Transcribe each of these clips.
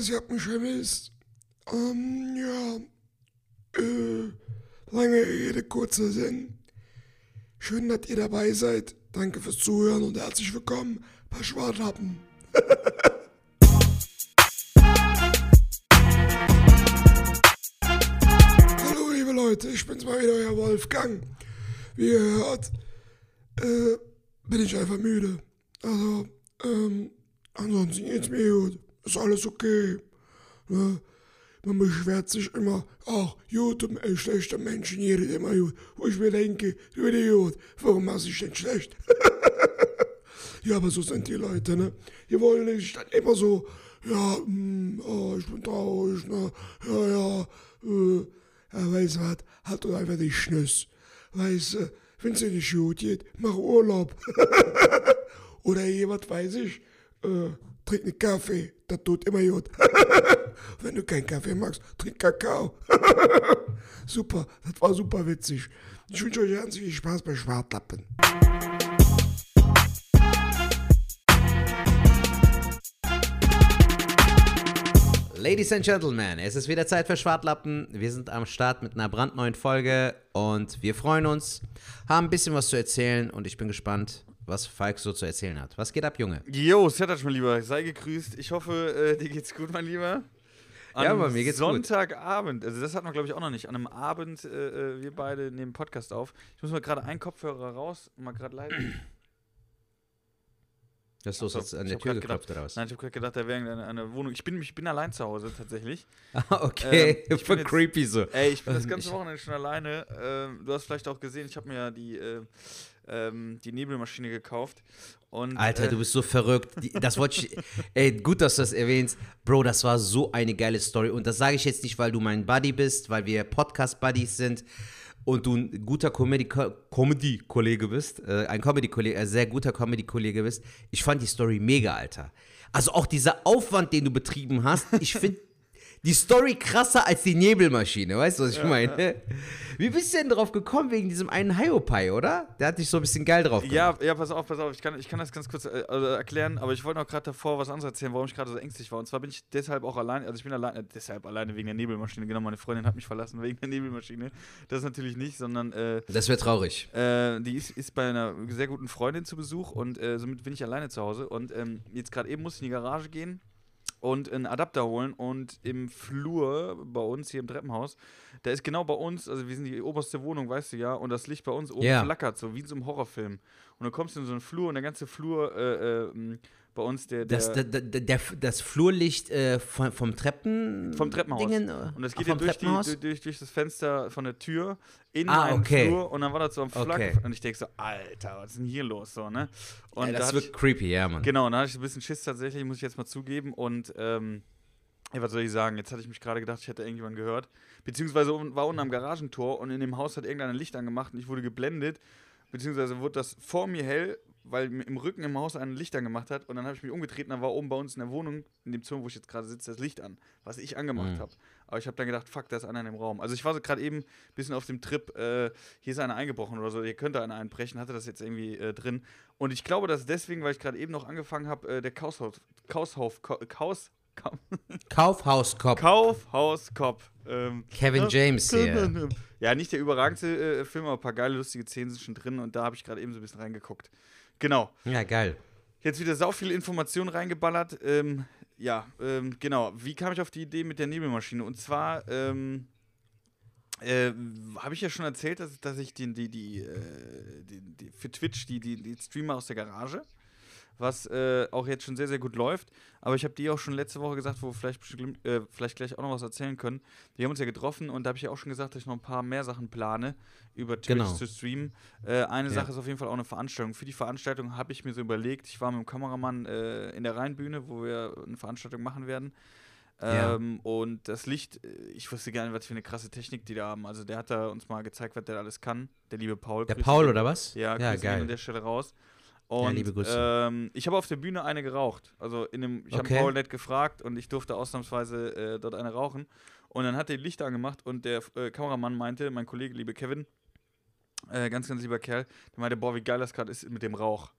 weiß, ihr habt mich vermisst. Ähm, ja. Äh, lange Rede, kurzer Sinn. Schön, dass ihr dabei seid. Danke fürs Zuhören und herzlich willkommen bei Schwartlappen. Hallo, liebe Leute, ich bin's mal wieder, euer Wolfgang. Wie ihr hört, äh, bin ich einfach müde. Also, ähm, ansonsten geht's mir gut. Ist alles okay. Ne? Man beschwert sich immer, ach, gut und äh, schlechte Menschen, jeder immer gut. Wo ich mir denke, du Idiot, warum machst du dich denn schlecht? ja, aber so sind die Leute, ne? Die wollen nicht dann immer so, ja, mh, oh, ich bin traurig, ne? Ja, ja, äh, ja, weißt du was, halt doch einfach die Schnüss. Weißt du, wenn es dir nicht gut geht, mach Urlaub. Oder jemand, weiß ich, äh, trink einen Kaffee, das tut immer gut. Wenn du keinen Kaffee magst, trink Kakao. super, das war super witzig. Ich wünsche euch ganz viel Spaß bei Schwartlappen. Ladies and Gentlemen, es ist wieder Zeit für Schwartlappen. Wir sind am Start mit einer brandneuen Folge und wir freuen uns, haben ein bisschen was zu erzählen und ich bin gespannt, was Falk so zu erzählen hat. Was geht ab, Junge? Jo, Sertac, mein Lieber, sei gegrüßt. Ich hoffe, äh, dir geht's gut, mein Lieber. An Ja, aber mir geht's gut. Sonntagabend, also das hatten wir, glaube ich, auch noch nicht. An einem Abend, äh, äh, wir beide nehmen Podcast auf. Ich muss mal gerade einen Kopfhörer raus und mal gerade leiden. Das ist los, Ach so, hast du an der Tür geklopft gedacht- oder was? Nein, ich habe gerade gedacht, da wäre eine, eine Wohnung. Ich bin, ich bin allein zu Hause, tatsächlich. Ah, okay, Ähm, voll creepy so. Ey, ich bin das ganze Wochenende schon alleine. Ähm, du hast vielleicht auch gesehen, ich habe mir ja die, äh, ähm, die Nebelmaschine gekauft. Und, Alter, äh, du bist so verrückt. Die, das wollte ich. Ey, gut, dass du das erwähnst. Bro, das war so eine geile Story. Und das sage ich jetzt nicht, weil du mein Buddy bist, weil wir Podcast-Buddies sind und du ein guter Comedy- Comedy-Kollege bist. Äh, ein Comedy-Kollege, äh, sehr guter Comedy-Kollege bist. Ich fand die Story mega, Alter. Also auch dieser Aufwand, den du betrieben hast, ich finde die Story krasser als die Nebelmaschine. Weißt du, was ich meine? Wie bist du denn drauf gekommen wegen diesem einen Hiopai, oder? Der hat dich so ein bisschen geil drauf gemacht. Ja, ja, pass auf, pass auf. Ich kann, ich kann das ganz kurz äh, also erklären, aber ich wollte noch gerade davor was anderes erzählen, warum ich gerade so ängstlich war. Und zwar bin ich deshalb auch allein, also ich bin alleine, deshalb alleine wegen der Nebelmaschine. Genau, meine Freundin hat mich verlassen wegen der Nebelmaschine. Das natürlich nicht, sondern äh, Das wäre traurig. äh, die ist, ist bei einer sehr guten Freundin zu Besuch und äh, somit bin ich alleine zu Hause. Und ähm, jetzt gerade eben musste ich in die Garage gehen und einen Adapter holen und im Flur bei uns hier im Treppenhaus, da ist genau bei uns, also wir sind die oberste Wohnung, weißt du ja, und das Licht bei uns oben Ja. flackert, so wie in so einem Horrorfilm. Und du kommst in so einen Flur und der ganze Flur äh, äh, bei uns, der, der Das, der, der, das Flurlicht äh, vom, vom Treppen. Vom Treppenhaus. Dingen, äh, und das geht ja durch, die, durch, durch, durch das Fenster von der Tür in Ah, einen okay. Flur und dann war das so am Flack Okay. und ich denke so, Alter, was ist denn hier los so, ne? Und da das hatte wird ich, creepy, ja, Mann. Genau, und da hatte ich ein bisschen Schiss tatsächlich, muss ich jetzt mal zugeben. Und ähm, ja, was soll ich sagen? Jetzt hatte ich mich gerade gedacht, ich hätte irgendjemanden gehört. Beziehungsweise un- war unten am Garagentor und in dem Haus hat irgendein Licht angemacht und ich wurde geblendet. Beziehungsweise wurde das vor mir hell, weil im Rücken im Haus ein Licht angemacht hat. Und dann habe ich mich umgedreht und dann war oben bei uns in der Wohnung, in dem Zimmer, wo ich jetzt gerade sitze, das Licht an, was ich angemacht Mhm. habe. Aber ich habe dann gedacht, fuck, da ist einer in dem Raum. Also ich war so gerade eben ein bisschen auf dem Trip, äh, hier ist einer eingebrochen oder so, hier könnte einer einbrechen, hatte das jetzt irgendwie äh, drin. Und ich glaube, dass deswegen, weil ich gerade eben noch angefangen habe, äh, der Kaushaus, Kaushauf, Ka- Kaus, Ka Kaufhauskopf. Kaufhauskopf. Ähm, Kevin James hier. ja, nicht der überragendste äh, Film, aber ein paar geile, lustige Szenen sind schon drin und da habe ich gerade eben so ein bisschen reingeguckt. Genau. Ja, geil. Jetzt wieder sau viele Informationen reingeballert. Ähm, ja, ähm, genau. Wie kam ich auf die Idee mit der Nebelmaschine? Und zwar ähm, äh, habe ich ja schon erzählt, dass, dass ich die, die, die, äh, die, die für Twitch die, die, die Streamer aus der Garage, was äh, auch jetzt schon sehr, sehr gut läuft. Aber ich habe die auch schon letzte Woche gesagt, wo wir vielleicht, äh, vielleicht gleich auch noch was erzählen können. Wir haben uns ja getroffen und da habe ich ja auch schon gesagt, dass ich noch ein paar mehr Sachen plane, über Twitch Genau. zu streamen. Äh, eine Ja. Sache ist auf jeden Fall auch eine Veranstaltung. Für die Veranstaltung habe ich mir so überlegt, ich war mit dem Kameramann äh, in der Rheinbühne, wo wir eine Veranstaltung machen werden. Ja. Ähm, Und das Licht, äh, ich wusste gar nicht, was für eine krasse Technik die da haben. Also der hat da uns mal gezeigt, was der alles kann. Der liebe Paul. Der Paul oder was? Ja, ja gehen an geil. der Stelle raus. Und, liebe Grüße. Ähm, ich habe auf der Bühne eine geraucht. Also in dem, ich Okay. habe Paul nett gefragt und ich durfte ausnahmsweise äh, dort eine rauchen. Und dann hat er die Lichter angemacht und der äh, Kameramann meinte, mein Kollege, liebe Kevin, äh, ganz, ganz lieber Kerl, der meinte, boah, wie geil das gerade ist mit dem Rauch.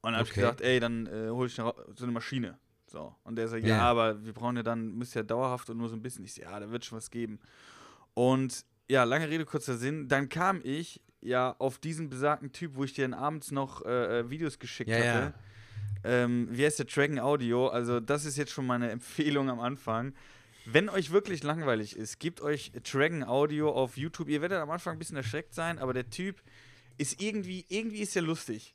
Und dann habe ich gedacht, ey, dann äh, hole ich eine, so eine Maschine. So. Und der sagt, Ja. ja, aber wir brauchen ja dann, müsst ja dauerhaft und nur so ein bisschen. Ich so, ja, da wird schon was geben. Und ja, lange Rede, kurzer Sinn. Dann kam ich ja auf diesen besagten Typ, wo ich dir dann abends noch äh, äh, Videos geschickt Ja, hatte. ja. Ähm, wie heißt der Dragon Audio? Also, das ist jetzt schon meine Empfehlung am Anfang. Wenn euch wirklich langweilig ist, gebt euch Dragon Audio auf YouTube. Ihr werdet am Anfang ein bisschen erschreckt sein, aber der Typ ist irgendwie, irgendwie ist er lustig.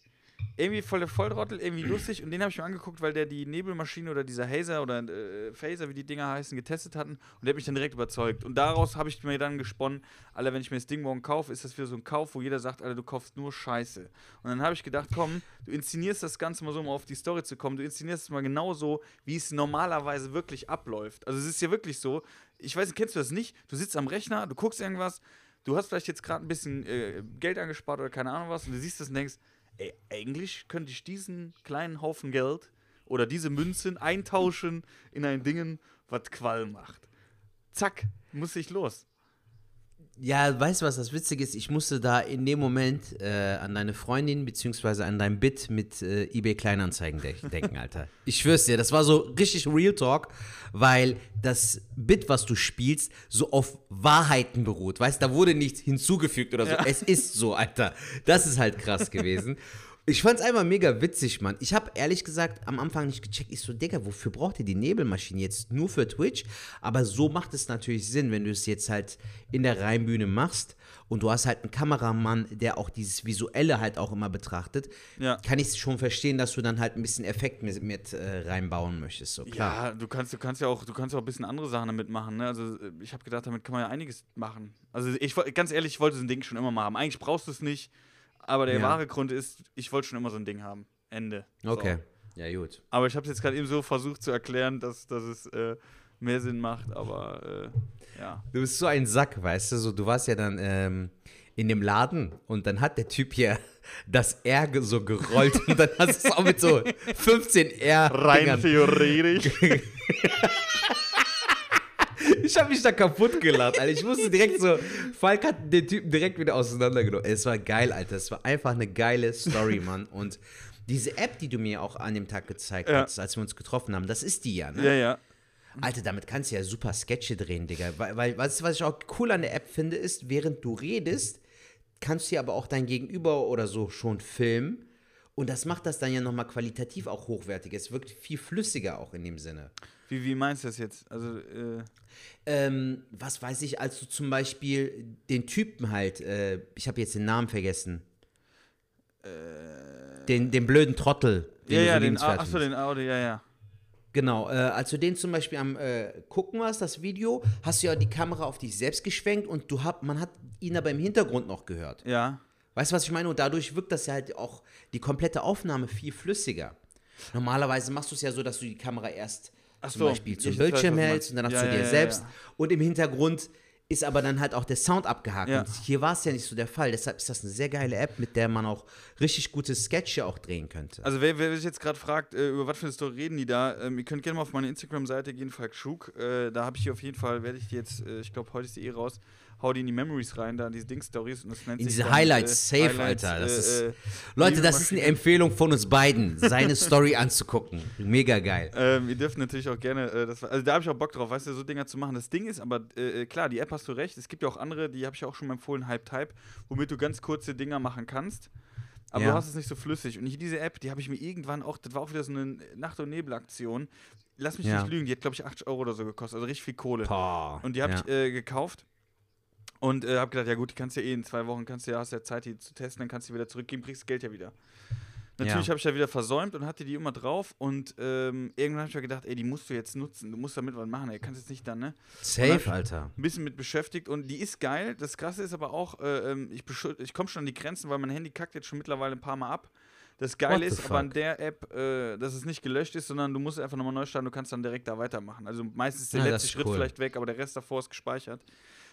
Irgendwie voll der Volltrottel, irgendwie lustig. Und den habe ich mir angeguckt, weil der die Nebelmaschine oder dieser Hazer oder äh, Phaser, wie die Dinger heißen, getestet hatten. Und der hat mich dann direkt überzeugt. Und daraus habe ich mir dann gesponnen, Alter, wenn ich mir das Ding morgen kaufe, ist das wieder so ein Kauf, wo jeder sagt, Alter, du kaufst nur Scheiße. Und dann habe ich gedacht, komm, du inszenierst das Ganze mal so, um auf die Story zu kommen. Du inszenierst es mal genauso, wie es normalerweise wirklich abläuft. Also es ist ja wirklich so, ich weiß nicht, kennst du das nicht? Du sitzt am Rechner, du guckst irgendwas, du hast vielleicht jetzt gerade ein bisschen äh, Geld angespart oder keine Ahnung was und du siehst das und denkst, ey, eigentlich könnte ich diesen kleinen Haufen Geld oder diese Münzen eintauschen in ein Dingen, was Qual macht. Zack, muss ich los. Ja, weißt du, was das Witzige ist? Ich musste da in dem Moment äh, an deine Freundin beziehungsweise an dein Bit mit äh, eBay Kleinanzeigen de denken, Alter. Ich schwör's dir, das war so richtig Real Talk, weil das Bit, was du spielst, so auf Wahrheiten beruht. Weißt da wurde nichts hinzugefügt oder so. Es ist so, Alter. Das ist halt krass gewesen. Ich fand's einfach mega witzig, Mann. Ich habe ehrlich gesagt am Anfang nicht gecheckt. Ich so, Digga, wofür braucht ihr die Nebelmaschine jetzt? Nur für Twitch? Aber so macht es natürlich Sinn, wenn du es jetzt halt in der Rheinbühne machst und du hast halt einen Kameramann, der auch dieses Visuelle halt auch immer betrachtet. Ja. Kann ich schon verstehen, dass du dann halt ein bisschen Effekt mit, mit äh, reinbauen möchtest. So, klar. Ja, du kannst, du kannst ja auch, du kannst auch ein bisschen andere Sachen damit machen. Ne? Also ich habe gedacht, damit kann man ja einiges machen. Also ich ganz ehrlich, ich wollte so ein Ding schon immer mal haben. Eigentlich brauchst du es nicht, aber der Ja. wahre Grund ist, ich wollte schon immer so ein Ding haben. Ende. So. Okay. Ja, gut. Aber ich habe es jetzt gerade eben so versucht zu erklären, dass, dass es äh, mehr Sinn macht, aber äh, ja. Du bist so ein Sack, weißt du? So, du warst ja dann ähm, in dem Laden und dann hat der Typ hier das R so gerollt und dann hast du es auch mit so 15 R. Rein theoretisch. Ich habe mich da kaputt gelacht, Alter. Ich musste direkt so. Falk hat den Typen direkt wieder auseinandergenommen. Es war geil, Alter. Es war einfach eine geile Story, Mann. Und diese App, die du mir auch an dem Tag gezeigt Ja. hast, als wir uns getroffen haben, das ist die ja, ne? ja, ja. Alter, damit kannst du ja super Sketche drehen, Digga. Weil, weil du, was ich auch cool an der App finde, ist, während du redest, kannst du ja aber auch dein Gegenüber oder so schon filmen. Und das macht das dann ja nochmal qualitativ auch hochwertig. Es wirkt viel flüssiger auch in dem Sinne. Wie, wie meinst du das jetzt? Also, äh, Ähm, was weiß ich, als du zum Beispiel den Typen halt, äh, ich habe jetzt den Namen vergessen. den, den blöden Trottel. Äh. ja, ja, den, achso, den Audi, ja, ja. Genau, äh, als du den zum Beispiel am äh, gucken warst, das Video, hast du ja die Kamera auf dich selbst geschwenkt und du hab, man hat ihn aber im Hintergrund noch gehört. Ja. Weißt du, was ich meine? Und dadurch wirkt das ja halt auch die komplette Aufnahme viel flüssiger. Normalerweise machst du es ja so, dass du die Kamera erst Ach zum so, Beispiel zum Bildschirm hältst und dann hast Ja, ja, dir ja, selbst ja. und im Hintergrund ist aber dann halt auch der Sound abgehakt. Und hier war es ja nicht so der Fall. Deshalb ist das eine sehr geile App, mit der man auch richtig gute Sketche auch drehen könnte. Also wer, wer sich jetzt gerade fragt, äh, über was für eine Story reden die da, ähm, ihr könnt gerne mal auf meine Instagram-Seite gehen, Falk Schug. Äh, da habe ich hier auf jeden Fall, werde ich die jetzt, äh, ich glaube, heute ist die eh raus, hau die in die Memories rein, da in diese Ding-Stories und das nennt In sich diese dann, Highlights, safe, Highlights, Alter. Das äh, ist- äh, Leute, das ist eine. Empfehlung von uns beiden, seine Story anzugucken. Mega geil. Ähm, ihr dürft natürlich auch gerne, äh, das, also da habe ich auch Bock drauf, weißt du, so Dinger zu machen. Das Ding ist aber, äh, äh, klar, die App hast du recht, es gibt ja auch andere, die habe ich auch schon empfohlen, Hype Type, womit du ganz kurze Dinger machen kannst. Aber Ja. du hast es nicht so flüssig. Und hier diese App, die habe ich mir irgendwann auch, das war auch wieder so eine Nacht- und Nebelaktion. Lass mich Ja. nicht lügen, die hat, glaube ich, 80 Euro oder so gekostet, also richtig viel Kohle. Boah. Und die habe ja. ich äh, gekauft und äh, habe gedacht, ja gut, die kannst du ja eh in zwei Wochen, kannst du ja, hast ja Zeit, die zu testen, dann kannst du die wieder zurückgeben, kriegst das Geld ja wieder. Natürlich Ja. habe ich ja wieder versäumt und hatte die immer drauf und ähm, irgendwann habe ich mir gedacht, ey, die musst du jetzt nutzen, du musst damit was machen, ey, kannst jetzt nicht dann, ne? Safe, Alter. Ein bisschen mit beschäftigt und die ist geil. Das Krasse ist aber auch, äh, ähm, ich, ich komme schon an die Grenzen, weil mein Handy kackt jetzt schon mittlerweile ein paar Mal ab. Das Geile ist aber an fuck? der App, äh, dass es nicht gelöscht ist, sondern du musst einfach nochmal neu starten, du kannst dann direkt da weitermachen. Also meistens ist der Ah, das letzte Schritt cool. vielleicht weg, aber der Rest davor ist gespeichert.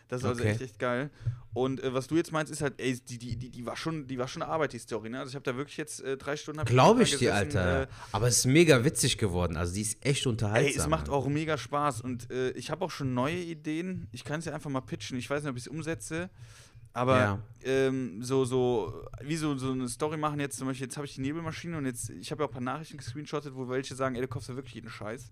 Das ist also Okay. echt, echt geil. Und äh, was du jetzt meinst, ist halt, ey, die, die, die, die, war, schon, die war schon eine Arbeit, die Story. Ne? Also ich habe da wirklich jetzt äh, drei Stunden. Glaube ich dir, Alter. Äh, Aber es ist mega witzig geworden. Also die ist echt unterhaltsam. Ey, es macht auch mega Spaß und äh, ich habe auch schon neue Ideen. Ich kann es ja einfach mal pitchen. Ich weiß nicht, ob ich es umsetze, Aber Ja. ähm, so, so, wie so, so eine Story machen jetzt zum Beispiel, jetzt habe ich die Nebelmaschine und jetzt, ich habe ja auch ein paar Nachrichten gescreenshottet, wo welche sagen, ey, du kaufst ja wirklich jeden Scheiß.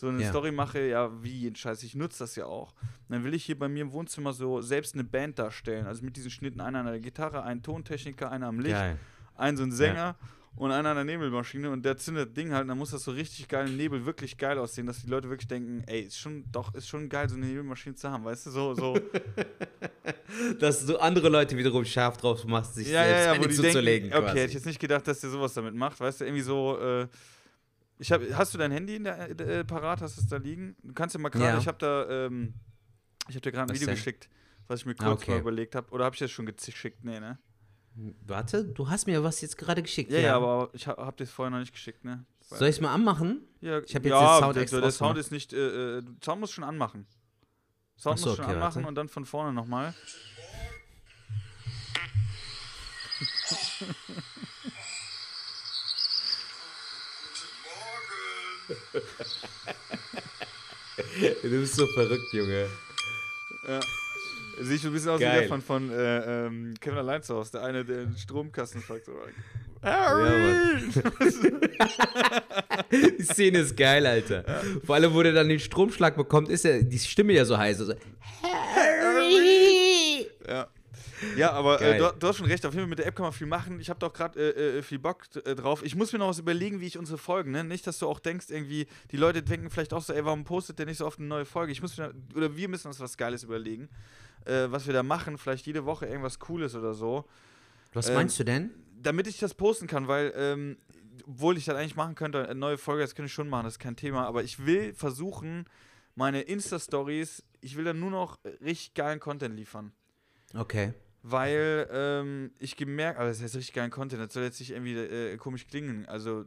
So eine Ja. Story mache, ja, wie jeden Scheiß, ich nutze das ja auch. Und dann will ich hier bei mir im Wohnzimmer so selbst eine Band darstellen. Also mit diesen Schnitten, einer an der Gitarre, ein Tontechniker, einer am Licht, Geil. ein so ein Sänger und einer an der Nebelmaschine und der zündet das Ding halt und dann muss das so richtig geil im Nebel wirklich geil aussehen, dass die Leute wirklich denken, ey, ist schon, doch, ist schon geil, so eine Nebelmaschine zu haben, weißt du, so, so. Dass du andere Leute wiederum scharf drauf machst, sich ja, ja, selbst ja, die zuzulegen. denken, okay, hätte ich jetzt nicht gedacht, dass der sowas damit macht, weißt du, irgendwie so, äh, ich hab, hast du dein Handy in der, äh, parat, hast du es da liegen? Du kannst ja mal gerade, Ja. ich habe da, ähm, ich habe dir gerade ein Was Video denn? geschickt, was ich mir Ah, kurz okay. mal überlegt habe, oder habe ich das schon geschickt? Nee, ne? Warte, du hast mir was jetzt gerade geschickt. Ja, ja, aber ich habe hab dir das vorher noch nicht geschickt, ne? Soll ich es mal anmachen? Ja, Ich hab jetzt ja, den Sound der, extra der Sound ist nicht, äh, äh, Sound muss schon anmachen. Sound so, muss schon okay, anmachen warte. und dann von vorne nochmal. Du bist so verrückt, Junge. Ja. Sieht schon ein bisschen aus wie der von, von äh, ähm, Kevin allein zu Hause, der eine, der den Stromkasten fragt. So, Ja. Die Szene ist geil, Alter. Vor allem, wo der dann den Stromschlag bekommt, ist ja die Stimme ja so heiß. Also, ja. Ja, aber äh, du, du hast schon recht, auf jeden Fall mit der App kann man viel machen. Ich habe doch gerade äh, äh, viel Bock äh, drauf. Ich muss mir noch was überlegen, wie ich unsere Folgen, ne? Nicht, dass du auch denkst, irgendwie, die Leute denken vielleicht auch so, ey, warum postet der nicht so oft eine neue Folge? Ich muss mir, oder wir müssen uns was Geiles überlegen, äh, was wir da machen. Vielleicht jede Woche irgendwas Cooles oder so. was Ähm, meinst du denn? damit ich das posten kann, weil, ähm, obwohl ich das eigentlich machen könnte, eine neue Folge, das könnte ich schon machen, das ist kein Thema, aber ich will versuchen, meine Insta-Stories, ich will dann nur noch richtig geilen Content liefern. Okay. Weil ähm, ich gemerkt, aber das heißt richtig geilen Content, das soll jetzt nicht irgendwie äh, komisch klingen. Also,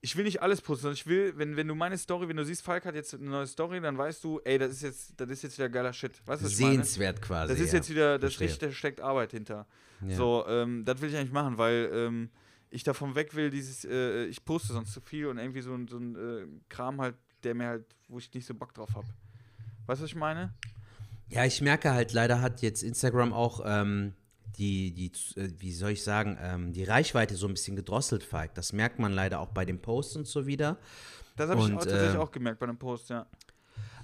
ich will nicht alles posten, sondern ich will, wenn, wenn du meine Story, wenn du siehst, Falk hat jetzt eine neue Story, dann weißt du, ey, das ist jetzt, das ist jetzt wieder geiler Shit. Weißt du? Sehenswert quasi. Das ist ja. jetzt wieder, das richtig, da steckt Arbeit hinter. Ja. So, ähm, das will ich eigentlich machen, weil ähm, ich davon weg will, dieses, äh, ich poste sonst zu viel und irgendwie so, ein- so ein äh, Kram halt, der mir halt, wo ich nicht so Bock drauf habe. Weißt du, was ich meine? Ja, ich merke halt, leider hat jetzt Instagram auch ähm, die, die, äh, wie soll ich sagen, ähm, die Reichweite so ein bisschen gedrosselt, Falk. Das merkt man leider auch bei den Posts und so wieder. Das habe ich auch, tatsächlich äh, auch gemerkt bei einem Post, ja.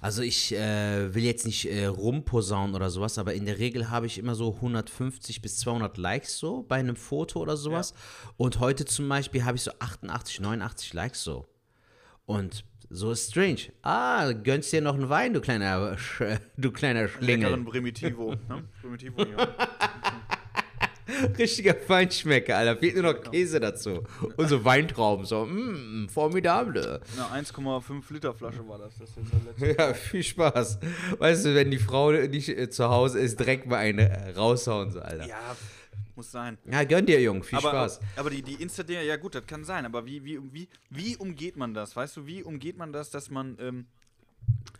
Also ich äh, will jetzt nicht äh, rumposaunen oder sowas, aber in der Regel habe ich immer so 150 bis 200 Likes so bei einem Foto oder sowas. Und heute zum Beispiel habe ich so 88, 89 Likes so. Und so ist strange. Ah, gönnst dir noch einen Wein, du kleiner, Sch du kleiner Schlingel. Leckeren Primitivo. ne? Primitivo, ja. Richtiger Feinschmecker, Alter. Fehlt nur noch Käse dazu. Und so Weintrauben, so, mmm, formidable. Eine 1,5 Liter Flasche war das. Das letzte. Ja, viel Spaß. Weißt du, wenn die Frau nicht äh, zu Hause ist, direkt mal eine äh, raushauen, so, Alter. Ja, muss sein. gönn dir, Jung. Viel aber, Spaß. aber die, die Insta-Dinger, ja gut, das kann sein, aber wie, wie, wie, wie umgeht man das? Weißt du, wie umgeht man das, dass man, ähm,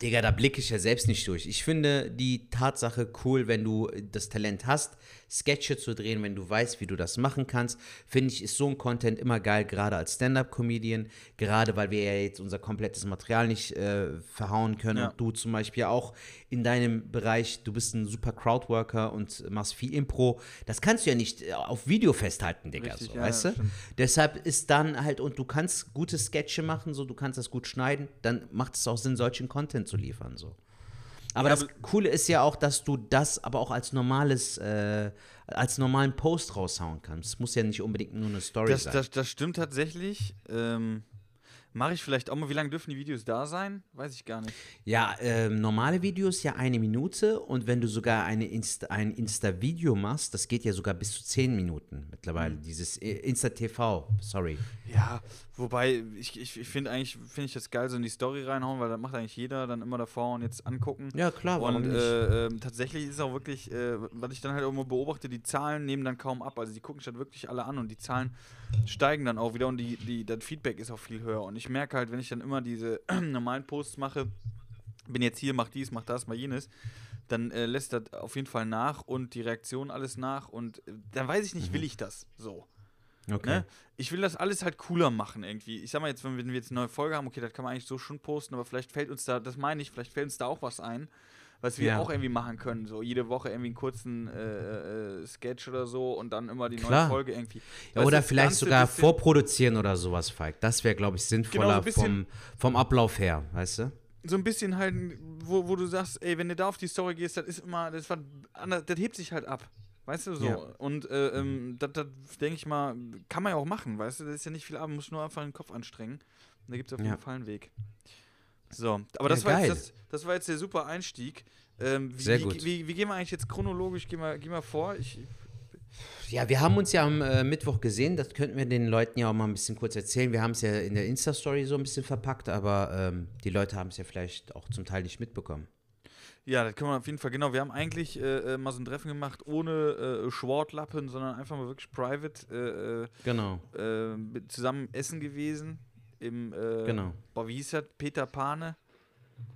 Digga, da blicke ich ja selbst nicht durch. Ich finde die Tatsache cool, wenn du das Talent hast, Sketche zu drehen, wenn du weißt, wie du das machen kannst. Finde ich, ist so ein Content immer geil, gerade als Stand-Up-Comedian. Gerade weil wir ja jetzt unser komplettes Material nicht äh, verhauen können. Ja. Und du zum Beispiel auch in deinem Bereich, du bist ein super Crowdworker und machst viel Impro. Das kannst du ja nicht äh, auf Video festhalten, Digga. Richtig, so, ja, weißt du? stimmt. Deshalb ist dann halt, und du kannst gute Sketche machen, so, du kannst das gut schneiden, dann macht es auch Sinn, solchen Content zu liefern, so. Aber Ja, das aber- Coole ist ja auch, dass du das aber auch als normales, äh, als normalen Post raushauen kannst. Es muss ja nicht unbedingt nur eine Story das, sein. das, das stimmt tatsächlich. Ähm, Mache ich vielleicht auch mal, wie lange dürfen die Videos da sein? Weiß ich gar nicht. Ja, ähm, normale Videos ja eine Minute und wenn du sogar eine Insta, ein Insta-Video machst, das geht ja sogar bis zu zehn Minuten Mhm. mittlerweile. Dieses äh, Insta-TV, sorry. Ja, wobei, ich, ich, ich finde eigentlich, finde ich das geil, so in die Story reinhauen, weil das macht eigentlich jeder dann immer davor und jetzt angucken. Ja, klar, warum Und nicht? äh, ähm, tatsächlich ist auch wirklich, äh, was ich dann halt immer beobachte, die Zahlen nehmen dann kaum ab. Also die gucken sich dann wirklich alle an und die Zahlen steigen dann auch wieder und die, die, das Feedback ist auch viel höher. Und ich merke halt, wenn ich dann immer diese normalen Posts mache, bin jetzt hier, mach dies, mach das, mach jenes, dann äh, lässt das auf jeden Fall nach und die Reaktion alles nach und äh, dann weiß ich nicht, will ich das so. Okay. Ne? Ich will das alles halt cooler machen irgendwie. Ich sag mal jetzt, wenn wir, wenn wir jetzt eine neue Folge haben, okay, das kann man eigentlich so schon posten, aber vielleicht fällt uns da, das meine ich, vielleicht fällt uns da auch was ein, was wir Ja. auch irgendwie machen können. So jede Woche irgendwie einen kurzen äh, äh, Sketch oder so und dann immer die neue Klar. Folge irgendwie. Ja, oder vielleicht sogar vorproduzieren oder sowas, Falk. Das wäre, glaube ich, sinnvoller Genau, so vom, vom Ablauf her, weißt du? so ein bisschen halt, wo, wo du sagst, ey, wenn du da auf die Story gehst, das ist immer, das war anders, das hebt sich halt ab. Weißt du so? Ja. Und äh, ähm, das, das denke ich mal, kann man ja auch machen, weißt du? Das ist ja nicht viel Arbeit, muss nur einfach den Kopf anstrengen. Und da gibt es auf Ja. jeden Fall einen Weg. So, aber Ja, das, war geil. jetzt das, das war jetzt der super Einstieg. Ähm, wie, Sehr wie, gut. Wie, wie, gehen wir eigentlich jetzt chronologisch? Gehen wir, gehen wir vor? Ich, Ja, wir haben uns ja am äh, Mittwoch gesehen. Das könnten wir den Leuten ja auch mal ein bisschen kurz erzählen. Wir haben es ja in der Insta-Story so ein bisschen verpackt, aber ähm, die Leute haben es ja vielleicht auch zum Teil nicht mitbekommen. Ja, das können wir auf jeden Fall, genau. Wir haben eigentlich äh, äh, mal so ein Treffen gemacht ohne äh, Schwartlappen, sondern einfach mal wirklich private äh, äh, Genau, zusammen essen gewesen. Im, äh, Genau. Boah, wie hieß das? Peter Pane.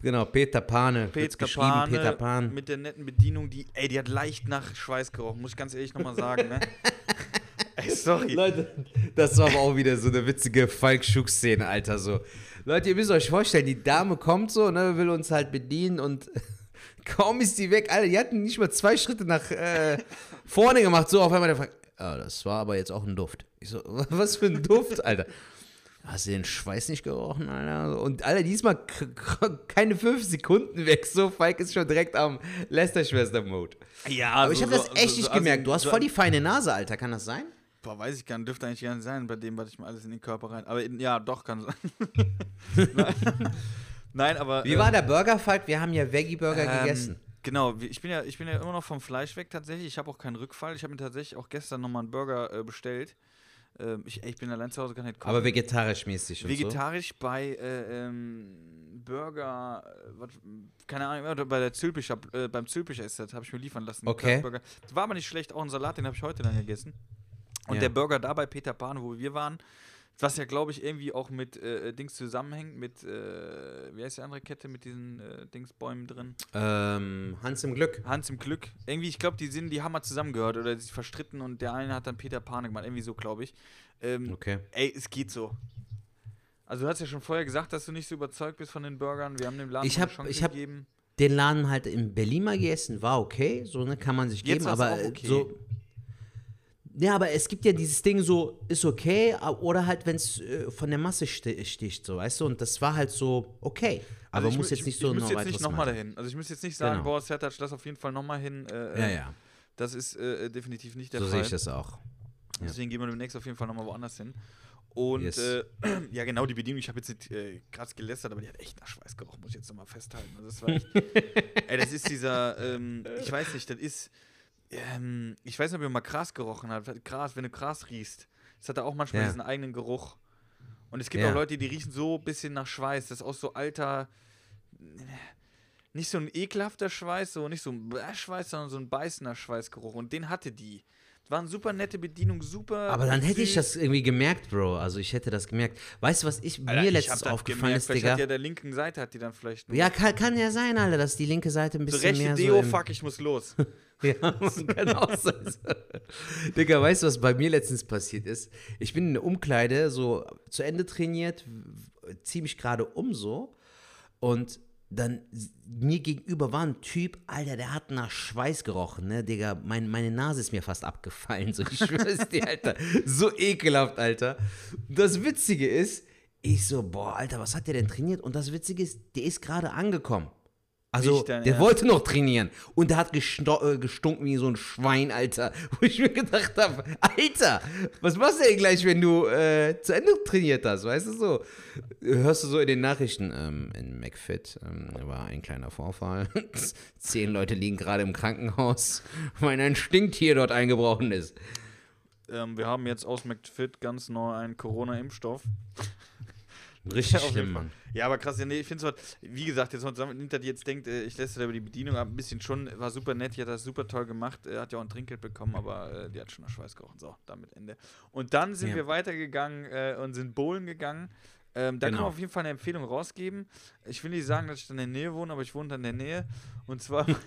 genau. Peter Pane, Peter geschrieben, Pane Peter Pan. mit der netten Bedienung, die, ey, die hat leicht nach Schweiß gerochen, muss ich ganz ehrlich nochmal sagen, ne? ey, sorry. Leute, das war aber auch wieder so eine witzige Falk-Schuck-Szene, Alter. So. Leute, ihr müsst euch vorstellen, die Dame kommt so, ne, will uns halt bedienen und kaum ist die weg, Alter, die hatten nicht mal zwei Schritte nach äh, vorne gemacht, so auf einmal der fragt, ja, das war aber jetzt auch ein Duft. Ich so, was für ein Duft, Alter? Hast du den Schweiß nicht gerochen, Alter? Und Alter, diesmal keine fünf Sekunden weg, so, Falk ist schon direkt am Lester-Schwester-Mode. Ja, Aber ich so- habe das echt so- nicht so- gemerkt. also- Du hast voll die feine Nase, Alter, kann das sein? Boah, weiß ich gar nicht, dürfte eigentlich gar nicht sein, bei dem, was ich mir alles in den Körper rein. Aber in, ja, doch, kann sein. Nein, aber. Wie äh, war der Burger, Falk? Wir haben ja Veggie-Burger Ähm, gegessen. Genau, ich bin, ja, ich bin ja immer noch vom Fleisch weg tatsächlich. Ich habe auch keinen Rückfall. Ich habe mir tatsächlich auch gestern nochmal einen Burger äh, bestellt. Ähm, ich, ich bin allein zu Hause, kann nicht kochen. Aber vegetarisch mäßig und Vegetarisch bei äh, ähm, Burger, äh, keine Ahnung, oder bei der Zülpicher, äh, beim Zülpicher ist das, habe ich mir liefern lassen. Okay. War aber nicht schlecht, auch ein Salat, den habe ich heute dann gegessen. Und Ja. der Burger da bei Peter Pan, wo wir waren, was ja, glaube ich, irgendwie auch mit äh, Dings zusammenhängt, mit, äh, wie heißt die andere Kette, mit diesen äh, Dingsbäumen drin? Ähm, Hans im Glück. Hans im Glück. Irgendwie, ich glaube, die sind, die haben mal zusammengehört oder sich verstritten und der eine hat dann Peter Pan gemacht, irgendwie so, glaube ich. Ähm, Okay. Ey, es geht so. Also du hast ja schon vorher gesagt, dass du nicht so überzeugt bist von den Burgern. Wir haben dem Laden Ich hab- Chance ich hab- gegeben. Den Laden halt in Berlin mal gegessen, war okay, so ne, kann man sich Jetzt geben, aber okay. so. Ja, aber es gibt ja dieses Ding so, ist okay, oder halt, wenn es äh, von der Masse sti- sticht, so, weißt du, und das war halt so okay. Aber Also ich muss jetzt ich, nicht so Ich muss noch jetzt nicht nochmal dahin. Also ich muss jetzt nicht sagen, Genau. boah, Sertac, lass auf jeden Fall nochmal hin. Äh, Ja, äh, ja, Das ist äh, definitiv nicht der so Fall. sehe ich das auch. ja. Deswegen gehen wir demnächst auf jeden Fall nochmal woanders hin. Und Yes. äh, ja, genau, die Bedienung, ich habe jetzt nicht äh, krass gelästert, aber die hat echt nach Schweiß gerochen, muss ich jetzt nochmal festhalten. Also das war echt, ey, das ist dieser, ähm, ich weiß nicht, das ist, ähm, ich weiß nicht, ob ihr mal Gras gerochen habt. Gras, wenn du Gras riechst, das hat da auch manchmal Ja. diesen eigenen Geruch. Und es gibt Ja. auch Leute, die riechen so ein bisschen nach Schweiß. Das ist auch so alter, nicht so ein ekelhafter Schweiß, so nicht so ein Schweiß, sondern so ein beißender Schweißgeruch. Und den hatte die. War eine super nette Bedienung, super. Aber dann hätte ich das irgendwie gemerkt, Bro. Also ich hätte das gemerkt. Weißt du, was ich Alter, mir ich letztens aufgefallen gemerkt, ist, Digga? Hat ja der linken Seite hat die dann vielleicht. Ja, kann, kann ja sein, Alter, dass die linke Seite ein so bisschen rechte mehr Deo, so fuck, ich muss los. Ja, kann auch sein. Digga, weißt du, was bei mir letztens passiert ist? Ich bin in der Umkleide so zu Ende trainiert, ziehe mich gerade um so und dann mir gegenüber war ein Typ, Alter, der hat nach Schweiß gerochen, ne, Digga, mein, meine Nase ist mir fast abgefallen, so, ich schwör's dir, Alter, so ekelhaft, Alter. Das Witzige ist, ich so, boah, Alter, was hat der denn trainiert? Und das Witzige ist, der ist gerade angekommen. Also, Nicht dein der Ernst? wollte noch trainieren. Und der hat gesto- äh, gestunken wie so ein Schwein, Alter. Wo ich mir gedacht habe, Alter, was machst du denn gleich, wenn du äh, zu Ende trainiert hast? Weißt du so? Hörst du so in den Nachrichten, ähm, in McFit ähm, war ein kleiner Vorfall. Zehn Leute liegen gerade im Krankenhaus, weil ein Stinktier dort eingebrochen ist. ähm, wir haben jetzt aus McFit ganz neu einen Corona-Impfstoff. Richtig Auf jeden schlimm, Fall. Mann. Ja, aber krass, ja, nee, ich finde es wie gesagt, jetzt zusammen hinter dir jetzt denkt, äh, ich lässt über die Bedienung ab, ein bisschen schon, war super nett, die hat das super toll gemacht, äh, hat ja auch ein Trinkgeld bekommen, aber äh, die hat schon nach Schweiß gerochen. So, damit Ende. Und dann sind Ja. wir weitergegangen äh, und sind bowlen gegangen. Ähm, da kann Genau. man auf jeden Fall eine Empfehlung rausgeben. Ich will nicht sagen, dass ich in der Nähe wohne, aber ich wohne da in der Nähe. Und zwar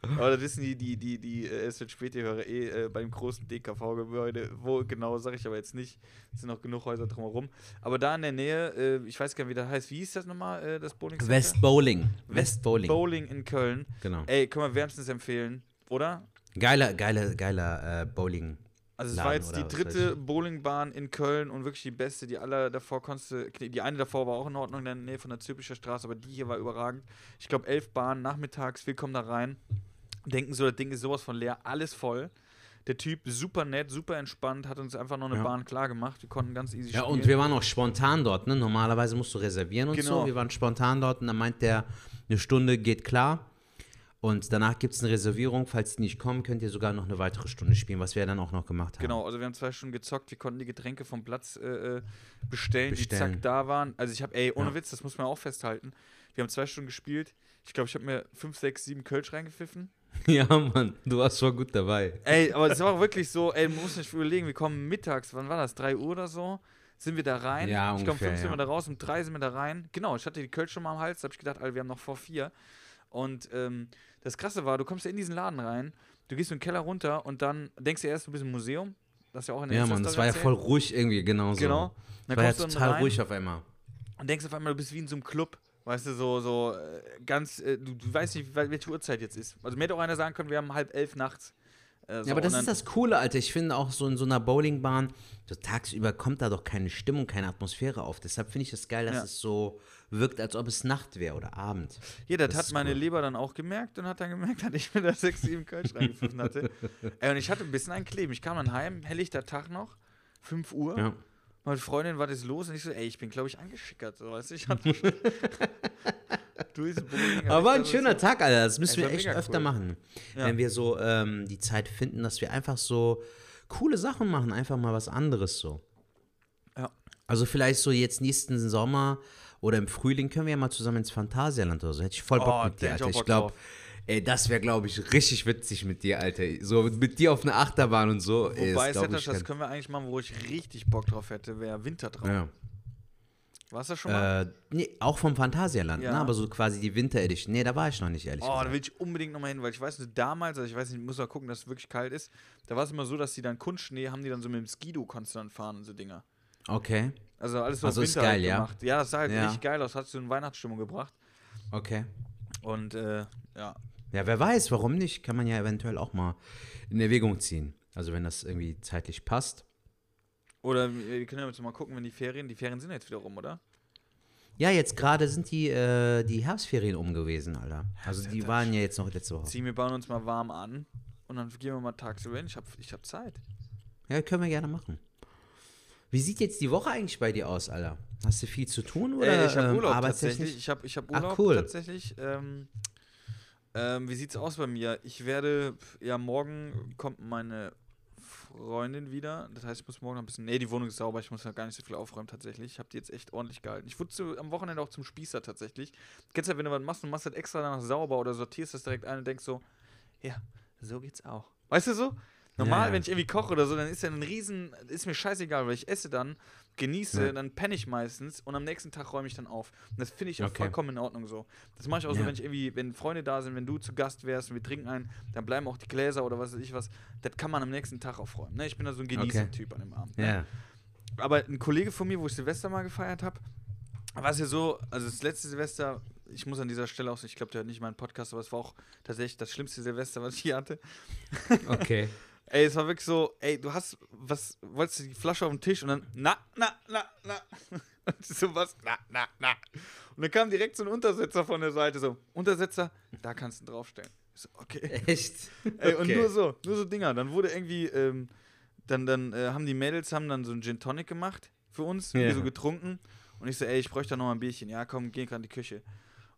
Aber das wissen die, die, die, die äh, es wird später höre, eh äh, beim großen DKV-Gebäude, wo genau, sage ich aber jetzt nicht. Es sind noch genug Häuser drumherum. Aber da in der Nähe, äh, ich weiß gar nicht, wie das heißt. Wie hieß das nochmal, äh, das Bowling Center? West Bowling. West Bowling. Bowling in Köln. Genau. Ey, können wir wärmstens empfehlen, oder? Geiler, geiler, geiler äh, Bowling. Also es war Laden jetzt die dritte Bowlingbahn in Köln und wirklich die beste. Die alle davor konntest du, die eine davor war auch in Ordnung in der Nähe von der Zülpicher Straße, aber die hier war überragend. Ich glaube elf Bahnen nachmittags, wir kommen da rein, denken so, das Ding ist sowas von leer, alles voll. Der Typ super nett, super entspannt, hat uns einfach noch eine Ja. Bahn klar gemacht. Wir konnten ganz easy Ja, spielen. und wir waren auch spontan dort, ne? Normalerweise musst du reservieren und Genau. so. Wir waren spontan dort und dann meint der, eine Stunde geht klar. Und danach gibt es eine Reservierung. Falls die nicht kommen, könnt ihr sogar noch eine weitere Stunde spielen, was wir dann auch noch gemacht haben. Genau, also wir haben zwei Stunden gezockt, wir konnten die Getränke vom Platz äh, äh, bestellen, die Bestellen. zack da waren. Also ich habe, ey, ohne Ja. Witz, das muss man auch festhalten. Wir haben zwei Stunden gespielt. Ich glaube, ich habe mir fünf, sechs, sieben Kölsch reingepfiffen. Ja, Mann, du warst voll gut dabei. Ey, aber es war auch wirklich so, ey, man muss nicht überlegen, wir kommen mittags, wann war das, 3 Uhr oder so, sind wir da rein. Ja, ich glaube, um ungefähr, 5 sind ja. wir da raus, um 3 sind wir da rein. Genau, ich hatte die Kölsch schon mal am Hals, da habe ich gedacht, Alter, wir haben noch vor 4. Und ähm, das Krasse war, du kommst ja in diesen Laden rein, du gehst in den Keller runter und dann denkst du erst, du bist im Museum. Das ist ja auch in der Ja, Mann, das war ja voll ruhig irgendwie, genau so. Genau. Dann Das war ja total rein ruhig auf einmal. und denkst auf einmal, du bist wie in so einem Club. Weißt du, so, so äh, ganz, äh, du, du weißt nicht, wel- welche Uhrzeit jetzt ist. Also mir hätte auch einer sagen können, wir haben halb elf nachts. Äh, so, Ja, aber das ist das Coole, Alter. Ich finde auch so in so einer Bowlingbahn, so tagsüber kommt da doch keine Stimmung, keine Atmosphäre auf. Deshalb finde ich es geil, dass Ja. es so wirkt, als ob es Nacht wäre oder Abend. Ja, das, Das hat meine cool. Leber dann auch gemerkt und hat dann gemerkt, dass ich mir da sechs, sieben Kölsch reingepfiffen hatte. Ey, und ich hatte ein bisschen ein Kleben. Ich kam dann heim, helllichter Tag noch, 5 Uhr. Ja. Meine Freundin, was ist los? Und ich so, ey, ich bin, glaube ich, angeschickert. So, weißt du, ich hatte schon Bowling. Aber war ein schöner so- Tag, Alter. Das müssen Ey, wir war echt öfter cool. machen. Ja. Wenn wir so ähm, die Zeit finden, dass wir einfach so coole Sachen machen, einfach mal was anderes so. Ja. Also vielleicht so jetzt nächsten Sommer oder im Frühling können wir ja mal zusammen ins Phantasialand oder so. Hätte ich voll Bock Oh, mit da dir, ich Alter. Ich Bock glaube, das wäre, glaube ich, richtig witzig mit dir, Alter. So mit dir auf einer Achterbahn und so. Wobei, Settasch, ich, das können wir eigentlich machen, wo ich richtig Bock drauf hätte, wäre Wintertraum. ja. Warst du das schon mal? Äh, nee, auch vom Phantasialand, Ja. ne? aber so quasi die Winter Edition. Nee, da war ich noch nicht, ehrlich Oh, da gesagt. will ich unbedingt nochmal hin, weil ich weiß, damals, also ich weiß nicht, muss mal gucken, dass es wirklich kalt ist. Da war es immer so, dass die dann Kunstschnee haben, die dann so mit dem Skido dann fahren und so Dinger. Okay, Also alles so Also Winter halt geil, ja? gemacht. Ja, das sah halt Ja. richtig geil aus, hat so eine Weihnachtsstimmung gebracht. okay. Und äh, ja. Ja, wer weiß, warum nicht? Kann man ja eventuell auch mal in Erwägung ziehen. Also wenn das irgendwie zeitlich passt. Oder wir können ja jetzt mal gucken, wenn die Ferien, die Ferien sind jetzt wieder rum, oder? Ja, jetzt gerade sind die, äh, die Herbstferien um gewesen, Alter. Also die waren ja jetzt noch letzte Woche. Ziehen wir bauen uns mal warm an und dann gehen wir mal tagsüber hin. Ich hab, ich hab Zeit. Ja, können wir gerne machen. Wie sieht jetzt die Woche eigentlich bei dir aus, Alter? Hast du viel zu tun oder äh, ich habe ähm, Urlaub arbeitstechnisch? tatsächlich. Ich habe ich hab Ach, Urlaub cool. tatsächlich. Ähm, ähm, wie sieht's aus bei mir? Ich werde, ja, morgen kommt meine Freundin wieder. Das heißt, ich muss morgen noch ein bisschen. Nee, die Wohnung ist sauber, ich muss ja gar nicht so viel aufräumen tatsächlich. Ich habe die jetzt echt ordentlich gehalten. Ich wurde zu, am Wochenende auch zum Spießer tatsächlich. Kennst du ja, wenn du was machst und machst das extra danach sauber oder sortierst das direkt ein und denkst so, ja, so geht's auch. Weißt du so? Normal, Ja, wenn ich irgendwie koche oder so, dann ist ja ein Riesen, ist mir scheißegal, weil ich esse dann, genieße, Ja. dann penne ich meistens und am nächsten Tag räume ich dann auf. Und das finde ich auch Okay. vollkommen in Ordnung so. Das mache ich auch so, Ja. wenn ich irgendwie, wenn Freunde da sind, wenn du zu Gast wärst und wir trinken ein, dann bleiben auch die Gläser oder was weiß ich was. Das kann man am nächsten Tag aufräumen. Ne? Ich bin da so ein Genießer-Typ an dem Abend. Ne? Aber ein Kollege von mir, wo ich Silvester mal gefeiert habe, war es ja so, also das letzte Silvester, ich muss an dieser Stelle auch, ich glaube, der hat nicht meinen Podcast, aber es war auch tatsächlich das schlimmste Silvester, was ich hier hatte. Okay. Ey, es war wirklich so, ey, du hast, was, wolltest du die Flasche auf den Tisch und dann, na, na, na, na. Und so was, na, na, na. Und dann kam direkt so ein Untersetzer von der Seite, so, Untersetzer, da kannst du draufstellen. Ich so, okay. Echt? Ey, und Okay. nur so, nur so Dinger. Dann wurde irgendwie, ähm, dann, dann äh, haben die Mädels haben dann so einen Gin Tonic gemacht für uns, Ja. wir so getrunken. Und ich so, ey, ich bräuchte da noch mal ein Bierchen. Ja, komm, geh gerade in die Küche.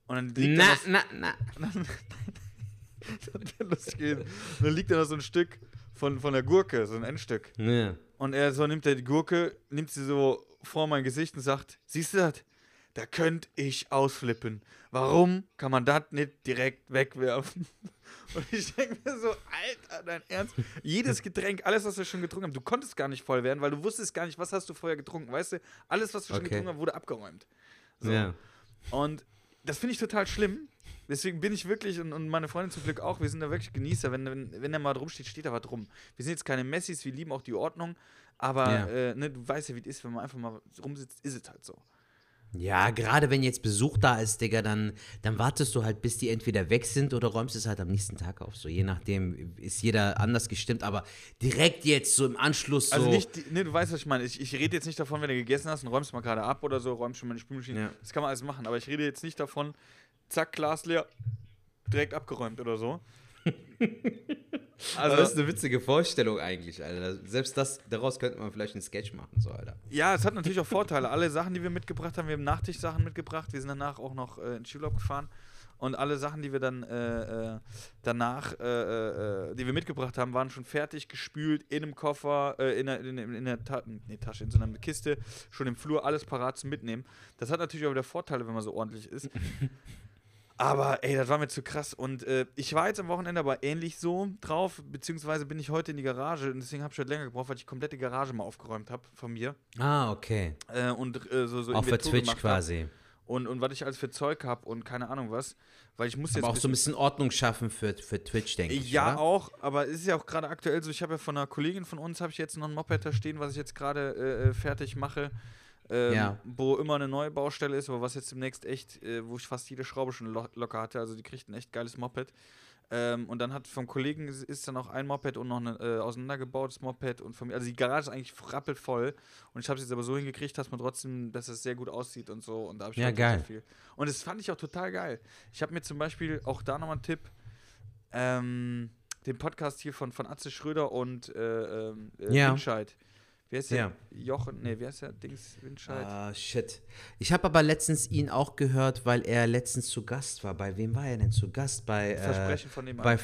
Und dann liegt Na, da na, na. noch, lustig gewesen. Und dann liegt da noch so ein Stück von, von der Gurke, so ein Endstück. Ja. Und er so nimmt er die Gurke, nimmt sie so vor mein Gesicht und sagt, siehst du das? Da könnte ich ausflippen. Warum kann man das nicht direkt wegwerfen? Und ich denke mir so, Alter, dein Ernst? Jedes Getränk, alles, was wir schon getrunken haben, du konntest gar nicht voll werden, weil du wusstest gar nicht, was hast du vorher getrunken. Weißt du, alles, was du schon Okay. getrunken hast, wurde abgeräumt. So. Ja. Und das finde ich total schlimm, Deswegen bin ich wirklich und, und meine Freundin zum Glück auch, wir sind da wirklich Genießer. Wenn, wenn, wenn da mal drum steht, steht da was drum. Wir sind jetzt keine Messis, wir lieben auch die Ordnung, aber Ja. äh, ne, du weißt ja, wie es ist, wenn man einfach mal rumsitzt, ist es halt so. Ja, gerade wenn jetzt Besuch da ist, Digga, dann, dann wartest du halt, bis die entweder weg sind oder räumst es halt am nächsten Tag auf. So, je nachdem ist jeder anders gestimmt, aber direkt jetzt so im Anschluss so. Also nicht, ne, du weißt, was ich meine. Ich, ich rede jetzt nicht davon, wenn du gegessen hast und räumst mal gerade ab oder so, räumst schon mal die Spülmaschine. Ja. Das kann man alles machen, aber ich rede jetzt nicht davon, zack, Glas leer, direkt abgeräumt oder so. also, das ist eine witzige Vorstellung eigentlich, Alter. Selbst das, daraus könnte man vielleicht einen Sketch machen, so, Alter. Ja, es hat natürlich auch Vorteile. Alle Sachen, die wir mitgebracht haben, wir haben Nachtischsachen mitgebracht. Wir sind danach auch noch äh, in Skiurlaub gefahren. Und alle Sachen, die wir dann äh, äh, danach, äh, äh, die wir mitgebracht haben, waren schon fertig, gespült, in einem Koffer, äh, in der, in, in der Ta nee, Tasche, in so einer Kiste, schon im Flur, alles parat zum Mitnehmen. Das hat natürlich auch wieder Vorteile, wenn man so ordentlich ist. Aber ey, das war mir zu krass. Und äh, ich war jetzt am Wochenende aber ähnlich so drauf, beziehungsweise bin ich heute in die Garage und deswegen habe ich heute länger gebraucht, weil ich die komplette Garage mal aufgeräumt habe von mir. Ah, okay. Äh, und äh, so, so Auch für Twitch hab. quasi. Und, und was ich alles für Zeug habe und keine Ahnung was. Weil ich muss jetzt. Aber auch so ein bisschen Ordnung schaffen für, für Twitch, denke ich. ja, oder? auch, aber es ist ja auch gerade aktuell so, ich habe ja von einer Kollegin von uns, habe ich jetzt noch ein Moped da stehen, was ich jetzt gerade äh, äh, fertig mache, ähm, Ja. wo immer eine neue Baustelle ist, aber was jetzt demnächst echt, äh, wo ich fast jede Schraube schon lo locker hatte, also die kriegt ein echt geiles Moped. Ähm, und dann hat vom Kollegen ist, dann auch ein Moped und noch ein äh, auseinandergebautes Moped und von mir, also die Garage ist eigentlich rappelvoll und ich habe es jetzt aber so hingekriegt, dass man trotzdem, dass es sehr gut aussieht und so und da habe ich Ja, halt sehr geil. viel. Und das fand ich auch total geil. Ich habe mir zum Beispiel auch da nochmal einen Tipp, ähm, den Podcast hier von, von Atze Schröder und äh, ähm, äh, Ja. Winscheid. Heißt der? Ja. Jochen, nee, wie heißt der? Dings, Winscheid. Ah, shit. Ich habe aber letztens ihn auch gehört, weil er letztens zu Gast war. Bei wem war er denn zu Gast? Bei, äh, Versprechen von dem bei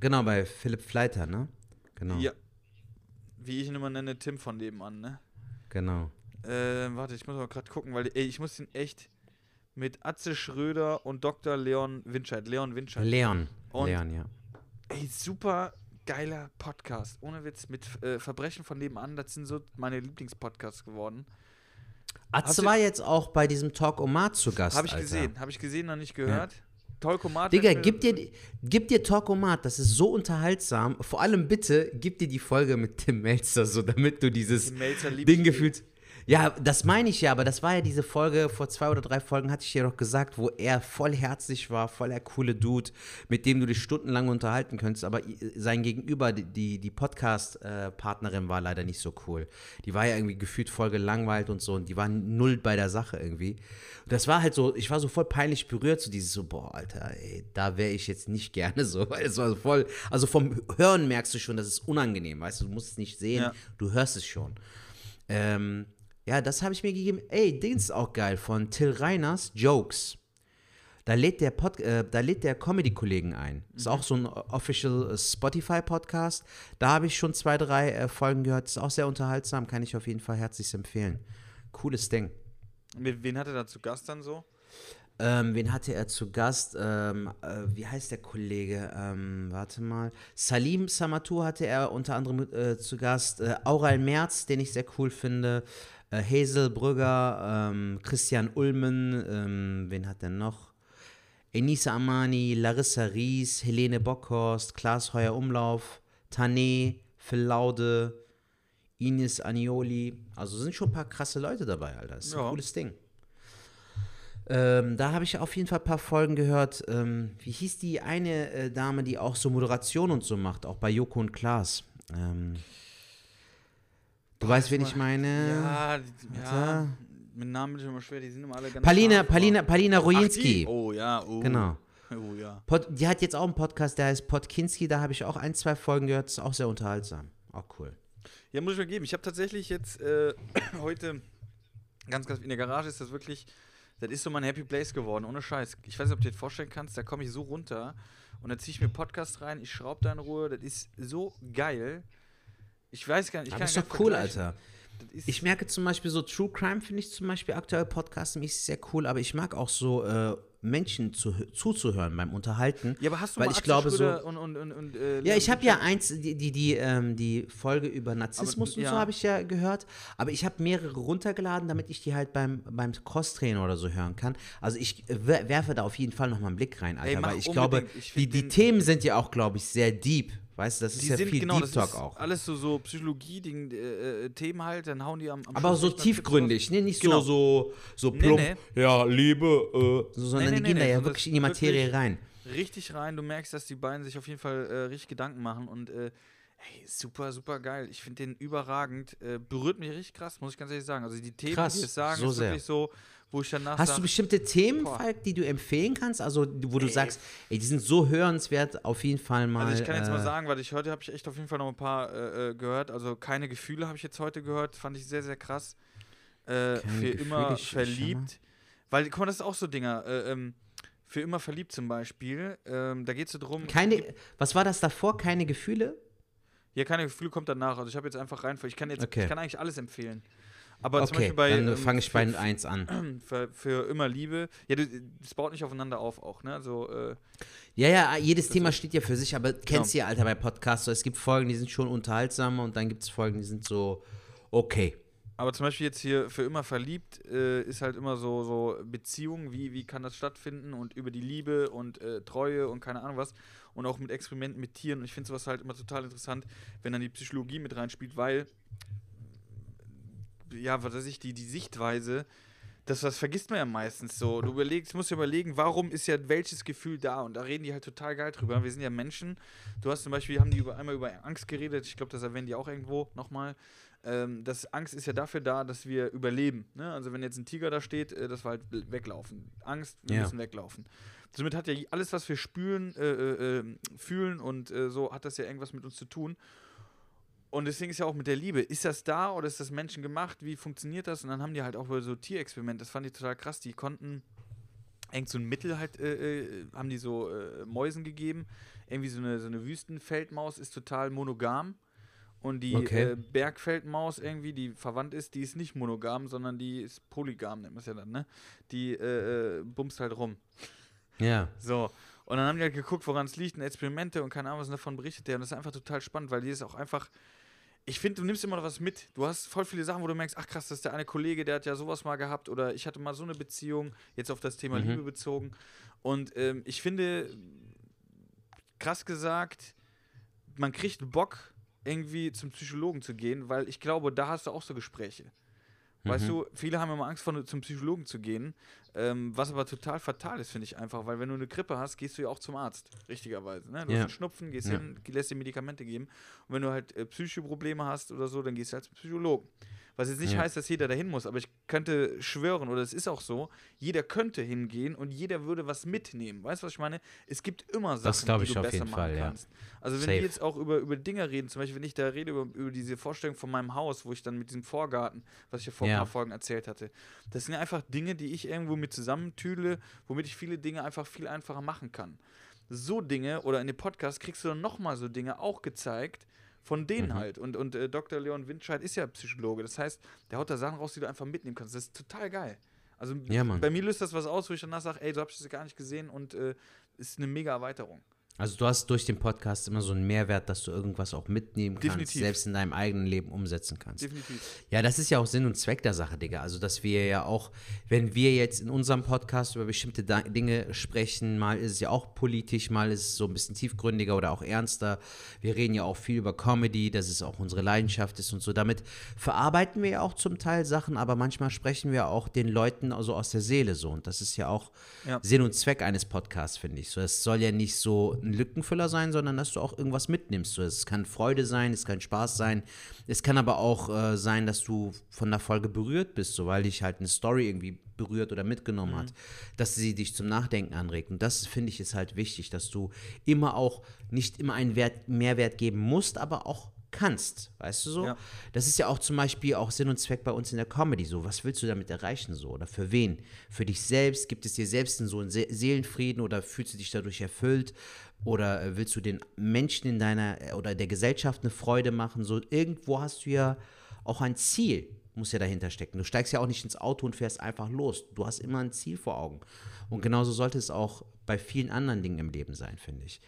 Genau, bei Philipp Fleiter, ne? Genau. Ja. Wie ich ihn immer nenne, Tim von nebenan, ne? Genau. Äh, warte, ich muss mal gerade gucken, weil ey, ich muss ihn echt mit Atze Schröder und Dr. Leon Winscheid, Leon Winscheid. Leon. Und- Leon, ja. Ey, super geiler Podcast. Ohne Witz, mit äh, Verbrechen von nebenan, das sind so meine Lieblingspodcasts geworden. Atze war jetzt auch bei diesem Talk Omat zu Gast. Habe ich Alter. gesehen, habe ich gesehen, noch nicht gehört. Tolkomat. Digga, gib dir, gib dir Talkomat, das ist so unterhaltsam. Vor allem bitte, gib dir die Folge mit Tim Melzer, so damit du dieses Ding gefühlt. Ja, das meine ich ja, aber das war ja diese Folge, vor zwei oder drei Folgen hatte ich dir doch gesagt, wo er voll herzlich war, voll der coole Dude, mit dem du dich stundenlang unterhalten könntest, aber sein Gegenüber, die- die, die Podcast-Partnerin war leider nicht so cool. Die war ja irgendwie gefühlt voll gelangweilt und so und die war null bei der Sache irgendwie. Und das war halt so, ich war so voll peinlich berührt, so dieses so, boah, Alter, ey, da wäre ich jetzt nicht gerne so, weil es war so voll, also vom Hören merkst du schon, das ist unangenehm, weißt du, du musst es nicht sehen, Ja. du hörst es schon. Ähm, ja, das habe ich mir gegeben. Ey, Dings ist auch geil von Till Reiners Jokes. Da lädt der, Pod, äh, da lädt der Comedy-Kollegen ein. Ist Mhm. auch so ein official äh, Spotify-Podcast. Da habe ich schon zwei, drei äh, Folgen gehört. Ist auch sehr unterhaltsam. Kann ich auf jeden Fall herzlich empfehlen. Cooles Ding. Wen hat er da zu Gast dann so? Ähm, wen hatte er zu Gast? Ähm, äh, wie heißt der Kollege? Ähm, warte mal. Salim Samatou hatte er unter anderem äh, zu Gast. Äh, Aural Merz, den ich sehr cool finde. Äh, Hazel Brügger, ähm, Christian Ulmen, ähm, wen hat er noch? Enisa Amani, Larissa Ries, Helene Bockhorst, Klaas Heuer Umlauf, Tané, Phil Laude, Ines Anioli. Also sind schon ein paar krasse Leute dabei, Alter. Das ist ein Ja. cooles Ding. Ähm, da habe ich auf jeden Fall ein paar Folgen gehört. Ähm, wie hieß die eine äh, Dame, die auch so Moderation und so macht, auch bei Joko und Klaas? Ähm, du weißt, wen ich meine? Ja, die, ja. Mit Namen bin ich immer schwer, die sind immer alle ganz Palina, aber- Palina, Palina Rojinski. Oh ja, oh. Genau. Oh ja. Pod, die hat jetzt auch einen Podcast, der heißt Podkinski. Da habe ich auch ein, zwei Folgen gehört. Ist auch sehr unterhaltsam. Auch cool. Ja, muss ich mir geben. Ich habe tatsächlich jetzt äh, heute ganz, ganz in der Garage ist das wirklich, das ist so mein Happy Place geworden, ohne Scheiß. Ich weiß nicht, ob du dir das vorstellen kannst, da komme ich so runter und dann ziehe ich mir Podcast rein, ich schraube da in Ruhe, das ist so geil. Ich weiß gar nicht, ich Aber ist doch cool. Alter. Ich merke zum Beispiel so True Crime finde ich zum Beispiel aktuell podcastmäßig sehr cool, aber ich mag auch so äh, Menschen zu, zuzuhören beim Unterhalten. Ja, aber hast du weil mal ich Axel glaube Schröder so. und, und, und, und äh, Ja, ich habe ja eins, die, die, die, ähm, die Folge über Narzissmus Aber, und ja. so habe ich ja gehört. Aber ich habe mehrere runtergeladen, damit ich die halt beim, beim Crosstrainer oder so hören kann. Also ich äh, wer- werfe da auf jeden Fall nochmal einen Blick rein, Alter. Ey, weil ich glaube, unbedingt. Ich die, die Themen sind ja auch, glaube ich, sehr deep. Weißt du, das ist Die ja sind viel genau, Deep Talk auch. alles so, so Psychologie, die, äh, äh, Themen halt, dann hauen die am, am Aber so tiefgründig, ne? Nicht Genau. so, so, so Nee, plump, nee. ja, Liebe, äh, so, sondern nee, die nee, gehen nee, da ja sondern wirklich in die Materie rein. richtig rein. Du merkst, dass die beiden sich auf jeden Fall äh, richtig Gedanken machen und äh, hey, super, super geil. Ich finde den überragend. Äh, berührt mich richtig krass, muss ich ganz ehrlich sagen. Also die Themen, Krass, die es sagen, so ist sehr. wirklich so, wo ich danach Hast sag, du bestimmte Themen, boah. Falk, die du empfehlen kannst? Also, wo du sagst, ey, die sind so hörenswert, auf jeden Fall mal. Also ich kann jetzt mal äh, sagen, weil ich heute habe ich echt auf jeden Fall noch ein paar äh, äh, gehört. Also keine Gefühle habe ich jetzt heute gehört, fand ich sehr, sehr krass. Äh, für Gefühle, immer ich- ich mal. verliebt. Weil, guck mal, das ist auch so Dinger. Äh, ähm, für immer verliebt zum Beispiel. Ähm, da geht es so drum. Keine, was war das davor? Keine Gefühle? Ja, keine Gefühle kommt danach. Also ich habe jetzt einfach rein. Ich kann jetzt, Okay. ich kann eigentlich alles empfehlen. Aber zum okay, Beispiel bei. dann ähm, fange ich bei für- 1 an. für, für immer Liebe. Ja, du- das baut nicht aufeinander auf auch, ne? Also, äh, Ja, ja, jedes Thema steht ja für sich, aber Genau. kennst du ja, Alter, bei Podcasts, so, es gibt Folgen, die sind schon unterhaltsam und dann gibt es Folgen, die sind so okay. aber zum Beispiel jetzt hier für immer verliebt äh, ist halt immer so, so Beziehung, wie, wie kann das stattfinden und über die Liebe und äh, Treue und keine Ahnung was. Und auch mit Experimenten mit Tieren. Und ich finde sowas halt immer total interessant, wenn dann die Psychologie mit reinspielt, weil, ja, was weiß ich, die, die Sichtweise, das, das vergisst man ja meistens so. Du überlegst, musst dir überlegen, warum ist ja welches Gefühl da? Und da reden die halt total geil drüber. Wir sind ja Menschen. Du hast zum Beispiel, haben die über, einmal über Angst geredet. Ich glaube, das erwähnen die auch irgendwo nochmal. Ähm, das Angst ist ja dafür da, dass wir überleben. Ne? Also wenn jetzt ein Tiger da steht, äh, dass wir halt weglaufen. Angst, wir Ja. müssen weglaufen. Somit hat ja alles, was wir spüren, äh, äh, äh, fühlen und äh, so, hat das ja irgendwas mit uns zu tun. Und deswegen ist ja auch mit der Liebe, ist das da oder ist das menschengemacht? Wie funktioniert das? Und dann haben die halt auch so Tierexperimente, das fand ich total krass, die konnten irgend so ein Mittel halt, äh, äh, haben die so äh, Mäusen gegeben. Irgendwie so eine, so eine Wüstenfeldmaus ist total monogam. Und die Okay. äh, Bergfeldmaus irgendwie, die verwandt ist, die ist nicht monogam, sondern die ist polygam, nennt man es ja dann, ne? Die äh, äh, bumst halt rum. Ja. So. Und dann haben die halt geguckt, woran es liegt, und Experimente und keine Ahnung, was davon berichtet der. Und das ist einfach total spannend, weil die ist auch einfach. Ich finde, du nimmst immer noch was mit. Du hast voll viele Sachen, wo du merkst, ach krass, das ist der eine Kollege, der hat ja sowas mal gehabt oder ich hatte mal so eine Beziehung, jetzt auf das Thema Mhm. Liebe bezogen. Und ähm, ich finde, krass gesagt, man kriegt Bock, irgendwie zum Psychologen zu gehen, weil ich glaube, da hast du auch so Gespräche. Weißt Mhm. du, viele haben immer Angst, von, zum Psychologen zu gehen, ähm, was aber total fatal ist, finde ich einfach, weil wenn du eine Grippe hast, gehst du ja auch zum Arzt, richtigerweise. Ne? Du Ja. hast einen Schnupfen, gehst Ja. hin, lässt dir Medikamente geben. Und wenn du halt äh, psychische Probleme hast oder so, dann gehst du halt zum Psychologen. Was jetzt nicht Ja. heißt, dass jeder dahin muss, aber ich könnte schwören, oder es ist auch so, jeder könnte hingehen und jeder würde was mitnehmen. Weißt du, was ich meine? Es gibt immer Sachen, glaub die ich du auf besser jeden machen Fall, ja. kannst. Also wenn Safe. wir jetzt auch über, über Dinge reden, zum Beispiel, wenn ich da rede über, über diese Vorstellung von meinem Haus, wo ich dann mit diesem Vorgarten, was ich ja vor Ja. ein paar Folgen erzählt hatte, das sind ja einfach Dinge, die ich irgendwo mit zusammentüle, womit ich viele Dinge einfach viel einfacher machen kann. So Dinge, oder in dem Podcast kriegst du dann nochmal so Dinge auch gezeigt, von denen Mhm. halt. Und, und äh, Dr. Leon Windscheid ist ja Psychologe. Das heißt, der haut da Sachen raus, die du einfach mitnehmen kannst. Das ist total geil. Also Ja, bei mir löst das was aus, wo ich danach sage, ey, so hab ich das gar nicht gesehen und äh, ist eine mega Erweiterung. Also du hast durch den Podcast immer so einen Mehrwert, dass du irgendwas auch mitnehmen kannst, Definitiv. selbst in deinem eigenen Leben umsetzen kannst. Definitiv. Ja, das ist ja auch Sinn und Zweck der Sache, Digga. Also, dass wir ja auch, wenn wir jetzt in unserem Podcast über bestimmte Da- Dinge sprechen, mal ist es ja auch politisch, mal ist es so ein bisschen tiefgründiger oder auch ernster. Wir reden ja auch viel über Comedy, dass es auch unsere Leidenschaft ist und so. Damit verarbeiten wir ja auch zum Teil Sachen, aber manchmal sprechen wir auch den Leuten also aus der Seele so. Und das ist ja auch Ja. Sinn und Zweck eines Podcasts, finde ich. So, es soll ja nicht so ein Lückenfüller sein, sondern dass du auch irgendwas mitnimmst. So, es kann Freude sein, es kann Spaß sein. Es kann aber auch äh, sein, dass du von der Folge berührt bist, so weil dich halt eine Story irgendwie berührt oder mitgenommen hat, dass sie dich zum Nachdenken anregt. Und das finde ich ist halt wichtig, dass du immer auch nicht immer einen Wert, Mehrwert geben musst, aber auch kannst, weißt du so? Ja. Das ist ja auch zum Beispiel auch Sinn und Zweck bei uns in der Comedy so. Was willst du damit erreichen so? Oder für wen? Für dich selbst? Gibt es dir selbst einen so einen Se Seelenfrieden oder fühlst du dich dadurch erfüllt? Oder äh, willst du den Menschen in deiner äh, oder der Gesellschaft eine Freude machen? So irgendwo hast du ja auch ein Ziel, muss ja dahinter stecken. Du steigst ja auch nicht ins Auto und fährst einfach los. Du hast immer ein Ziel vor Augen. Und genauso sollte es auch bei vielen anderen Dingen im Leben sein, finde ich.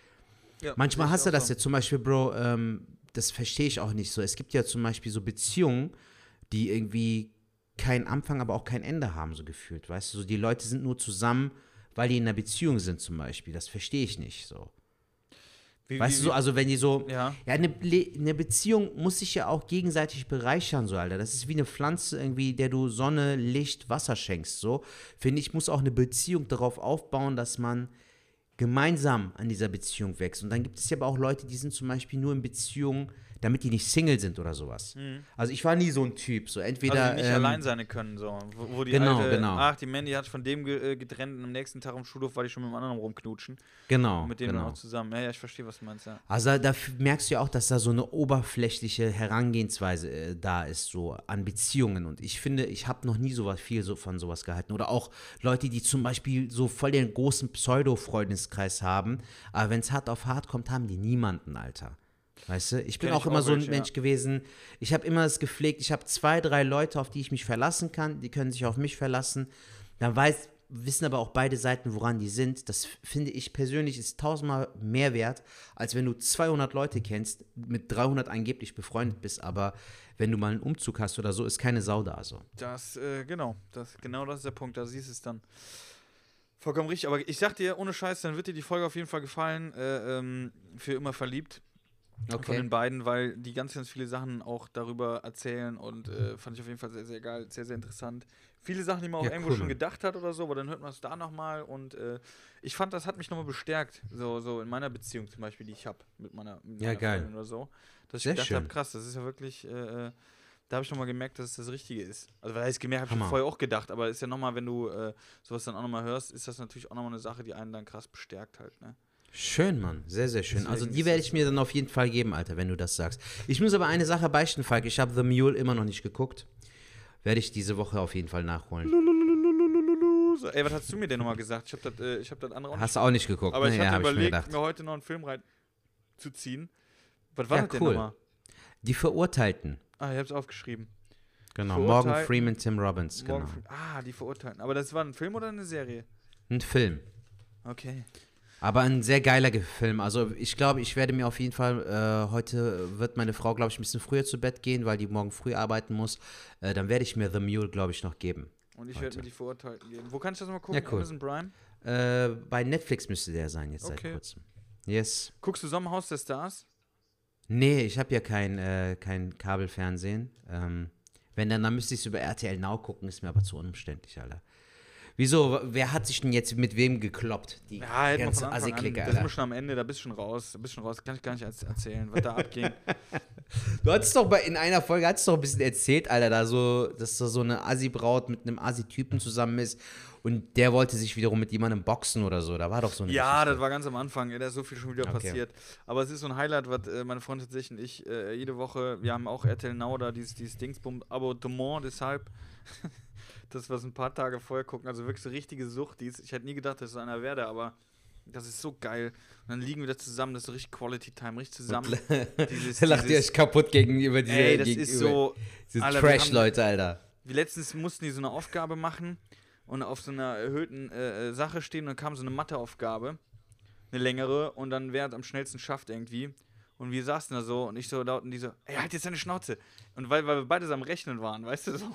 Ja, Manchmal hast du das so. ja zum Beispiel, Bro, ähm, das verstehe ich auch nicht so. Es gibt ja zum Beispiel so Beziehungen, die irgendwie keinen Anfang, aber auch kein Ende haben, so gefühlt, weißt du? So, die Leute sind nur zusammen, weil die in einer Beziehung sind zum Beispiel. Das verstehe ich nicht so. Wie, Weißt wie, du, so, also wenn die so, Ja. ja, eine, eine Beziehung muss sich ja auch gegenseitig bereichern, so, Alter. Das ist wie eine Pflanze irgendwie, der du Sonne, Licht, Wasser schenkst, so. Finde ich, muss auch eine Beziehung darauf aufbauen, dass man gemeinsam an dieser Beziehung wächst. Und dann gibt es ja aber auch Leute, die sind zum Beispiel nur in Beziehungen, damit die nicht Single sind oder sowas. Also ich war nie so ein Typ, so entweder Mhm. also die nicht ähm, allein sein können, so. Wo, wo die genau, alte, genau. ach, die Mandy hat von dem ge äh, getrennt und am nächsten Tag am Schulhof war die schon mit dem anderen rumknutschen. Genau, mit dem genau. auch zusammen. Ja, ja, ich verstehe, was du meinst, ja. Also da merkst du ja auch, dass da so eine oberflächliche Herangehensweise äh, da ist, so an Beziehungen. Und ich finde, ich habe noch nie sowas viel so von sowas gehalten. Oder auch Leute, die zum Beispiel so voll den großen Pseudo-Freundeskreis haben, aber wenn es hart auf hart kommt, haben die niemanden, Alter. Weißt du, ich bin auch ich immer auch so ein welche, Mensch gewesen. Ich habe immer das gepflegt, ich habe zwei, drei Leute, auf die ich mich verlassen kann, die können sich auf mich verlassen. Dann weiß, wissen aber auch beide Seiten, woran die sind. Das finde ich persönlich ist tausendmal mehr wert, als wenn du 200 Leute kennst, mit 300 angeblich befreundet bist, aber wenn du mal einen Umzug hast oder so, ist keine Sau da so. Das, äh, genau, das, genau das ist der Punkt, da siehst du es dann. Vollkommen richtig, aber ich sag dir, ohne Scheiß, dann wird dir die Folge auf jeden Fall gefallen. Äh, ähm, für immer verliebt von den beiden, weil die ganz, ganz viele Sachen auch darüber erzählen und äh, fand ich auf jeden Fall sehr, sehr geil, sehr, sehr interessant. Viele Sachen, die man auch Ja, irgendwo cool, schon gedacht hat oder so, aber dann hört man es da nochmal und äh, ich fand, das hat mich nochmal bestärkt, so, so in meiner Beziehung zum Beispiel, die ich habe mit meiner, mit Ja, meiner geil. Freundin oder so. Dass ich Sehr gedacht schön. habe, krass, das ist ja wirklich, äh, äh, da habe ich nochmal gemerkt, dass es das Richtige ist. Also, weil ich gemerkt habe, ich vorher auch gedacht, aber ist ja nochmal, wenn du äh, sowas dann auch nochmal hörst, ist das natürlich auch nochmal eine Sache, die einen dann krass bestärkt halt, ne? Schön, Mann. Sehr, sehr schön. also Deswegen die ist werde ich mir dann auf jeden Fall geben, Alter, wenn du das sagst. Ich muss aber eine Sache beichten, Falk. Ich habe The Mule immer noch nicht geguckt. Werde ich diese Woche auf jeden Fall nachholen. So, ey, was hast du mir denn nochmal gesagt? Ich habe das, äh, ich hab das andere auch Hast du auch nicht geguckt, Aber ne? ich Ja, hatte hab ich mir überlegt, gedacht. mir, heute noch einen Film reinzuziehen. Was war Ja, das denn cool. nochmal? Die Verurteilten. Ah, ich hab's aufgeschrieben. Genau. Morgan Freeman, Tim Robbins. Genau. Fre- Ah, die Verurteilten. Aber das war ein Film oder eine Serie? Ein Film. Okay. Aber ein sehr geiler Ge- Film. Also ich glaube, ich werde mir auf jeden Fall, äh, heute wird meine Frau, glaube ich, ein bisschen früher zu Bett gehen, weil die morgen früh arbeiten muss. Äh, dann werde ich mir The Mule, glaube ich, noch geben. Und ich werde mir die Verurteilten geben. Wo kann ich das mal gucken? Ja, cool. Amazon Prime? Äh, bei Netflix müsste der sein jetzt Okay. seit kurzem. Yes. Guckst du Sommerhaus der Stars? Nee, ich habe ja kein, äh, kein Kabelfernsehen. Ähm, wenn dann, dann müsste ich es über RTL Now gucken, ist mir aber zu unumständlich, Alter. Wieso? Wer hat sich denn jetzt mit wem gekloppt? Die Ja, wir ganze von Anfang an. Assi-Clique, Da sind wir Alter. schon am Ende, da bist du schon raus. Da bist du schon raus. Kann ich gar nicht erz- erzählen, was da abging. Du hattest doch bei, in einer Folge hattest doch ein bisschen erzählt, Alter, da so, dass da so eine Assi-Braut mit einem Assi-Typen zusammen ist und der wollte sich wiederum mit jemandem boxen oder so. Da war doch so eine Ja, Geschichte. das war ganz am Anfang. Da ist so viel schon wieder Okay. passiert. Aber es ist so ein Highlight, was äh, meine Freundin tatsächlich und ich äh, jede Woche, wir haben auch RTL Now da, dieses, dieses Dingsbum Abonnement, deshalb, das was ein paar Tage vorher gucken, also wirklich so richtige Sucht. Die ist, ich hätte nie gedacht, dass es einer werde, aber das ist so geil. Und dann liegen wir da zusammen, das ist so richtig Quality Time, richtig zusammen. dieses, lacht ihr dieses- euch kaputt gegenüber diese, Ey, das ist so. diese wir Trash-Leute, Alter. Wir letztens mussten die so eine Aufgabe machen und auf so einer erhöhten äh, äh, Sache stehen und dann kam so eine Matheaufgabe, eine längere und dann wer es am schnellsten schafft irgendwie. Und wir saßen da so und ich so laut und die so, ey, halt jetzt deine Schnauze. Und weil, weil wir beide so am Rechnen waren, weißt du so.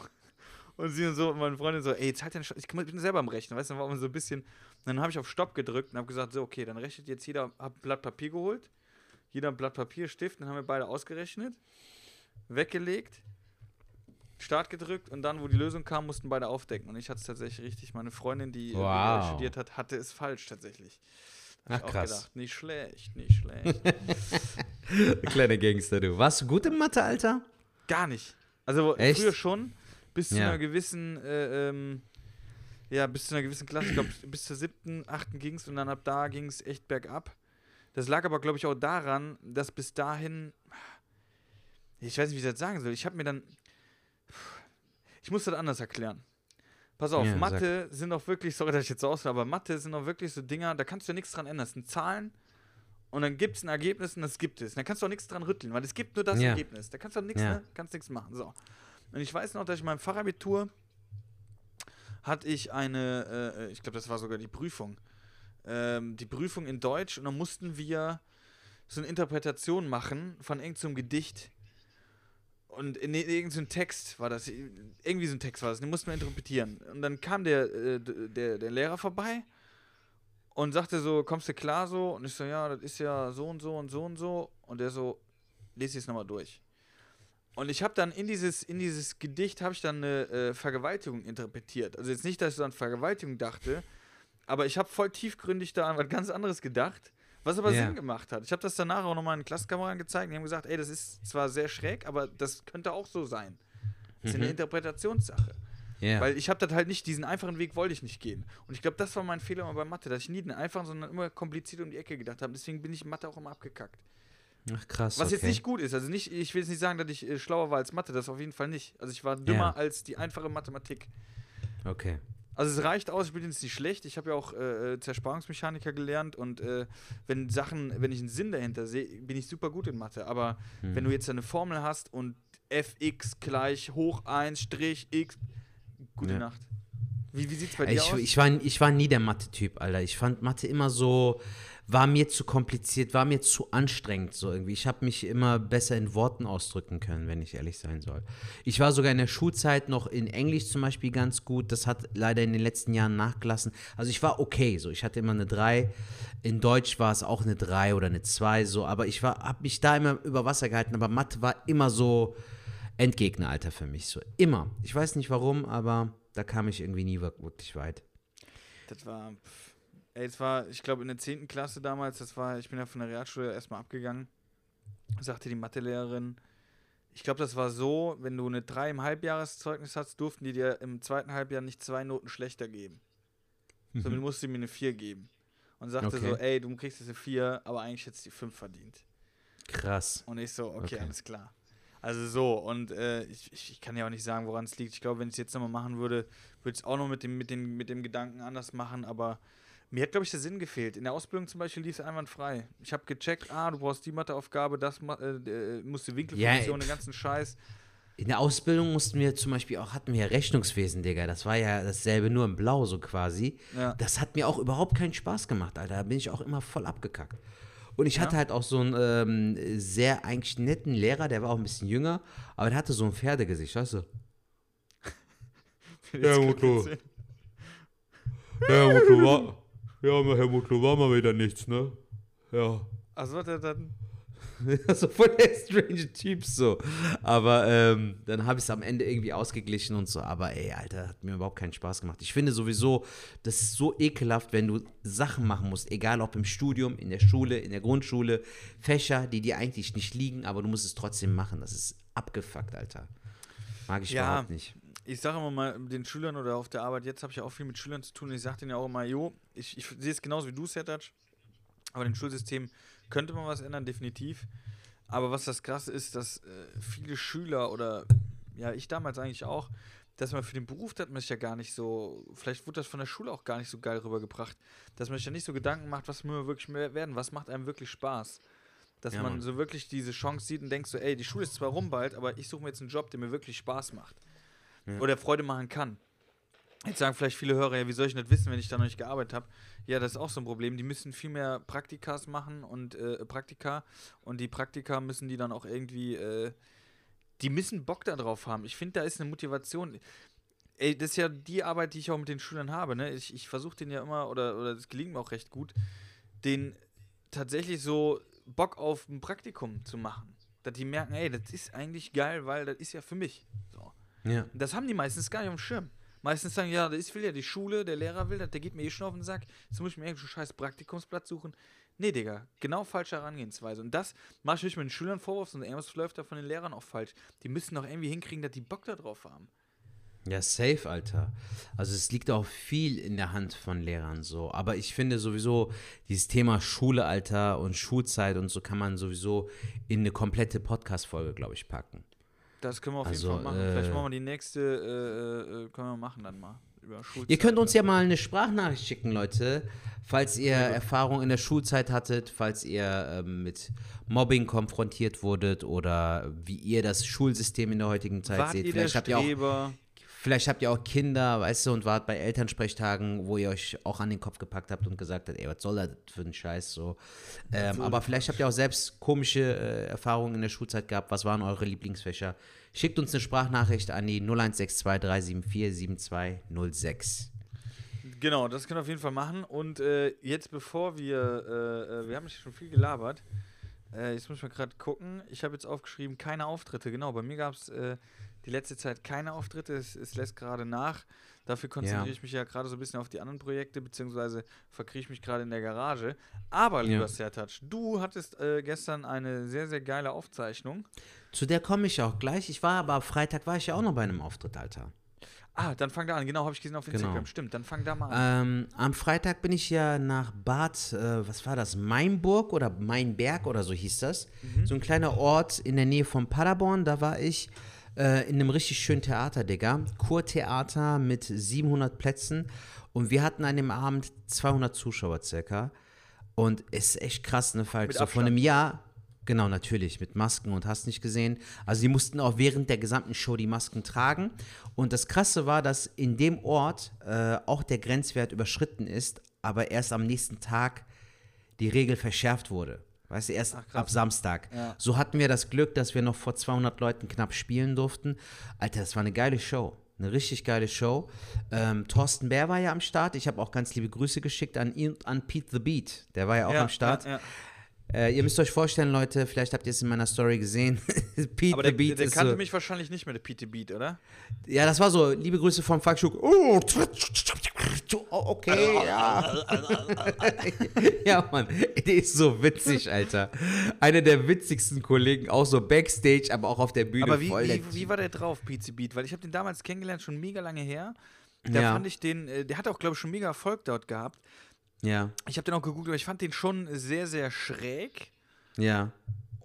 Und sie und so, und meine Freundin so, ey, jetzt halt deine Schnauze. Ich bin selber am Rechnen, weißt du, dann war man so ein bisschen. Und dann habe ich auf Stopp gedrückt und habe gesagt, so, okay, dann rechnet jetzt jeder, hab ein Blatt Papier geholt. Jeder ein Blatt Papier, Stift, dann haben wir beide ausgerechnet, weggelegt, Start gedrückt und dann, wo die Lösung kam, mussten beide aufdecken. Und ich hatte es tatsächlich richtig. Meine Freundin, die Wow. studiert hat, hatte es falsch tatsächlich. Hab Ach, krass. gedacht. Nicht schlecht, nicht schlecht. Kleiner Gangster, du. Warst du gut im Mathe, Alter? Gar nicht. Also Echt? früher schon, bis zu Ja. einer gewissen, äh, ähm, ja, bis zu einer gewissen Klasse, ich glaube, bis zur siebten, achten ging es und dann ab da ging es echt bergab. Das lag aber, glaube ich, auch daran, dass bis dahin, ich weiß nicht, wie ich das sagen soll, ich habe mir dann, ich muss das anders erklären. Pass auf, Ja, sag. Mathe sind auch wirklich, sorry, dass ich jetzt so ausfahre, aber Mathe sind auch wirklich so Dinger, da kannst du ja nichts dran ändern. Das sind Zahlen und dann gibt es ein Ergebnis und das gibt es. Und da kannst du auch nichts dran rütteln, weil es gibt nur das Ja. Ergebnis. Da kannst du auch nichts, ne? kannst nichts machen. So. Und ich weiß noch, dass ich in meinem Fachabitur hatte ich eine, äh, ich glaube, das war sogar die Prüfung. Ähm, die Prüfung in Deutsch und dann mussten wir so eine Interpretation machen von irgendeinem so Gedicht. Und in irgendeinem Text war das, irgendwie so ein Text war das, den mussten wir interpretieren. Und dann kam der, äh, der, der Lehrer vorbei und sagte so, kommst du klar so? Und ich so, ja, das ist ja so und so und so und so. Und der so, lese ich es nochmal durch. Und ich habe dann in dieses, in dieses Gedicht habe ich dann eine äh, Vergewaltigung interpretiert. Also jetzt nicht, dass ich so an Vergewaltigung dachte, aber ich habe voll tiefgründig da an was ganz anderes gedacht, was aber Ja. Sinn gemacht hat. Ich habe das danach auch nochmal in Klassenkameraden gezeigt. Die haben gesagt, ey, das ist zwar sehr schräg, aber das könnte auch so sein. Das ist eine Interpretationssache. Ja. Weil ich habe das halt nicht, diesen einfachen Weg wollte ich nicht gehen. Und ich glaube, das war mein Fehler bei Mathe, dass ich nie den einfachen, sondern immer kompliziert um die Ecke gedacht habe. Deswegen bin ich in Mathe auch immer abgekackt. Ach krass. Was okay. jetzt nicht gut ist. Also nicht, ich will jetzt nicht sagen, dass ich äh, schlauer war als Mathe, das auf jeden Fall nicht. Also ich war dümmer Ja. als die einfache Mathematik. Okay. Also es reicht aus, ich bin jetzt nicht schlecht. Ich habe ja auch äh, äh, Zersparungsmechaniker gelernt und äh, wenn Sachen, wenn ich einen Sinn dahinter sehe, bin ich super gut in Mathe. Aber wenn Hm. du jetzt eine Formel hast und fx gleich hoch 1 Strich x, gute Ja. Nacht. Wie, wie sieht's bei dir Ich, aus? ich, war, ich war nie der Mathe-Typ, Alter. Ich fand Mathe immer so, war mir zu kompliziert, war mir zu anstrengend so irgendwie. Ich habe mich immer besser in Worten ausdrücken können, wenn ich ehrlich sein soll. Ich war sogar in der Schulzeit noch in Englisch zum Beispiel ganz gut. Das hat leider in den letzten Jahren nachgelassen. Also ich war okay so. Ich hatte immer eine 3. In Deutsch war es auch eine 3 oder eine 2 so. Aber ich habe mich da immer über Wasser gehalten. Aber Mathe war immer so Endgegner, Alter, für mich. So immer. Ich weiß nicht warum, aber da kam ich irgendwie nie wir- wirklich weit. Das war, pff, ey, es war, ich glaube in der 10. Klasse damals, das war, ich bin ja von der Realschule erstmal abgegangen, sagte die Mathelehrerin, ich glaube, das war so, wenn du eine 3 im Halbjahreszeugnis hast, durften die dir im zweiten Halbjahr nicht zwei Noten schlechter geben. Sondern du musst mir eine 4 geben. Und sagte Okay. so, ey, du kriegst jetzt eine 4, aber eigentlich hättest du die 5 verdient. Krass. Und ich so, okay, Okay. alles klar. Also so, und äh, ich, ich, ich kann ja auch nicht sagen, woran es liegt. Ich glaube, wenn ich es jetzt nochmal machen würde, würde ich es auch noch mit dem, mit, dem, mit dem Gedanken anders machen, aber mir hat, glaube ich, der Sinn gefehlt. In der Ausbildung zum Beispiel lief es einwandfrei. Ich habe gecheckt, ah, du brauchst die Matheaufgabe, das äh, äh, musst du Winkelfunktion, Ja, den ganzen Scheiß. In der Ausbildung mussten wir zum Beispiel auch, hatten wir ja Rechnungswesen, Digga. Das war ja dasselbe, nur in Blau so quasi. Ja. Das hat mir auch überhaupt keinen Spaß gemacht, Alter. Da bin ich auch immer voll abgekackt. Und ich hatte Ja. halt auch so einen ähm, sehr eigentlich netten Lehrer, der war auch ein bisschen jünger, aber der hatte so ein Pferdegesicht, weißt du? Ja, Mutlu. Ja, war, ja, Herr Mutlu, war mal wieder nichts, ne? Ja. Also hat er dann. so voll der strange Typ so. Aber ähm, dann habe ich es am Ende irgendwie ausgeglichen und so. Aber ey, Alter, hat mir überhaupt keinen Spaß gemacht. Ich finde sowieso, das ist so ekelhaft, wenn du Sachen machen musst, egal ob im Studium, in der Schule, in der Grundschule, Fächer, die dir eigentlich nicht liegen, aber du musst es trotzdem machen. Das ist abgefuckt, Alter. Mag ich Ja. überhaupt nicht. Ich sage immer mal den Schülern oder auf der Arbeit, jetzt habe ich ja auch viel mit Schülern zu tun. Ich sage denen ja auch immer, jo, ich, ich sehe es genauso wie du, Sertac. Aber im Schulsystem könnte man was ändern, definitiv. Aber was das Krasse ist, dass äh, viele Schüler oder ja, ich damals eigentlich auch, dass man für den Beruf, das man sich ja gar nicht so, vielleicht wurde das von der Schule auch gar nicht so geil rübergebracht, dass man sich ja nicht so Gedanken macht, was will man wirklich mehr werden, was macht einem wirklich Spaß. Dass Ja, man so wirklich diese Chance sieht und denkt so, ey, die Schule ist zwar rum bald, aber ich suche mir jetzt einen Job, der mir wirklich Spaß macht. Oder Freude machen kann. Jetzt sagen vielleicht viele Hörer, ja, wie soll ich das wissen, wenn ich da noch nicht gearbeitet habe? Ja, das ist auch so ein Problem. Die müssen viel mehr Praktikas machen und äh, Praktika und die Praktika müssen die dann auch irgendwie, äh, die müssen Bock darauf haben. Ich finde, da ist eine Motivation. Ey, das ist ja die Arbeit, die ich auch mit den Schülern habe. Ne? Ich, ich versuche den ja immer, oder, oder gelingt mir auch recht gut, den tatsächlich so Bock auf ein Praktikum zu machen. Dass die merken, ey, das ist eigentlich geil, weil das ist ja für mich. So. Ja. Das haben die meistens gar nicht auf dem Schirm. Meistens sagen, ja, das will ja die Schule, der Lehrer will das, der geht mir eh schon auf den Sack. Jetzt muss ich mir irgendeinen scheiß Praktikumsplatz suchen. Nee, Digga, genau falsche Herangehensweise. Und das mache ich nicht mit den Schülern Vorwurf, sondern irgendwas läuft da von den Lehrern auch falsch. Die müssen doch irgendwie hinkriegen, dass die Bock da drauf haben. Ja, safe, Alter. Also es liegt auch viel in der Hand von Lehrern so. Aber ich finde sowieso, dieses Thema Schule, Alter und Schulzeit und so kann man sowieso in eine komplette Podcast-Folge, glaube ich, packen. Das können wir auf Also, jeden Fall machen. äh, Vielleicht machen wir die nächste, äh, äh, können wir machen dann mal. Über Schulzeit. Ihr könnt uns ja mal eine Sprachnachricht schicken, Leute, falls ihr Erfahrung in der Schulzeit hattet, falls ihr ähm, mit Mobbing konfrontiert wurdet oder wie ihr das Schulsystem in der heutigen Zeit Wart seht. Vielleicht habt ihr auch? Vielleicht habt ihr auch Kinder, weißt du, und wart bei Elternsprechtagen, wo ihr euch auch an den Kopf gepackt habt und gesagt habt, ey, was soll das für ein Scheiß so. Ähm, aber vielleicht habt ihr auch selbst komische äh, Erfahrungen in der Schulzeit gehabt. Was waren eure Lieblingsfächer? Schickt uns eine Sprachnachricht an die 016237477206. Genau, das können wir auf jeden Fall machen. Und äh, jetzt, bevor wir, äh, äh wir haben schon viel gelabert, äh, jetzt muss ich mal gerade gucken. Ich habe jetzt aufgeschrieben, keine Auftritte. Genau, bei mir gab es äh, die letzte Zeit keine Auftritte. Es, es lässt gerade nach. Dafür konzentriere ja. ich mich ja gerade so ein bisschen auf die anderen Projekte, beziehungsweise verkriege ich mich gerade in der Garage. Aber, lieber ja. Sertac, du hattest äh, gestern eine sehr, sehr geile Aufzeichnung. Zu der komme ich auch gleich. Ich war aber Freitag war ich ja auch noch bei einem Auftritt, Alter. Ah, dann fang da an. Genau, habe ich gesehen auf Instagram. Genau. Stimmt, dann fang da mal an. Ähm, am Freitag bin ich ja nach Bad, äh, was war das? Mainburg oder Mainberg oder so hieß das. Mhm. So ein kleiner Ort in der Nähe von Paderborn. Da war ich äh, in einem richtig schönen Theater, Digga. Kurtheater mit 700 Plätzen. Und wir hatten an dem Abend 200 Zuschauer circa. Und es ist echt krass, ne, Falk? So von einem Jahr, Genau, natürlich, mit Masken und hast nicht gesehen. Also die mussten auch während der gesamten Show die Masken tragen. Und das Krasse war, dass in dem Ort äh, auch der Grenzwert überschritten ist, aber erst am nächsten Tag die Regel verschärft wurde. Weißt du, erst Ach, ab Samstag. Ja. So hatten wir das Glück, dass wir noch vor 200 Leuten knapp spielen durften. Alter, das war eine geile Show. Eine richtig geile Show. Ähm, Thorsten Bär war ja am Start. Ich habe auch ganz liebe Grüße geschickt an ihn und an Pete the Beat. Der war ja auch ja, am Start. Ja, äh, ihr müsst euch vorstellen, Leute, vielleicht habt ihr es in meiner Story gesehen. Pete Aber der, the Beat der, der kannte so, mich wahrscheinlich nicht mehr, der Pete the Beat, oder? Ja, das war so, liebe Grüße vom Falkschuk. Oh, okay, ja. ja, Mann, der ist so witzig, Alter. Einer der witzigsten Kollegen, auch so Backstage, aber auch auf der Bühne. Aber wie, wie, wie war der drauf, Pete the Beat? Weil ich habe den damals kennengelernt, schon mega lange her. Da ja. fand ich den, äh, der hat auch, glaube ich, schon mega Erfolg dort gehabt. Ja. Ich habe den auch gegoogelt, aber ich fand den schon sehr, sehr schräg. Ja.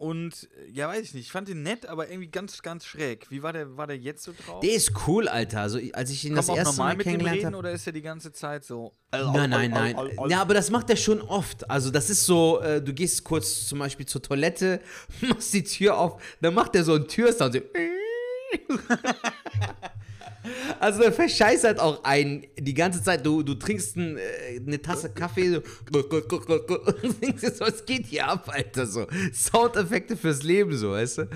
Und ja, weiß ich nicht. Ich fand den nett, aber irgendwie ganz, ganz schräg. Wie war der, war der jetzt so drauf? Der ist cool, Alter. Also, als ich ihn Kommt das erste Mal kennengelernt habe. Oder ist er die ganze Zeit so? Nein, nein, nein. Ja, aber das macht er schon oft. Also, das ist so, äh, du gehst kurz zum Beispiel zur Toilette, machst die Tür auf, dann macht er so einen Türsound. So Also der verscheißert auch einen die ganze Zeit. Du, du trinkst ein, äh, eine Tasse Kaffee so, und denkst dir so, es geht hier ab, Alter. So. Soundeffekte fürs Leben, so, weißt du?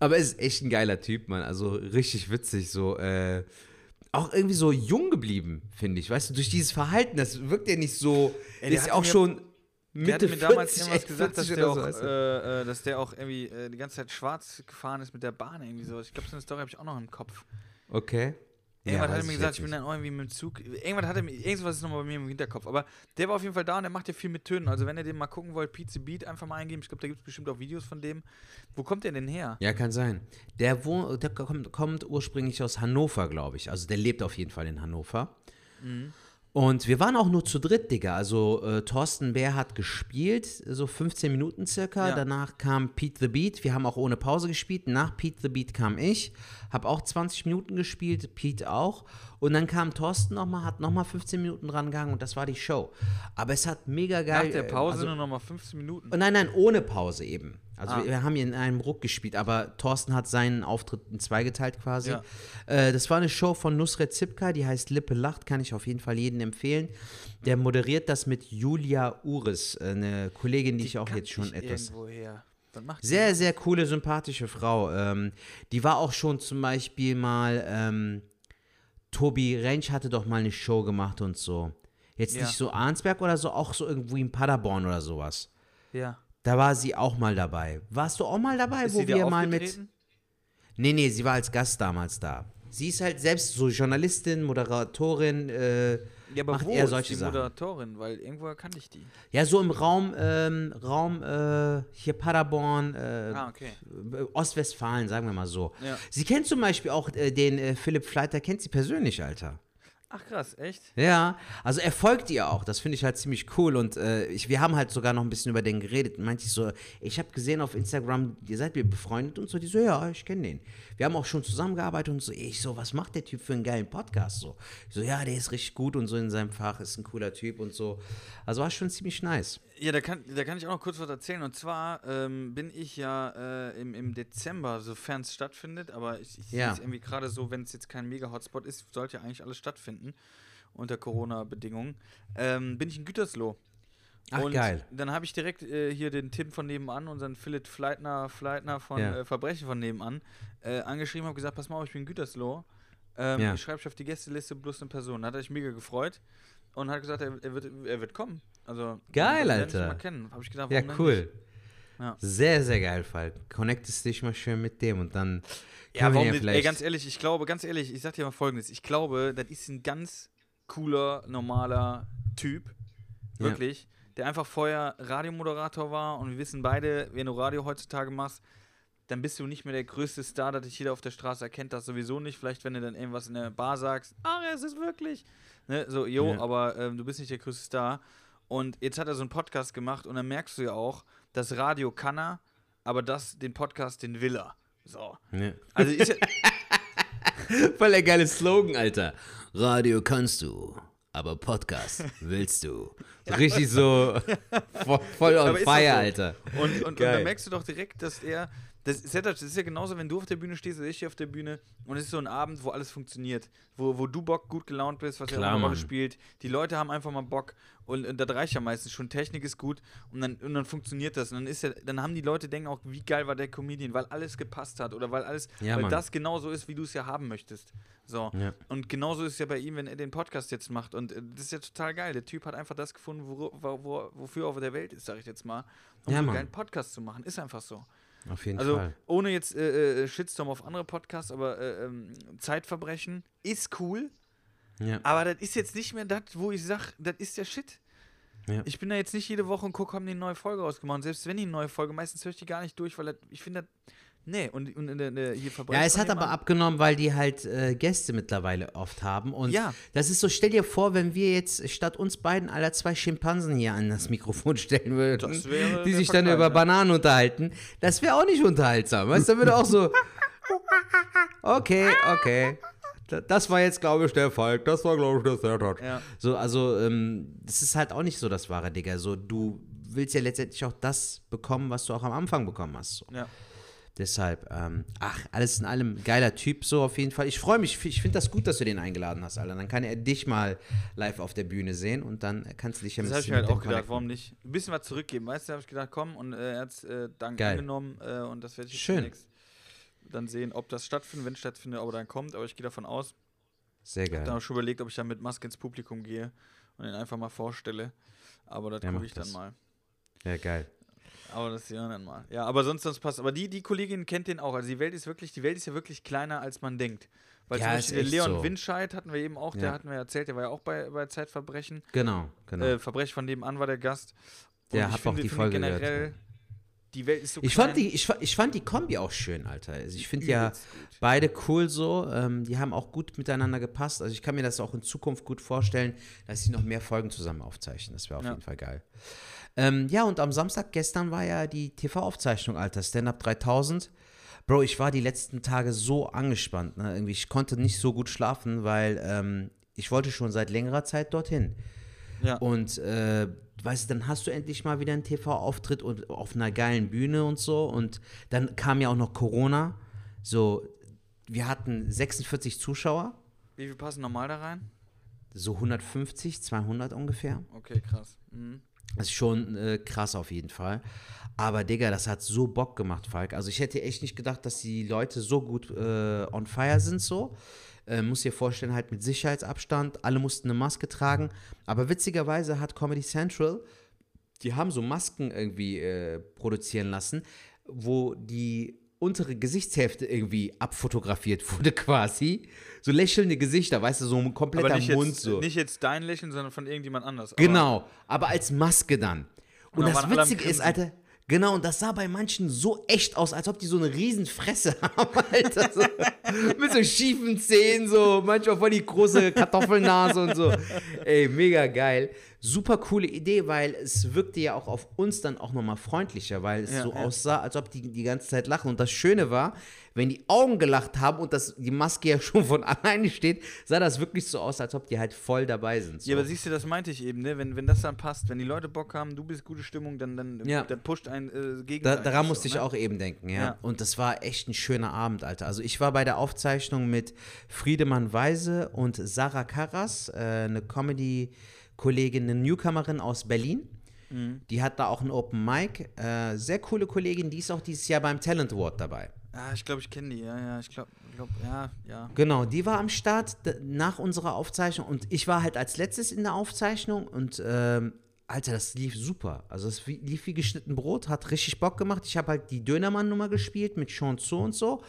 Aber er ist echt ein geiler Typ, Mann. Also richtig witzig, so. Äh, auch irgendwie so jung geblieben, finde ich. Weißt du, durch dieses Verhalten, das wirkt ja nicht so. Er ist ja auch schon. Mitte der hat mir damals 40, irgendwas gesagt, dass der, auch, so, äh, äh, dass der auch irgendwie äh, die ganze Zeit schwarz gefahren ist mit der Bahn irgendwie so. Ich glaube, so eine Story habe ich auch noch im Kopf. Okay. Irgendwann ja, hat er mir gesagt, ich bin dann irgendwie mit dem Zug. Irgendwann hat er mir, irgendwas ist nochmal bei mir im Hinterkopf. Aber der war auf jeden Fall da und der macht ja viel mit Tönen. Also wenn ihr den mal gucken wollt, Pizza Beat einfach mal eingeben. Ich glaube, da gibt es bestimmt auch Videos von dem. Wo kommt der denn her? Ja, kann sein. Der, wo, der kommt, kommt ursprünglich aus Hannover, glaube ich. Also der lebt auf jeden Fall in Hannover. Mhm. Und wir waren auch nur zu dritt, Digga. Also äh, Thorsten Bär hat gespielt, so 15 Minuten circa. Ja. Danach kam Pete the Beat. Wir haben auch ohne Pause gespielt. Nach Pete the Beat kam ich, habe auch 20 Minuten gespielt, Pete auch. Und dann kam Thorsten nochmal, hat nochmal 15 Minuten dran gegangen und das war die Show. Aber es hat mega geil. Nach der Pause also, nur nochmal 15 Minuten? Nein, nein, ohne Pause eben. Also ah. wir, wir, haben hier in einem Ruck gespielt, aber Thorsten hat seinen Auftritt in zwei geteilt quasi. Ja. Äh, das war eine Show von Nusret Zipka, die heißt Lippe lacht, kann ich auf jeden Fall jedem empfehlen. Der moderiert das mit Julia Uris, äh, eine Kollegin, die, die ich auch jetzt schon etwas. Sehr, sehr coole, sympathische Frau. Ähm, die war auch schon zum Beispiel mal, ähm, Tobi Rentsch hatte doch mal eine Show gemacht und so. Jetzt ja. nicht so Arnsberg oder so, auch so irgendwo in Paderborn oder sowas. Ja. Da war sie auch mal dabei. Warst du auch mal dabei, ist wo wir mal mit. Nee, nee, sie war als Gast damals da. Sie ist halt selbst so Journalistin, Moderatorin, äh, ja, aber macht wo eher solche ist die Sachen. Moderatorin? Weil irgendwo kannte ich die. Ja, so im Raum, ähm, Raum äh, hier Paderborn, äh, ah, okay. Ostwestfalen, sagen wir mal so. Ja. Sie kennt zum Beispiel auch äh, den äh, Philipp Fleiter, kennt sie persönlich, Alter. Ach krass, echt? Ja, also er folgt ihr auch. Das finde ich halt ziemlich cool. Und äh, ich, wir haben halt sogar noch ein bisschen über den geredet. Meinte ich so, ich habe gesehen auf Instagram, ihr seid wir befreundet und so. Die so, ja, ich kenne den. Wir haben auch schon zusammengearbeitet und so. Ich so, was macht der Typ für einen geilen Podcast? So, ich so, ja, der ist richtig gut und so in seinem Fach, ist ein cooler Typ und so. Also war schon ziemlich nice. Ja, da kann, da kann ich auch noch kurz was erzählen. Und zwar ähm, bin ich ja äh, im, im Dezember, sofern es stattfindet, aber ich, ich Ja. sehe es irgendwie gerade so, wenn es jetzt kein Mega-Hotspot ist, sollte ja eigentlich alles stattfinden unter Corona-Bedingungen, ähm, bin ich in Gütersloh. Ach, und geil. dann habe ich direkt äh, hier den Tim von nebenan, unseren Philipp Fleitner, Fleitner von Ja. äh, Verbrechen von nebenan, äh, angeschrieben, habe gesagt, pass mal auf, ich bin in Gütersloh. Ähm, Ja. Ich schreibe auf die Gästeliste plus eine Person. Da hat er sich mega gefreut und hat gesagt, er, er, wird, er wird kommen. Also, Geil, Alter. Mal kennen. Gedacht, Ja, cool. Ja. Sehr, sehr geil, Falk. Connectest dich mal schön mit dem und dann Ja, warum ja nicht? vielleicht. Ey, ganz ehrlich, ich glaube, ganz ehrlich, ich sag dir mal folgendes. Ich glaube, das ist ein ganz cooler, normaler Typ. Ja. Wirklich. Der einfach vorher Radiomoderator war und wir wissen beide, wenn du Radio heutzutage machst, dann bist du nicht mehr der größte Star, dass dich jeder auf der Straße erkennt, das sowieso nicht. Vielleicht, wenn du dann irgendwas in der Bar sagst, ach, es ist wirklich. Ne? So, jo, Ja. aber ähm, du bist nicht der größte Star. Und jetzt hat er so einen Podcast gemacht und dann merkst du ja auch, das Radio kann er, aber das, den Podcast, den will er. So. ja. Also ist ja, Voll der geile Slogan, Alter. Radio kannst du, aber Podcast willst du. Richtig so voll, voll on fire, so. Alter. Und, und, und dann merkst du doch direkt, dass er. Das ist, ja, das ist ja genauso, wenn du auf der Bühne stehst oder ich hier auf der Bühne und es ist so ein Abend, wo alles funktioniert. Wo, wo du Bock, gut gelaunt bist, was ja auch eine Rolle spielt. Die Leute haben einfach mal Bock und, und das reicht ja meistens schon. Technik ist gut und dann, und dann funktioniert das. Und dann, ist ja, dann haben die Leute denken auch, wie geil war der Comedian, weil alles gepasst hat oder weil alles, Ja, weil Mann. das genauso ist, wie du es ja haben möchtest. So. Ja. Und genauso ist es ja bei ihm, wenn er den Podcast jetzt macht. Und äh, das ist ja total geil. Der Typ hat einfach das gefunden, wo, wo, wo, wofür er auf der Welt ist, sag ich jetzt mal. Um Ja, so einen geilen Podcast zu machen. Ist einfach so. Auf jeden Also Fall. ohne jetzt äh, äh, Shitstorm auf andere Podcasts, aber äh, ähm, Zeitverbrechen ist cool, Ja. aber das ist jetzt nicht mehr das, wo ich sag, das ist der Shit. Ja. Ich bin da jetzt nicht jede Woche und gucke, haben die eine neue Folge rausgemacht. Und selbst wenn die eine neue Folge, meistens höre ich die gar nicht durch, weil das, ich finde das. Nee, und, und in der, in der, hier Verbrechen Ja, es hat aber abgenommen, weil die halt äh, Gäste mittlerweile oft haben. Und Ja. das ist so, stell dir vor, wenn wir jetzt statt uns beiden aller zwei Schimpansen hier an das Mikrofon stellen würden, Das wäre die sich dann über. Bananen unterhalten, das wäre auch nicht unterhaltsam. Weißt du, da würde auch so, okay, okay. Da- Das war jetzt, glaube ich, der Falk. Das war, glaube ich, der Sertat. Ja. So, also, ähm, das ist halt auch nicht so das wahre Digga. So, du willst ja letztendlich auch das bekommen, was du auch am Anfang bekommen hast. So. Ja. Deshalb, ähm, ach, alles in allem geiler Typ, so auf jeden Fall. Ich freue mich, ich finde das gut, dass du den eingeladen hast, Alter. Dann kann er dich mal live auf der Bühne sehen und dann kannst du dich ja Das ein habe ich bisschen mir halt mit auch gedacht, connecten. warum nicht? Ein bisschen was zurückgeben, weißt du, habe ich gedacht, komm, und äh, er hat es äh, dank Geil. angenommen äh, und das werde ich jetzt Schön. demnächst dann sehen, ob das stattfindet, wenn es stattfindet, ob er dann kommt, aber ich gehe davon aus. Sehr Ich habe geil. auch schon überlegt, ob ich dann mit Maske ins Publikum gehe und ihn einfach mal vorstelle. Aber das Ja, gucke ich dann das. mal. Ja, geil. Aber das ja dann mal. Ja, aber sonst, sonst passt. Aber die, die Kollegin kennt den auch. Also die Welt ist wirklich, die Welt ist ja wirklich kleiner, als man denkt. Weil Ja, zum Beispiel der Leon so. Windscheid hatten wir eben auch, der Ja. hatten wir erzählt, der war ja auch bei, bei Zeitverbrechen. Genau, genau. Äh, Verbrechen von nebenan war der Gast. Der ich hat auch die Folge gehört, generell, die Welt ist so ich, klein. fand die, ich, ich fand die Kombi auch schön, Alter. Also ich finde ja gut. beide cool so. Ähm, die haben auch gut miteinander gepasst. Also ich kann mir das auch in Zukunft gut vorstellen, dass sie noch mehr Folgen zusammen aufzeichnen. Das wäre auf Ja. jeden Fall geil. Ähm, ja, und am Samstag gestern war ja die TV-Aufzeichnung, Alter. Stand-Up 3000. Bro, ich war die letzten Tage so angespannt. Ne? Irgendwie, ich konnte nicht so gut schlafen, weil ähm, ich wollte schon seit längerer Zeit dorthin. Ja. Und äh, weißt du, dann hast du endlich mal wieder einen TV-Auftritt und auf einer geilen Bühne und so. Und dann kam ja auch noch Corona. So, wir hatten 46 Zuschauer, Wie viel passen normal da rein? so 150, 200 ungefähr. Okay, krass. Mhm. Das ist schon äh, krass auf jeden Fall. Aber Digga, das hat so Bock gemacht, Falk. Also ich hätte echt nicht gedacht, dass die Leute so gut äh, on fire sind so. Äh, muss dir vorstellen, halt mit Sicherheitsabstand. Alle mussten eine Maske tragen. Aber witzigerweise hat Comedy Central, die haben so Masken irgendwie äh, produzieren lassen, wo die untere Gesichtshälfte irgendwie abfotografiert wurde quasi. So lächelnde Gesichter, weißt du, so ein kompletter Aber nicht Mund jetzt, so. nicht jetzt dein Lächeln, sondern von irgendjemand anders. Aber- Genau, aber als Maske dann. Und, Und das Witzige ist. Alter, genau, und das sah bei manchen so echt aus, als ob die so eine riesen Fresse haben, Alter. So, mit so schiefen Zähnen, so manchmal voll die große Kartoffelnase und so. Ey, mega geil. Super coole Idee, weil es wirkte ja auch auf uns dann auch nochmal freundlicher, weil es Ja, so ja. aussah, als ob die die ganze Zeit lachen. Und das Schöne war, wenn die Augen gelacht haben und das, die Maske ja schon von alleine steht, sah das wirklich so aus, als ob die halt voll dabei sind. So. Ja, aber siehst du, das meinte ich eben, ne? Wenn, wenn das dann passt, wenn die Leute Bock haben, du bist gute Stimmung, dann, dann, Ja. dann pusht ein äh, gegen Da, daran musste ich auch eben denken, ja. Ja. Und das war echt ein schöner Abend, Alter. Also ich war bei der Aufzeichnung mit Friedemann Weise und Sarah Karras, äh, eine Comedy-Kollegin, eine Newcomerin aus Berlin. Mhm. Die hat da auch ein Open Mic. Äh, sehr coole Kollegin, die ist auch dieses Jahr beim Talent Award dabei. Ah, ich glaube, ich kenne die, ja, ja, ich glaube, glaub, ja, ja. Genau, die war am Start nach unserer Aufzeichnung und ich war halt als letztes in der Aufzeichnung und ähm, Alter, das lief super. Also es lief wie geschnitten Brot, hat richtig Bock gemacht. Ich habe halt die Dönermann-Nummer gespielt mit Sean Zo und so.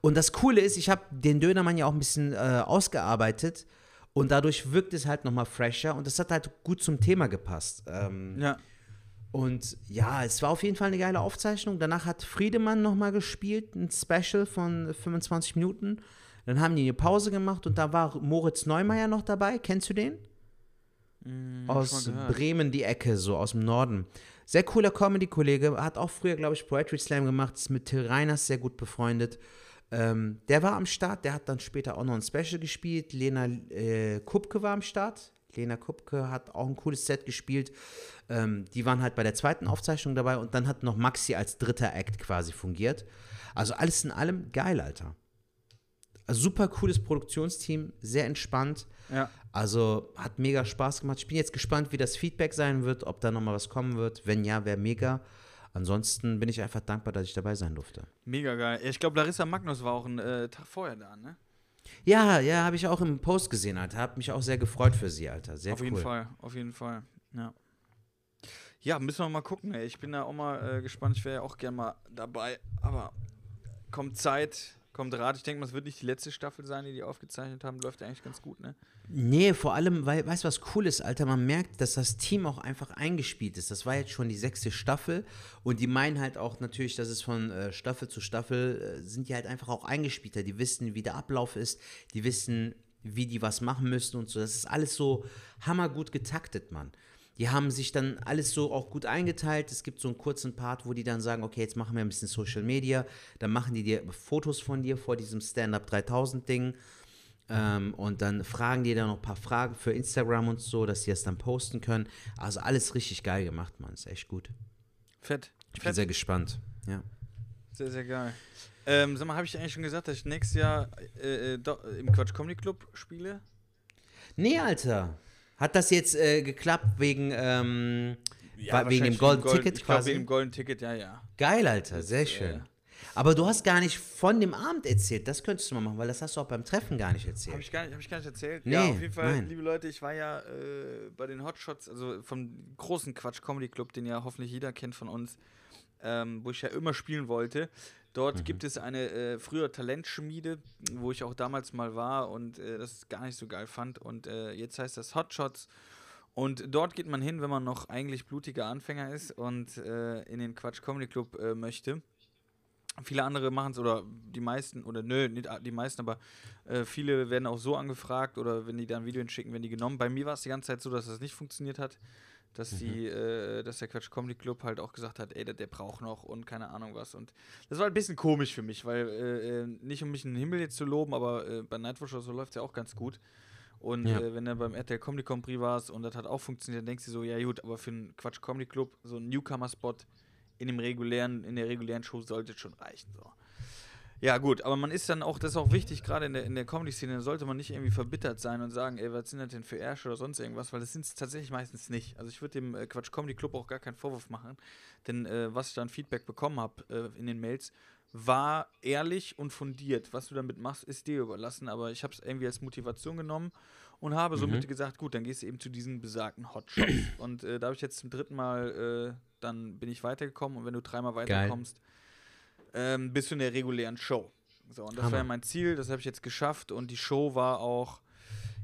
Und das Coole ist, ich habe den Dönermann ja auch ein bisschen äh, ausgearbeitet und dadurch wirkt es halt nochmal fresher und das hat halt gut zum Thema gepasst. Ähm, Ja, und ja, es war auf jeden Fall eine geile Aufzeichnung. Danach hat Friedemann nochmal gespielt, ein Special von 25 Minuten. Dann haben die eine Pause gemacht und da war Moritz Neumeier noch dabei. Kennst du den? Ich aus. Bremen, die Ecke, so aus dem Norden. Sehr cooler Comedy-Kollege, hat auch früher, glaube ich, Poetry Slam gemacht, ist mit Till Reiners sehr gut befreundet. Ähm, der war am Start, der hat dann später auch noch ein Special gespielt. Lena äh, Kupke war am Start. Lena Kupke hat auch ein cooles Set gespielt. Ähm, die waren halt bei der zweiten Aufzeichnung dabei und dann hat noch Maxi als dritter Act quasi fungiert. Also alles in allem geil, Alter. Also super cooles Produktionsteam, sehr entspannt. Ja. Also hat mega Spaß gemacht. Ich bin jetzt gespannt, wie das Feedback sein wird, ob da nochmal was kommen wird. Wenn ja, wäre mega. Ansonsten bin ich einfach dankbar, dass ich dabei sein durfte. Mega geil. Ich glaube, Larissa Magnus war auch einen äh, Tag vorher da, ne? Ja, ja, habe ich auch im Post gesehen, Alter. Hab mich auch sehr gefreut für sie, Alter. Sehr auf cool. jeden Fall, auf jeden Fall. Ja. Ja, müssen wir mal gucken, ey. Ich bin da auch mal äh, gespannt. Ich wäre ja auch gern mal dabei. Aber kommt Zeit, kommt Rat. Ich denke mal, es wird nicht die letzte Staffel sein, die die aufgezeichnet haben. Läuft ja eigentlich ganz gut, ne? Nee, vor allem, weil, weißt du, was cool ist, Alter? Man merkt, dass das Team auch einfach eingespielt ist. Das war jetzt schon die sechste Staffel und die meinen halt auch natürlich, dass es von äh, Staffel zu Staffel äh, sind die halt einfach auch eingespielter. Die wissen, wie der Ablauf ist, die wissen, wie die was machen müssen und so. Das ist alles so hammergut getaktet, Mann. Die haben sich dann alles so auch gut eingeteilt. Es gibt so einen kurzen Part, wo die dann sagen, okay, jetzt machen wir ein bisschen Social Media. Dann machen die dir Fotos von dir vor diesem Stand-Up 3000 Ding. Ähm, und dann fragen die dann noch ein paar Fragen für Instagram und so, dass sie das dann posten können. Also alles richtig geil gemacht, Mann. Ist echt gut. Fett. Ich bin Fett. sehr gespannt. Ja. Sehr, sehr geil. Ähm, sag mal, habe ich dir eigentlich schon gesagt, dass ich nächstes Jahr äh, äh, im Quatsch Comedy Club spiele? Nee, Alter. Hat das jetzt äh, geklappt wegen, ähm, wa- wegen dem Golden Golden- Ticket Ich quasi? wegen dem Golden Ticket, ja, ja. Geil, Alter. Sehr äh, schön. Aber du hast gar nicht von dem Abend erzählt. Das könntest du mal machen, weil das hast du auch beim Treffen gar nicht erzählt. Habe ich, gar nicht- hab ich gar nicht erzählt. Nee, ja, auf jeden Fall, nein. liebe Leute, ich war ja äh, bei den Hotshots, also vom großen Quatsch Comedy Club, den ja hoffentlich jeder kennt von uns, ähm, wo ich ja immer spielen wollte. Dort Mhm. gibt es eine äh, früher Talentschmiede, wo ich auch damals mal war und äh, das gar nicht so geil fand. Und äh, jetzt heißt das Hotshots. Und dort geht man hin, wenn man noch eigentlich blutiger Anfänger ist und äh, in den Quatsch Comedy Club äh, möchte. Viele andere machen es oder die meisten, oder nö, nicht die meisten, aber äh, viele werden auch so angefragt oder wenn die dann ein Video hinschicken, werden die genommen. Bei mir war es die ganze Zeit so, dass das nicht funktioniert hat. Dass, die, äh, dass der Quatsch Comedy Club halt auch gesagt hat, ey, der, der braucht noch und keine Ahnung was. Und das war ein bisschen komisch für mich, weil äh, äh, nicht um mich in den Himmel jetzt zu loben, aber äh, bei Nightwatch oder so läuft es ja auch ganz gut. Und Ja. äh, wenn du beim RTL Comedy Compris warst und das hat auch funktioniert, dann denkst du so, ja gut, aber für einen Quatsch Comedy Club, so ein Newcomer-Spot in dem regulären, in der regulären Show sollte es schon reichen. So. Ja, gut, aber man ist dann auch, das ist auch wichtig, gerade in der, in der Comedy-Szene, da sollte man nicht irgendwie verbittert sein und sagen, ey, was sind das denn für Ärsche oder sonst irgendwas, weil das sind es tatsächlich meistens nicht. Also ich würde dem äh, Quatsch Comedy Club auch gar keinen Vorwurf machen, denn äh, was ich dann Feedback bekommen habe äh, in den Mails, war ehrlich und fundiert. Was du damit machst, ist dir überlassen, aber ich habe es irgendwie als Motivation genommen und habe somit gesagt, gut, dann gehst du eben zu diesen besagten Hotshots. und äh, da habe ich jetzt zum dritten Mal, äh, dann bin ich weitergekommen und wenn du dreimal weiterkommst, ähm, bist du in der regulären Show. So, und das Hammer. war ja mein Ziel, das habe ich jetzt geschafft und die Show war auch,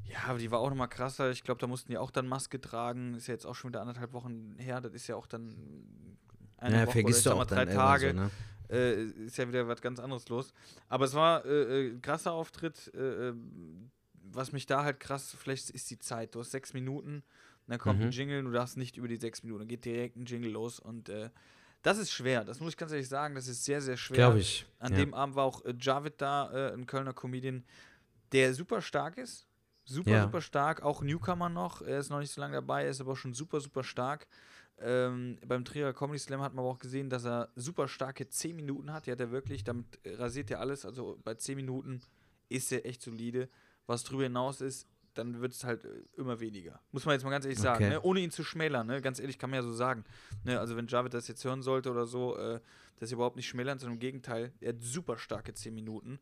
ja, die war auch nochmal krasser. Ich glaube, da mussten die auch dann Maske tragen. Ist ja jetzt auch schon wieder anderthalb Wochen her. Das ist ja auch dann eine ja, Woche vergisst du oder ich auch drei Tage. So, ne? äh, ist ja wieder was ganz anderes los. Aber es war äh, äh, krasser Auftritt. Äh, äh, was mich da halt krass, vielleicht ist die Zeit. Du hast sechs Minuten. dann kommt Mhm. ein Jingle, du darfst nicht über die sechs Minuten, dann geht direkt ein Jingle los und äh, das ist schwer, das muss ich ganz ehrlich sagen, das ist sehr, sehr schwer. Glaube ich. An ja. dem Abend war auch äh, Javid da, äh, ein Kölner Comedian, der super stark ist. Super, Ja. super stark. Auch Newcomer noch. Er ist noch nicht so lange dabei, ist aber schon super, super stark. Ähm, beim Trierer Comedy Slam hat man aber auch gesehen, dass er super starke 10 Minuten hat. Die hat er wirklich, damit rasiert er alles. Also bei 10 Minuten ist er echt solide. Was drüber hinaus ist, dann wird es halt äh, immer weniger. Muss man jetzt mal ganz ehrlich sagen, Okay. ne? ohne ihn zu schmälern. Ne? Ganz ehrlich kann man ja so sagen. Ne? Also wenn Javid das jetzt hören sollte oder so, äh, das ist überhaupt nicht schmälern, sondern im Gegenteil, er hat super starke 10 Minuten.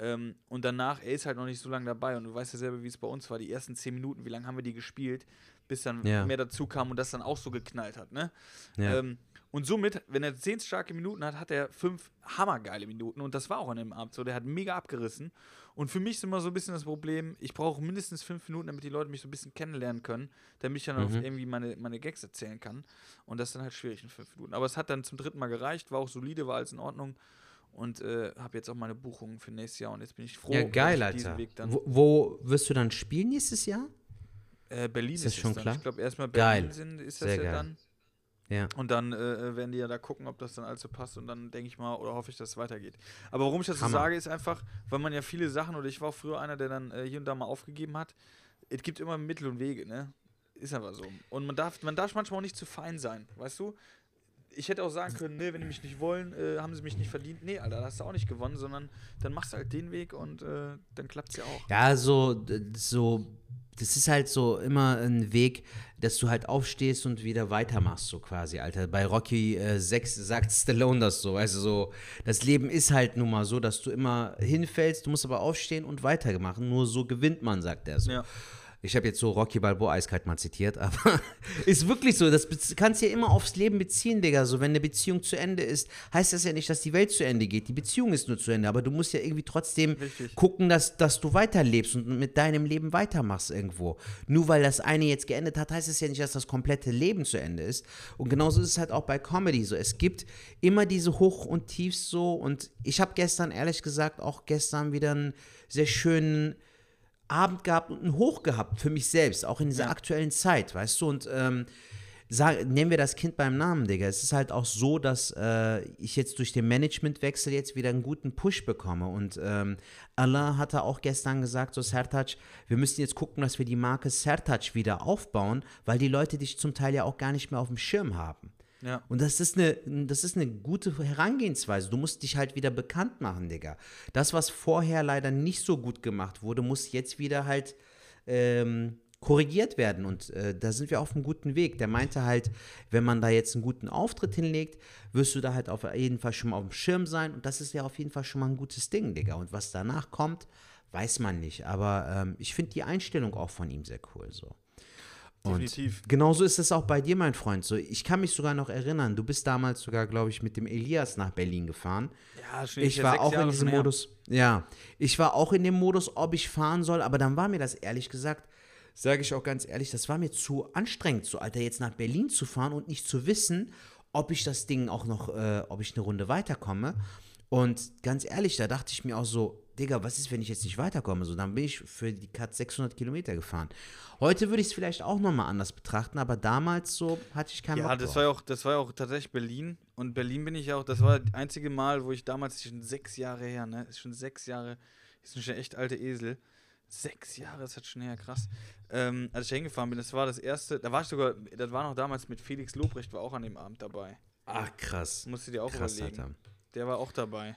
Ähm, und danach, er ist halt noch nicht so lange dabei und du weißt ja selber, wie es bei uns war. Die ersten 10 Minuten, wie lange haben wir die gespielt, bis dann Ja. mehr dazu kam und das dann auch so geknallt hat. Ne? Ja. Ähm, und somit, wenn er 10 starke Minuten hat, hat er 5 hammergeile Minuten und das war auch an dem Abend so. Der hat mega abgerissen. Und für mich ist immer so ein bisschen das Problem, ich brauche mindestens 5 Minuten, damit die Leute mich so ein bisschen kennenlernen können, damit ich dann Mhm. irgendwie meine, meine Gags erzählen kann. Und das ist dann halt schwierig in 5 Minuten. Aber es hat dann zum dritten Mal gereicht, war auch solide, war alles in Ordnung. Und äh, habe jetzt auch meine Buchung für nächstes Jahr und jetzt bin ich froh, ja, geil, dass ich diesen Alter. Weg dann Wo, wo wirst du dann spielen nächstes Jahr? äh, Berlin Ist ist, das es schon dann. klar? Ich glaube, erstmal Geil. Berlin sind, ist das Sehr ja geil. dann. Ja. Und dann äh, werden die ja da gucken, ob das dann alles so passt. Und dann denke ich mal, oder hoffe ich, dass es weitergeht. Aber warum ich das so Hammer. sage, ist einfach, weil man ja viele Sachen, oder ich war auch früher einer, der dann äh, hier und da mal aufgegeben hat. Es gibt immer Mittel und Wege, ne? Ist einfach so. Und man darf, man darf manchmal auch nicht zu fein sein, weißt du? Ich hätte auch sagen können, nee, wenn die mich nicht wollen, äh, haben sie mich nicht verdient. Nee, Alter, da hast du auch nicht gewonnen, sondern dann machst du halt den Weg und äh, dann klappt es ja auch. Ja, so, so, das ist halt so immer ein Weg, dass du halt aufstehst und wieder weitermachst, so quasi, Alter. Bei Rocky äh, 6 sagt Stallone das so, also so, das Leben ist halt nun mal so, dass du immer hinfällst, du musst aber aufstehen und weitermachen, nur so gewinnt man, sagt er so. Ja. Ich habe jetzt so Rocky Balboa eiskalt mal zitiert, aber ist wirklich so. Das kannst du ja immer aufs Leben beziehen, Digga. So, wenn eine Beziehung zu Ende ist, heißt das ja nicht, dass die Welt zu Ende geht. Die Beziehung ist nur zu Ende, aber du musst ja irgendwie trotzdem Richtig. gucken, dass, dass du weiterlebst und mit deinem Leben weitermachst irgendwo. Nur weil das eine jetzt geendet hat, heißt es ja nicht, dass das komplette Leben zu Ende ist. Und genauso ist es halt auch bei Comedy so. Es gibt immer diese Hoch- und Tiefs so. Und ich habe gestern, ehrlich gesagt, auch gestern wieder einen sehr schönen Abend gehabt und einen Hoch gehabt für mich selbst, auch in dieser Ja. aktuellen Zeit, weißt du? Und ähm, sag, nennen wir das Kind beim Namen, Digga. Es ist halt auch so, dass äh, ich jetzt durch den Managementwechsel jetzt wieder einen guten Push bekomme. Und ähm, Allah hatte auch gestern gesagt, so Sertac, wir müssen jetzt gucken, dass wir die Marke Sertac wieder aufbauen, weil die Leute dich zum Teil ja auch gar nicht mehr auf dem Schirm haben. Ja. Und das ist, eine, das ist eine gute Herangehensweise. Du musst dich halt wieder bekannt machen, Digga. Das, was vorher leider nicht so gut gemacht wurde, muss jetzt wieder halt ähm, korrigiert werden. Und äh, da sind wir auf einem guten Weg. Der meinte halt, wenn man da jetzt einen guten Auftritt hinlegt, wirst du da halt auf jeden Fall schon mal auf dem Schirm sein. Und das ist ja auf jeden Fall schon mal ein gutes Ding, Digga. Und was danach kommt, weiß man nicht. Aber ähm, ich finde die Einstellung auch von ihm sehr cool so. Und Definitiv. Genauso ist es auch bei dir, mein Freund. So, ich kann mich sogar noch erinnern, du bist damals sogar, glaube ich, mit dem Elias nach Berlin gefahren. Ja, schon Ich war auch Jahre in diesem. Modus. Ja, ich war auch in dem Modus, ob ich fahren soll, aber dann war mir das ehrlich gesagt, sage ich auch ganz ehrlich, das war mir zu anstrengend, so Alter, jetzt nach Berlin zu fahren und nicht zu wissen, ob ich das Ding auch noch, äh, ob ich eine Runde weiterkomme. Und ganz ehrlich, da dachte ich mir auch so, Digga, was ist, wenn ich jetzt nicht weiterkomme? So, dann bin ich für die Cut 600 Kilometer gefahren. Heute würde ich es vielleicht auch nochmal anders betrachten, aber damals so hatte ich keinen Ja, Bock das drauf. war ja auch, das war ja auch tatsächlich Berlin. Und Berlin bin ich ja auch, das war das einzige Mal, wo ich damals, das ist schon sechs Jahre her, ne? Ist schon sechs Jahre, ist schon echt alte Esel. Sechs Jahre, das hat schon her, krass. Ähm, als ich hingefahren bin, das war das erste, da war ich sogar, das war noch damals mit Felix Lobrecht, war auch an dem Abend dabei. Ach, krass. Musst du dir auch Krass, überlegen. Alter. Der war auch dabei.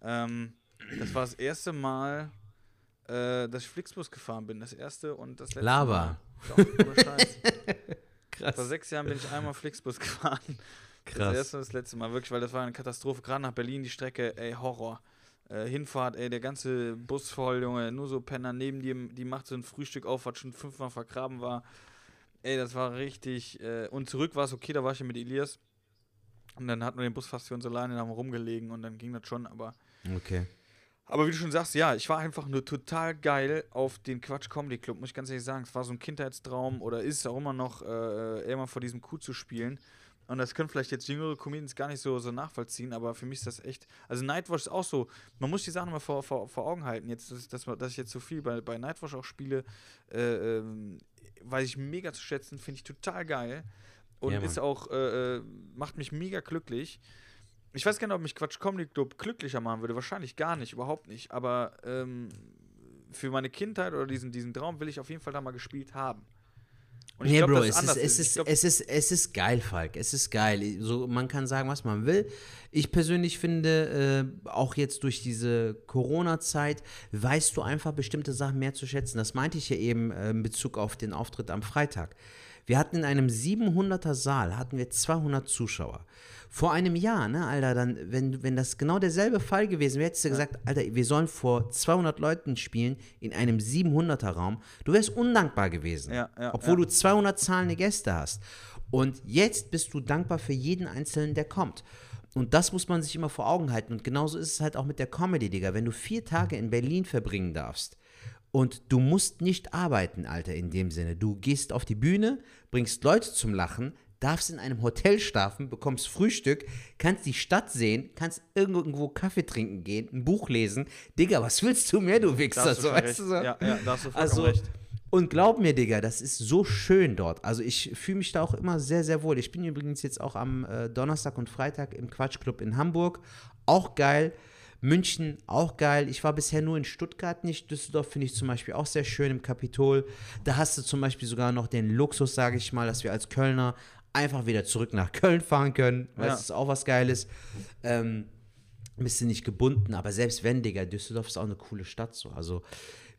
Ähm, das war das erste Mal, äh, dass ich Flixbus gefahren bin. Das erste und das letzte Lava. Mal. Scheiß. Krass. Vor sechs Jahren bin ich einmal Flixbus gefahren. Das Krass. erste und das letzte Mal, wirklich, weil das war eine Katastrophe. Gerade nach Berlin, die Strecke, ey, Horror. Äh, Hinfahrt, ey, der ganze Bus voll, Junge. Nur so Penner neben dir, die macht so ein Frühstück auf, was schon fünfmal vergraben war. Ey, das war richtig. Äh, und zurück war es okay, da war ich ja mit Elias. Und dann hatten wir den Bus fast für uns alleine, da haben wir rumgelegen und dann ging das schon, aber. Okay. Aber wie du schon sagst, ja, ich war einfach nur total geil auf den Quatsch Comedy Club, muss ich ganz ehrlich sagen. Es war so ein Kindheitstraum oder ist es auch immer noch, äh, immer vor diesem Kuh zu spielen. Und das können vielleicht jetzt jüngere Comedians gar nicht so, so nachvollziehen, aber für mich ist das echt. Also Nightwatch ist auch so, man muss die Sachen immer vor, vor, vor Augen halten. Jetzt, dass, dass, dass ich jetzt so viel bei, bei Nightwatch auch spiele, äh, ähm, weiß ich mega zu schätzen, finde ich total geil. Und Ja, ist auch, äh, äh, macht mich mega glücklich. Ich weiß gar nicht, ob mich Quatsch Comedy Club glücklicher machen würde. Wahrscheinlich gar nicht, überhaupt nicht. Aber ähm, für meine Kindheit oder diesen, diesen Traum will ich auf jeden Fall da mal gespielt haben. Und ich nee, glaub, Bro, es ist, es, ist, glaub, es, ist, es ist geil, Falk. Es ist geil. So, man kann sagen, was man will. Ich persönlich finde, äh, auch jetzt durch diese Corona-Zeit, weißt du einfach bestimmte Sachen mehr zu schätzen. Das meinte ich ja eben äh, in Bezug auf den Auftritt am Freitag. Wir hatten in einem 700er Saal, hatten wir 200 Zuschauer. Vor einem Jahr, ne, Alter, dann, wenn, wenn das genau derselbe Fall gewesen wäre, hättest du gesagt, Alter, wir sollen vor 200 Leuten spielen in einem 700er Raum. Du wärst undankbar gewesen. Ja, ja, obwohl ja. du 200 zahlende Gäste hast. Und jetzt bist du dankbar für jeden Einzelnen, der kommt. Und das muss man sich immer vor Augen halten. Und genauso ist es halt auch mit der Comedy, Digga. Wenn du vier Tage in Berlin verbringen darfst und du musst nicht arbeiten, Alter, in dem Sinne. Du gehst auf die Bühne, bringst Leute zum Lachen, darfst in einem Hotel schlafen, bekommst Frühstück, kannst die Stadt sehen, kannst irgendwo Kaffee trinken gehen, ein Buch lesen. Digga, was willst du mehr, du Wichser? du So, weißt recht. du so? Ja, ja, da hast du Also, recht. und glaub mir, Digga, das ist so schön dort. Also ich fühle mich da auch immer sehr, sehr wohl. Ich bin übrigens jetzt auch am äh, Donnerstag und Freitag im Quatschclub in Hamburg. Auch geil. München auch geil. Ich war bisher nur in Stuttgart nicht. Düsseldorf finde ich zum Beispiel auch sehr schön im Kapitol. Da hast du zum Beispiel sogar noch den Luxus, sage ich mal, dass wir als Kölner einfach wieder zurück nach Köln fahren können. Weil Ja. das ist auch was Geiles. Ähm, bist du nicht gebunden, aber selbst wenn, Digga, Düsseldorf ist auch eine coole Stadt so. Also,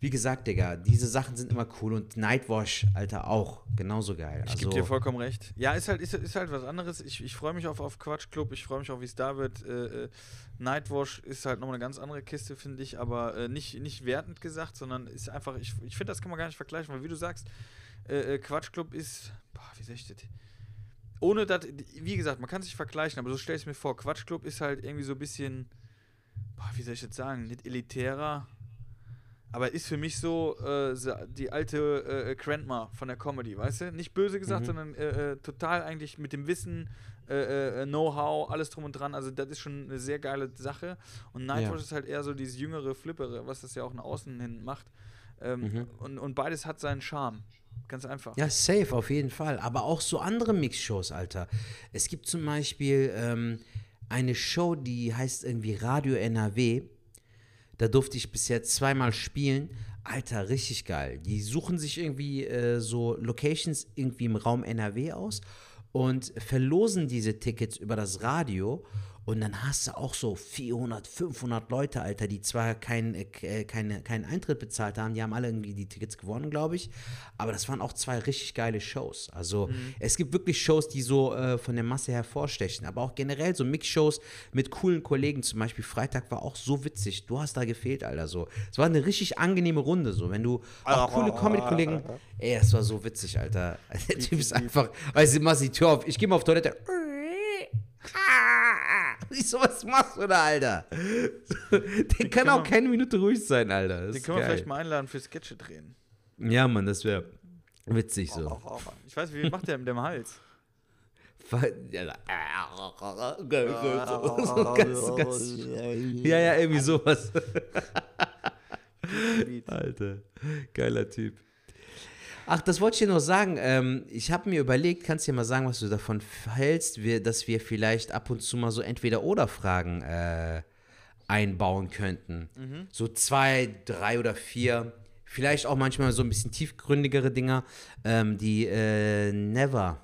wie gesagt, Digga, diese Sachen sind immer cool und Nightwash, Alter, auch genauso geil. Ich also, gebe dir vollkommen recht. Ja, ist halt, ist, ist halt was anderes. Ich, ich freue mich auf, auf Quatsch Club, ich freue mich auf, wie es da wird. Äh, äh, Nightwash ist halt nochmal eine ganz andere Kiste, finde ich, aber äh, nicht, nicht wertend gesagt, sondern ist einfach, ich, ich finde, das kann man gar nicht vergleichen, weil wie du sagst, äh, äh, Quatsch Club ist, boah, wie soll ich das? Ohne das, wie gesagt, man kann sich vergleichen, aber so stell ich mir vor, Quatsch Club ist halt irgendwie so ein bisschen, boah, wie soll ich jetzt sagen, nicht elitärer, aber ist für mich so äh, die alte äh, Grandma von der Comedy, weißt du? Nicht böse gesagt, Mhm. sondern äh, äh, total eigentlich mit dem Wissen, äh, äh, Know-how, alles drum und dran. Also das ist schon eine sehr geile Sache. Und Nightwatch Ja. ist halt eher so dieses jüngere, flippere, was das ja auch nach außen hin macht. Ähm, Mhm. und, und beides hat seinen Charme. Ganz einfach. Ja, safe, auf jeden Fall. Aber auch so andere Mixshows, Alter. Es gibt zum Beispiel ähm, eine Show, die heißt irgendwie Radio NRW. Da durfte ich bisher zweimal spielen. Alter, richtig geil. Die suchen sich irgendwie äh, so Locations irgendwie im Raum NRW aus und verlosen diese Tickets über das Radio. Und dann hast du auch so 400, 500 Leute, Alter, die zwar keinen äh, äh, keine, keinen Eintritt bezahlt haben, die haben alle irgendwie die Tickets gewonnen, glaube ich. Aber das waren auch zwei richtig geile Shows. Also es gibt wirklich Shows, die so äh, von der Masse hervorstechen. Aber auch generell so Mix-Shows mit coolen Kollegen. Zum Beispiel Freitag war auch so witzig. Du hast da gefehlt, Alter. So. Es war eine richtig angenehme Runde. So. Wenn du auch coole Comedy-Kollegen. Ey, das war so witzig, Alter. Der Typ ist einfach. Weißt du, machst die Tür auf. Ich gehe mal auf Toilette. Ich so, was machst du da, Alter? Der kann auch man- keine Minute ruhig sein, Alter. Das Den können wir geil. vielleicht mal einladen für Sketche drehen. Ja, Mann, das wäre witzig so. Ich weiß, wie macht der mit dem Hals? Ja, ja, irgendwie sowas. Alter, geiler Typ. Ach, das wollte ich dir noch sagen. Ähm, ich habe mir überlegt, kannst du dir mal sagen, was du davon hältst, wir, dass wir vielleicht ab und zu mal so Entweder-Oder-Fragen äh, einbauen könnten. So zwei, drei oder vier. Vielleicht auch manchmal so ein bisschen tiefgründigere Dinger. Ähm, die äh, Never,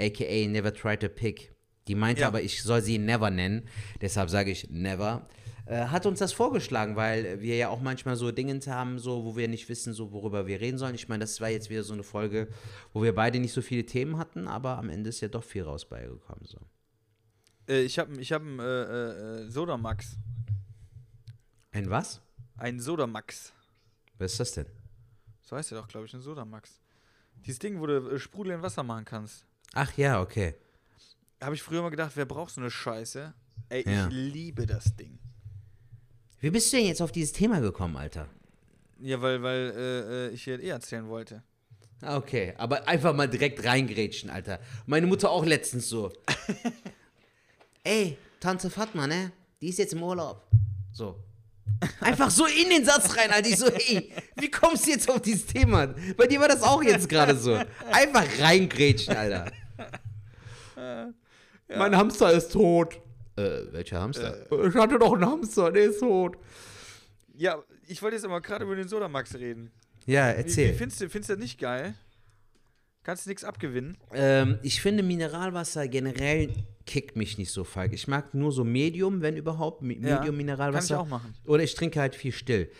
aka Never Try to Pick. Die meinte Ja. aber, ich soll sie Never nennen. Deshalb sage ich Never. Äh, hat uns das vorgeschlagen, weil wir ja auch manchmal so Dinge haben, so, wo wir nicht wissen, so, worüber wir reden sollen. Ich meine, das war jetzt wieder so eine Folge, wo wir beide nicht so viele Themen hatten, aber am Ende ist ja doch viel raus beigekommen. So. Äh, ich habe ich hab einen äh, äh, Sodamax. Ein was? Ein Sodamax. Was ist das denn? So heißt der doch, glaube ich, ein Sodamax. Dieses Ding, wo du äh, Sprudel in Wasser machen kannst. Ach ja, okay. Habe ich früher mal gedacht, wer braucht so eine Scheiße? Ey, Ja. ich liebe das Ding. Wie bist du denn jetzt auf dieses Thema gekommen, Alter? Ja, weil, weil äh, äh, ich dir eh erzählen wollte. Ah, Okay, aber einfach mal direkt reingrätschen, Alter. Meine Mutter auch letztens so. Ey, Tante Fatma, ne? Die ist jetzt im Urlaub. So. Einfach so in den Satz rein, Alter. Ich so, ey, wie kommst du jetzt auf dieses Thema? Bei dir war das auch jetzt gerade so. Einfach reingrätschen, Alter. Mein Hamster ist tot. Äh, welcher Hamster? ich hatte doch einen Hamster, der ist tot. Ja, ich wollte jetzt aber gerade über den Sodamax reden. Ja, Wie, erzähl. wie findest du, findest du das nicht geil? Kannst du nichts abgewinnen? Ähm, ich finde Mineralwasser generell kickt mich nicht so, Falk. Ich mag nur so Medium, wenn überhaupt. Mi- Ja, Medium Mineralwasser. kann ich auch machen. Oder ich trinke halt viel still.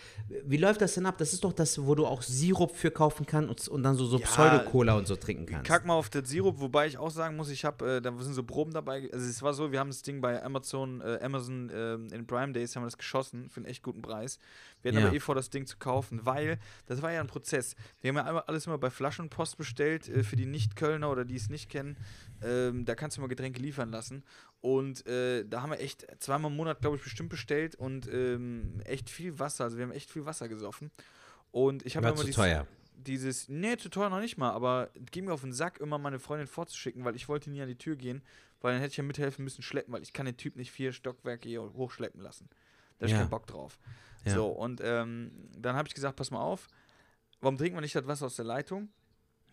Wie läuft das denn ab? Das ist doch das, wo du auch Sirup für kaufen kannst und, und dann so, so Ja, Pseudo-Cola und so trinken kannst. Kack mal auf den Sirup, wobei ich auch sagen muss, ich habe, äh, da sind so Proben dabei. Also es war so, wir haben das Ding bei Amazon, äh, Amazon ähm, in Prime Days haben wir das geschossen für einen echt guten Preis. Wir hatten Ja. aber eh vor, das Ding zu kaufen, weil das war ja ein Prozess. Wir haben ja alles immer bei Flaschenpost bestellt äh, für die Nicht-Kölner oder die es nicht kennen. Ähm, da kannst du mal Getränke liefern lassen. Und äh, da haben wir echt zweimal im Monat, glaube ich, bestimmt bestellt und ähm, echt viel Wasser. Also wir haben echt viel Wasser gesoffen. Und ich habe immer zu dieses- teuer. dieses, nee, zu teuer noch nicht mal, aber ging mir auf den Sack, immer meine Freundin vorzuschicken, weil ich wollte nie an die Tür gehen, weil dann hätte ich ja mithelfen müssen, schleppen, weil ich kann den Typ nicht vier Stockwerke hier hochschleppen lassen. Da hab ich Ja. keinen Bock drauf. Ja. So, und ähm, dann habe ich gesagt, pass mal auf, warum trinken wir nicht das Wasser aus der Leitung?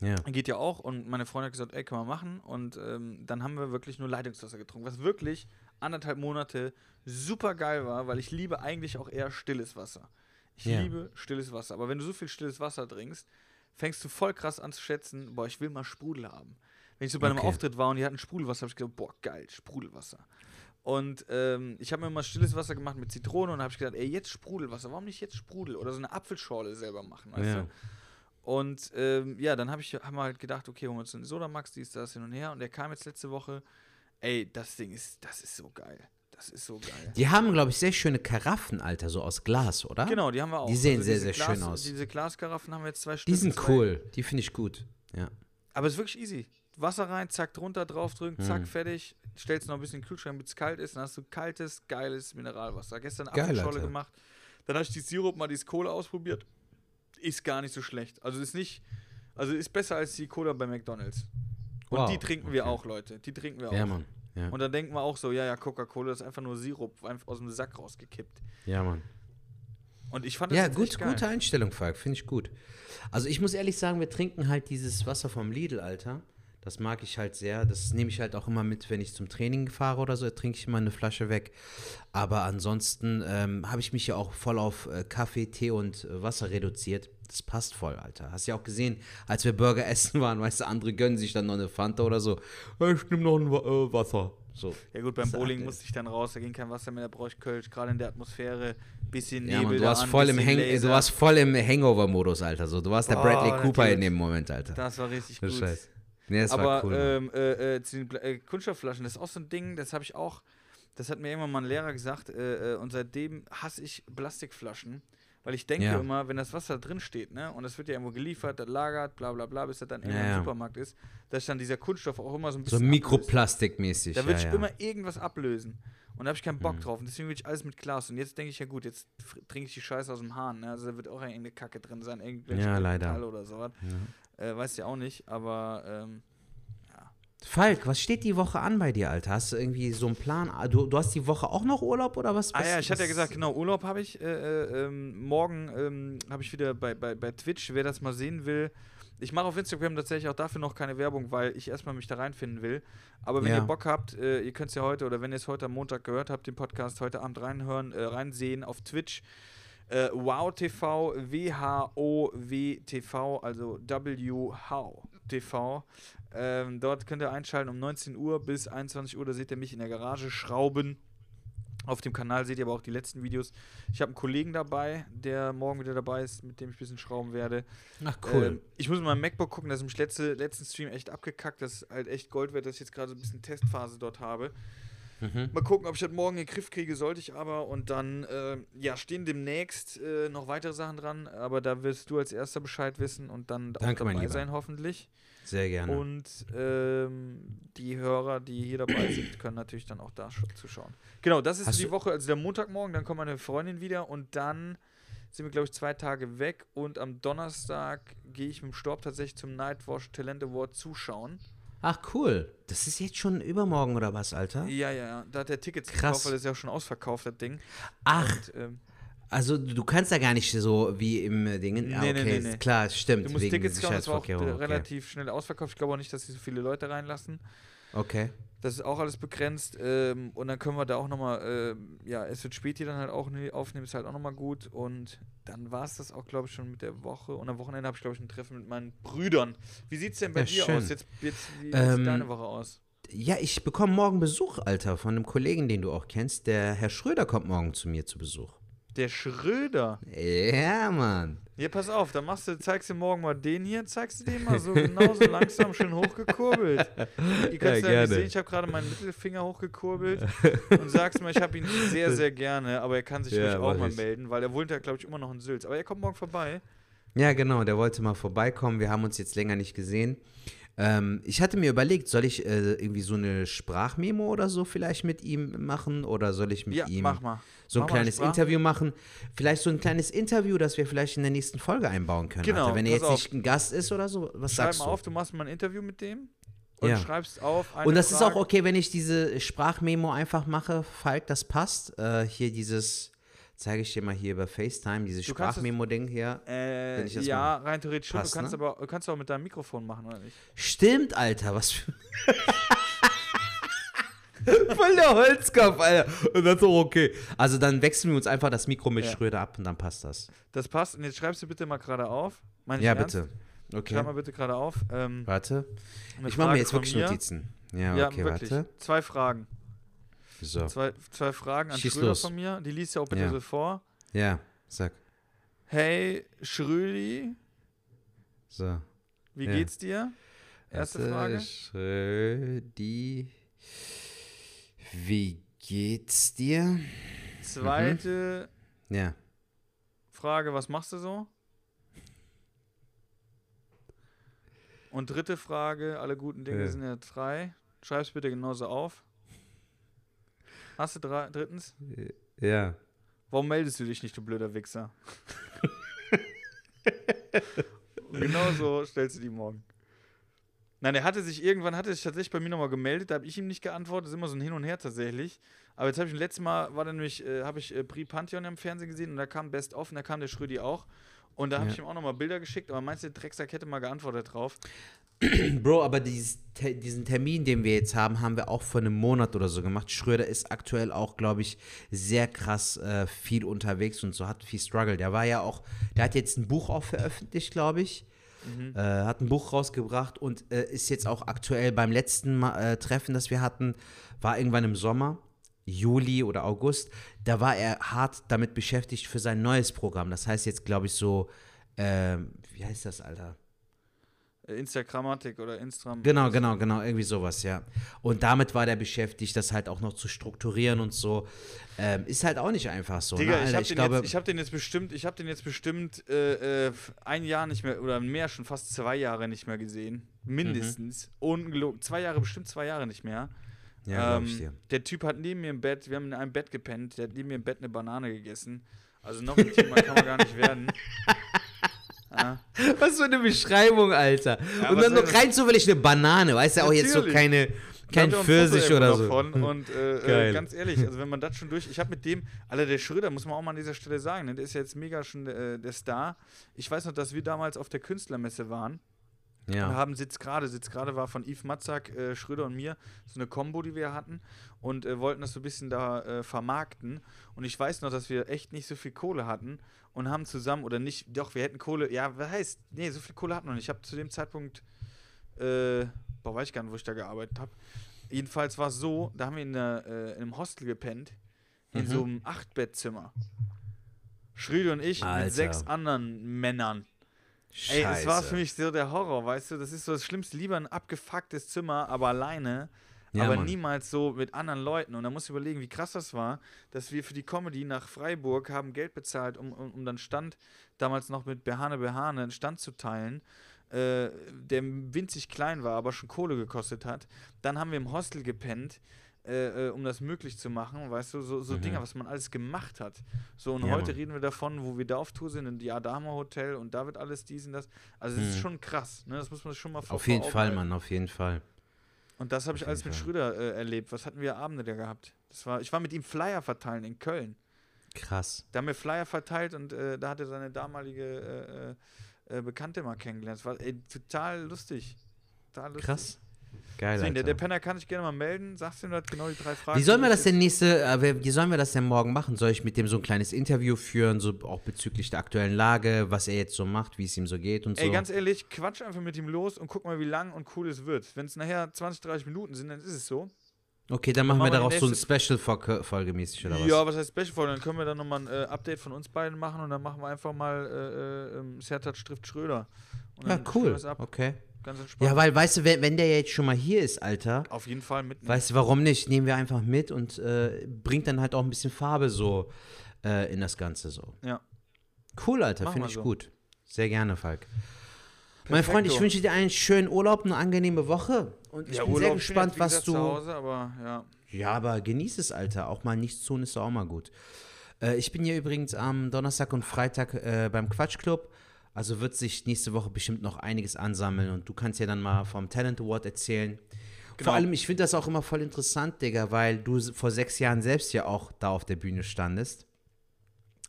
Ja. Geht ja auch. Und meine Freundin hat gesagt, ey, können wir machen. Und ähm, dann haben wir wirklich nur Leitungswasser getrunken, was wirklich anderthalb Monate super geil war, weil ich liebe eigentlich auch eher stilles Wasser. Ich Ja. liebe stilles Wasser. Aber wenn du so viel stilles Wasser trinkst, fängst du voll krass an zu schätzen, boah, ich will mal Sprudel haben. Wenn ich so bei einem Okay. Auftritt war und die hatten Sprudelwasser, habe ich gedacht, boah, geil, Sprudelwasser. Und ähm, ich habe mir immer stilles Wasser gemacht mit Zitrone und habe ich gedacht, ey, jetzt Sprudelwasser, warum nicht jetzt Sprudel oder so eine Apfelschorle selber machen, weißt Ja. du? Und ähm, ja, dann habe ich hab mal halt gedacht, okay, holen wir uns einen Sodamax, dies, das, hin und her. Und der kam jetzt letzte Woche. Ey, das Ding ist, das ist so geil. Das ist so geil. Die haben, glaube ich, sehr schöne Karaffen, Alter, so aus Glas, oder? Genau, die haben wir auch. Die sehen sehr, diese sehr Glas, schön aus. Diese Glaskaraffen haben wir jetzt zwei Stück. Die sind zwei- cool. Die finde ich gut. Ja. Aber es ist wirklich easy. Wasser rein, zack, drunter, draufdrücken, zack, Mhm. fertig. Stellst noch ein bisschen in den Kühlschrank, bis es kalt ist. Dann hast du kaltes, geiles Mineralwasser. Gestern Apfelscholle gemacht. Dann habe ich die Sirup mal dieses Cola ausprobiert. Ist gar nicht so schlecht. Also ist nicht, also ist besser als die Cola bei McDonalds. Und Wow, die trinken wir okay. auch, Leute. Die trinken wir Ja, auch. Mann. Ja, Und dann denken wir auch so, ja, ja, Coca-Cola ist einfach nur Sirup, einfach aus dem Sack rausgekippt. ja Mann. Und ich fand das Ja, gut, gute Einstellung, Falk. Finde ich gut. Also ich muss ehrlich sagen, wir trinken halt dieses Wasser vom Lidl, Alter. Das mag ich halt sehr. Das nehme ich halt auch immer mit, wenn ich zum Training fahre oder so. Da trinke ich immer eine Flasche weg. Aber ansonsten ähm, habe ich mich ja auch voll auf äh, Kaffee, Tee und äh, Wasser reduziert. Das passt voll, Alter. Hast ja auch gesehen, als wir Burger essen waren, weißt du, andere gönnen sich dann noch eine Fanta oder so. "Äh, Ich nehme noch ein äh, Wasser. So. Ja gut, beim Bowling musste ich dann raus, da ging kein Wasser mehr, da brauche ich Kölsch, gerade in der Atmosphäre, bisschen Ja, Nebel Mann, du warst an, voll im bisschen Hang Laser. du warst voll im Hangover-Modus, Alter. So, du warst der Boah, Bradley Cooper in dem Moment, Alter. Das war richtig Das gut. Scheiß. Nee, das Aber war cool. Ähm, äh, äh, zu den äh, Kunststoffflaschen, das ist auch so ein Ding, das habe ich auch, das hat mir irgendwann mal ein Lehrer gesagt, äh, äh, und seitdem hasse ich Plastikflaschen, weil ich denke Ja. immer, wenn das Wasser drin steht, ne, und das wird ja irgendwo geliefert, das lagert, bla bla bla, bis das dann irgendwann Ja, im ja. Supermarkt ist, dass dann dieser Kunststoff auch immer so ein so bisschen ablöst. Mikroplastikmäßig. Da wird ja, sich ja. immer irgendwas ablösen. Und da habe ich keinen Bock Mhm. drauf. Und deswegen will ich alles mit Glas. Und jetzt denke ich ja gut, jetzt trinke ich die Scheiße aus dem Hahn. Ne? Also da wird auch irgendeine Kacke drin sein, irgendwelche Ja, leider. Metalle oder sowas. Äh, weiß ja auch nicht, aber ähm, Falk, was steht die Woche an bei dir, Alter? Hast du irgendwie so einen Plan? Ah, Du, du hast die Woche auch noch Urlaub oder was? Ah ja, ich hatte ja gesagt, genau, Urlaub habe ich. Äh, äh, ähm, morgen ähm, habe ich wieder bei, bei, bei Twitch, wer das mal sehen will. Ich mache auf Instagram tatsächlich auch dafür noch keine Werbung, weil ich erstmal mich da reinfinden will. Aber wenn Ja. ihr Bock habt, äh, ihr könnt es ja heute oder wenn ihr es heute am Montag gehört habt, den Podcast heute Abend reinhören, äh, reinsehen auf Twitch. Äh, wow TV, W-H-O-W TV, also W-How TV. Ähm, dort könnt ihr einschalten um 19 Uhr bis 21 Uhr. Da seht ihr mich in der Garage schrauben. Auf dem Kanal seht ihr aber auch die letzten Videos. Ich habe einen Kollegen dabei, der morgen wieder dabei ist, mit dem ich ein bisschen schrauben werde. Ach, cool. Ähm, ich muss mal mein MacBook gucken, das ist im letzte, letzten Stream echt abgekackt. Das ist halt echt Gold wert, dass ich jetzt gerade so ein bisschen Testphase dort habe. Mhm. Mal gucken, ob ich das morgen in den Griff kriege, sollte ich aber. Und dann, äh, ja, stehen demnächst äh, noch weitere Sachen dran, aber da wirst du als erster Bescheid wissen und dann Danke, auch dabei sein, hoffentlich. Sehr gerne. Und ähm, die Hörer, die hier dabei sind, können natürlich dann auch da sch zuschauen. Genau, das ist Hast die Woche, also der Montagmorgen, dann kommt meine Freundin wieder und dann sind wir, glaube ich, zwei Tage weg und am Donnerstag gehe ich mit dem Storb tatsächlich zum Nightwash Talent Award zuschauen. Ach, cool. Das ist jetzt schon übermorgen oder was, Alter? Ja, ja, ja, da hat er Tickets Krass. gekauft, weil das ist ja auch schon ausverkauft, das Ding. Ach, Und, ähm, Also du kannst da gar nicht so wie im Ding. Ah, Nee, okay, nee, nee, klar, stimmt. Du musst wegen Tickets kaufen, das war auch okay. relativ schnell ausverkauft. Ich glaube auch nicht, dass sie so viele Leute reinlassen. Okay. Das ist auch alles begrenzt. Ähm, und dann können wir da auch nochmal, ähm, ja, es wird Späti dann halt auch ne- aufnehmen, ist halt auch nochmal gut. Und dann war es das auch, glaube ich, schon mit der Woche. Und am Wochenende habe ich, glaube ich, ein Treffen mit meinen Brüdern. Wie sieht es denn bei Ja, dir schön. aus? Jetzt, jetzt, wie Ähm, sieht deine Woche aus? Ja, ich bekomme morgen Besuch, Alter, von einem Kollegen, den du auch kennst. Der Herr Schröder kommt morgen zu mir zu Besuch. Der Schröder. Ja, Mann. Ja, pass auf, dann machst du, zeigst du morgen mal den hier, zeigst du den mal so genauso langsam schön hochgekurbelt. Ihr könnt Ja, es ja, gerne. nicht sehen, ich habe gerade meinen Mittelfinger hochgekurbelt und sagst mal, ich habe ihn sehr, sehr gerne, aber er kann sich Ja, auch mal ich. melden, weil er wohnt ja, glaube ich, immer noch in Sülz. Aber er kommt morgen vorbei. Ja, genau, der wollte mal vorbeikommen. Wir haben uns jetzt länger nicht gesehen. Ähm, ich hatte mir überlegt, soll ich äh, irgendwie so eine Sprachmemo oder so vielleicht mit ihm machen oder soll ich mit Ja, ihm so ein Mach kleines Interview machen? Vielleicht so ein kleines Interview, das wir vielleicht in der nächsten Folge einbauen können. Genau, Alter. Wenn er jetzt auf. nicht ein Gast ist oder so, was Schreib sagst mal du? auf, du machst mal ein Interview mit dem und Ja. schreibst auf. Und das ist Frage. auch okay, wenn ich diese Sprachmemo einfach mache, Falk, das passt. Äh, hier dieses, zeige ich dir mal hier über FaceTime, dieses Du Sprachmemo-Ding hier. Äh, ja, rein theoretisch schon. Passt, du kannst ne? aber du kannst auch mit deinem Mikrofon machen, oder nicht? Stimmt, Alter, was für. Voll der Holzkopf, Alter. Und das ist auch okay. Also dann wechseln wir uns einfach das Mikro mit Ja. Schröder ab und dann passt das. Das passt. Und jetzt schreibst du bitte mal gerade auf. Meine Ja, ernst? bitte. Okay. Schreib mal bitte gerade auf. Ähm, Warte. Ich mache mir jetzt wirklich. Notizen. Ja, Ja, okay, wirklich. warte. Zwei Fragen. So. Zwei, zwei Fragen an Schieß Schröder los. von mir. Die liest ja auch bitte Ja. so vor. Ja, sag. Hey, Schrödi, So. wie Ja. geht's dir? Erste Warte, Frage. Schrödi. Wie geht's dir? Zweite Ja. Frage, was machst du so? Und dritte Frage, alle guten Dinge Ja. sind ja drei. Schreib's bitte genauso auf. Hast du drei, drittens? Ja. Warum meldest du dich nicht, du blöder Wichser? Genau so stellst du die morgen. Nein, er hatte sich irgendwann, hatte sich tatsächlich bei mir nochmal gemeldet, da habe ich ihm nicht geantwortet, das ist immer so ein Hin und Her tatsächlich. Aber jetzt habe ich letztes Mal, war dann nämlich, äh, habe ich äh, Brie Pantheon im Fernsehen gesehen und da kam Best of und da kam der Schrödi auch. Und da habe Ja. ich ihm auch nochmal Bilder geschickt, aber meinst du, der Drecksack hätte mal geantwortet drauf? Bro, aber dieses, Te- diesen Termin, den wir jetzt haben, haben wir auch vor einem Monat oder so gemacht. Schröder ist aktuell auch, glaube ich, sehr krass äh, viel unterwegs und so hat viel Struggle. Der war ja auch, der hat jetzt ein Buch auch veröffentlicht, glaube ich. Äh, hat ein Buch rausgebracht und äh, ist jetzt auch aktuell beim letzten Mal, äh, Treffen, das wir hatten, war irgendwann im Sommer, Juli oder August. Da war er hart damit beschäftigt für sein neues Programm. Das heißt jetzt, glaube ich, so, ähm, wie heißt das, Alter? Äh, Instagrammatik oder Instagram. Genau, genau, genau, irgendwie sowas, ja. Und damit war der beschäftigt, das halt auch noch zu strukturieren und so. Ähm, ist halt auch nicht einfach so. Digga, ne, ich habe den, glaube, jetzt- ich hab den jetzt bestimmt, ich habe den jetzt bestimmt äh, äh, ein Jahr nicht mehr oder mehr, schon fast zwei Jahre nicht mehr gesehen. Mindestens. Ungelogen. Zwei Jahre, bestimmt zwei Jahre nicht mehr. ja, glaub Ähm, ich dir. Der Typ hat neben mir im Bett, wir haben in einem Bett gepennt, der hat neben mir im Bett eine Banane gegessen. Also noch intimer kann man gar nicht werden. Ja. Was für eine Beschreibung, Alter. Ja, und dann noch rein zufällig eine Banane, weißt du, auch jetzt so keine, kein Pfirsich oder so. Davon. Und äh, äh, ganz ehrlich, also wenn man das schon durch. Ich habe mit dem, Alter, der Schröder, muss man auch mal an dieser Stelle sagen, ne, der ist ja jetzt mega schon äh, der Star. Ich weiß noch, dass wir damals auf der Künstlermesse waren. Und Ja. haben Sitz gerade, Sitz gerade war von Yves Matzak, äh, Schröder und mir, so eine Combo, die wir hatten und äh, wollten das so ein bisschen da äh, vermarkten. Und ich weiß noch, dass wir echt nicht so viel Kohle hatten und haben zusammen, oder nicht, doch, wir hätten Kohle, ja, was heißt, nee, so viel Kohle hatten wir nicht. Ich habe zu dem Zeitpunkt, äh, boah, weiß ich gar nicht, wo ich da gearbeitet habe. Jedenfalls war es so, da haben wir in, der, äh, in einem Hostel gepennt, in Mhm. so einem Achtbettzimmer. Schröder und ich Alter. mit sechs anderen Männern. Ey, es war Scheiße. für mich so der Horror, weißt du? Das ist so das Schlimmste. Lieber ein abgefucktes Zimmer, aber alleine. Ja, aber Mann. niemals so mit anderen Leuten. Und da muss ich überlegen, wie krass das war, dass wir für die Comedy nach Freiburg haben Geld bezahlt, um, um, um dann Stand, damals noch mit Behane Behane, einen Stand zu teilen, äh, der winzig klein war, aber schon Kohle gekostet hat. Dann haben wir im Hostel gepennt. Äh, äh, um das möglich zu machen, weißt du, so, so Mhm. Dinger, was man alles gemacht hat. So, und Ja, heute Mann. reden wir davon, wo wir da auf Tour sind, in die Adama Hotel und da wird alles dies und das. Also, es ist Mhm. schon krass, ne? Das muss man schon mal vor Auf jeden vor Fall, halten. Mann, auf jeden Fall. Und das habe ich alles jeden mit Fall. Schröder äh, erlebt. Was hatten wir Abende da gehabt? Das war, ich war mit ihm Flyer verteilen in Köln. Krass. Da haben wir Flyer verteilt und äh, da hat er seine damalige äh, äh, Bekannte mal kennengelernt. Das war ey, total lustig. Total lustig. Krass. Geil. Deswegen, der, der Penner kann sich gerne mal melden. Sagst du ihm das genau die drei Fragen? Wie sollen wir das denn nächste, äh, wie sollen wir das denn morgen machen? Soll ich mit dem so ein kleines Interview führen, so auch bezüglich der aktuellen Lage, was er jetzt so macht, wie es ihm so geht und Ey, so? ganz ehrlich, quatsch einfach mit ihm los und guck mal, wie lang und cool es wird. Wenn es nachher 20, 30 Minuten sind, dann ist es so. okay, dann machen wir daraus so ein nächste- Special-Folge mäßig oder was? Ja, was heißt Special Folge? Dann können wir dann nochmal ein äh, Update von uns beiden machen und dann machen wir einfach mal äh, äh, ähm, Sertat trifft Schröder. Und Ja, cool. Okay. Ganz entspannt. Ja, weil, weißt du, wenn, wenn der jetzt schon mal hier ist, Alter, Auf jeden Fall mitnehmen. weißt du, warum nicht? Nehmen wir einfach mit und äh, bringt dann halt auch ein bisschen Farbe so äh, in das Ganze so. Ja. Cool, Alter, finde ich so. gut. Sehr gerne, Falk. Mein Freund, ich Perfekto. wünsche dir einen schönen Urlaub, eine angenehme Woche. Und ich ja, bin Urlaub, sehr gespannt, jetzt, was du. Zu Hause, aber ja. Ja, aber genieß es, Alter. Auch mal nichts tun ist auch mal gut. Äh, ich bin hier übrigens am Donnerstag und Freitag äh, beim Quatschclub. Also wird sich nächste Woche bestimmt noch einiges ansammeln und du kannst ja dann mal vom Talent Award erzählen. Genau. Vor allem, ich finde das auch immer voll interessant, Digga, weil du vor sechs Jahren selbst ja auch da auf der Bühne standest.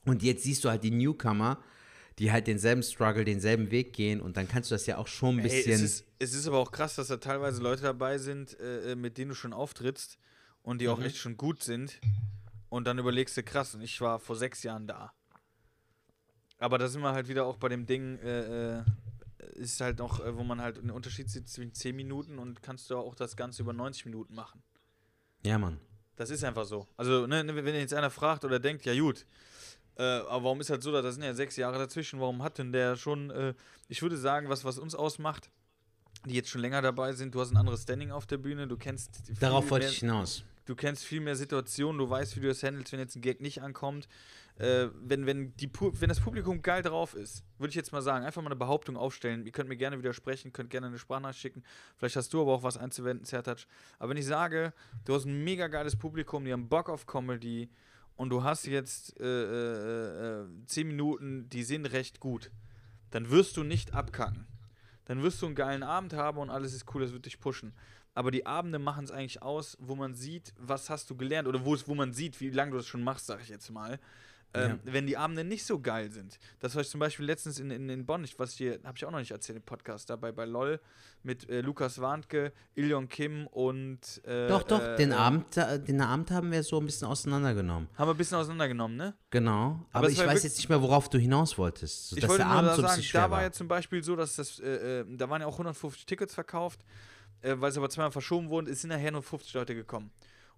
Und jetzt siehst du halt die Newcomer, die halt denselben Struggle, denselben Weg gehen und dann kannst du das ja auch schon ein Ey, bisschen. es, ist, es ist aber auch krass, dass da teilweise Leute dabei sind, äh, äh, mit denen du schon auftrittst und die auch Mhm. echt schon gut sind. Und dann überlegst du, krass, und ich war vor sechs Jahren da. Aber da sind wir halt wieder auch bei dem Ding, äh, äh, ist halt noch, äh, wo man halt einen Unterschied sieht zwischen 10 Minuten und kannst du auch das Ganze über 90 Minuten machen. ja, Mann. Das ist einfach so. Also, ne, ne, wenn jetzt einer fragt oder denkt, ja gut, äh, aber warum ist halt so, da sind ja sechs Jahre dazwischen, warum hat denn der schon, äh, ich würde sagen, was, was uns ausmacht, die jetzt schon länger dabei sind, du hast ein anderes Standing auf der Bühne, du kennst Darauf wollte ich hinaus. du kennst viel mehr Situationen, du weißt, wie du das handelst, wenn jetzt ein Gag nicht ankommt. Äh, wenn, wenn, die, wenn das Publikum geil drauf ist, würde ich jetzt mal sagen, einfach mal eine Behauptung aufstellen. Ihr könnt mir gerne widersprechen, könnt gerne eine Sprachnachricht schicken. Vielleicht hast du aber auch was einzuwenden, Zertatsch. Aber wenn ich sage, du hast ein mega geiles Publikum, die haben Bock auf Comedy und du hast jetzt äh, äh, äh, zehn Minuten, die sind recht gut, dann wirst du nicht abkacken. Dann wirst du einen geilen Abend haben und alles ist cool, das wird dich pushen. Aber die Abende machen es eigentlich aus, wo man sieht, was hast du gelernt oder wo man sieht, wie lange du das schon machst, sag ich jetzt mal. Ähm, Wenn die Abende nicht so geil sind. Das war ich zum Beispiel letztens in, in, in Bonn, ich, was hier, habe ich auch noch nicht erzählt im Podcast, dabei bei LOL mit äh, Lukas Warnke, Ilion Kim und. Äh, Doch, doch, äh, den, Abend, äh, den Abend haben wir so ein bisschen auseinandergenommen. Haben wir ein bisschen auseinandergenommen, ne? Genau. Aber, es ich weiß jetzt nicht mehr, worauf du hinaus wolltest. So, ich wollte der nur Abend da so sagen, da war war. ja zum Beispiel so, dass das, äh, äh, da waren ja auch 150 Tickets verkauft, weil es aber zweimal verschoben wurden, es sind nachher nur 50 Leute gekommen.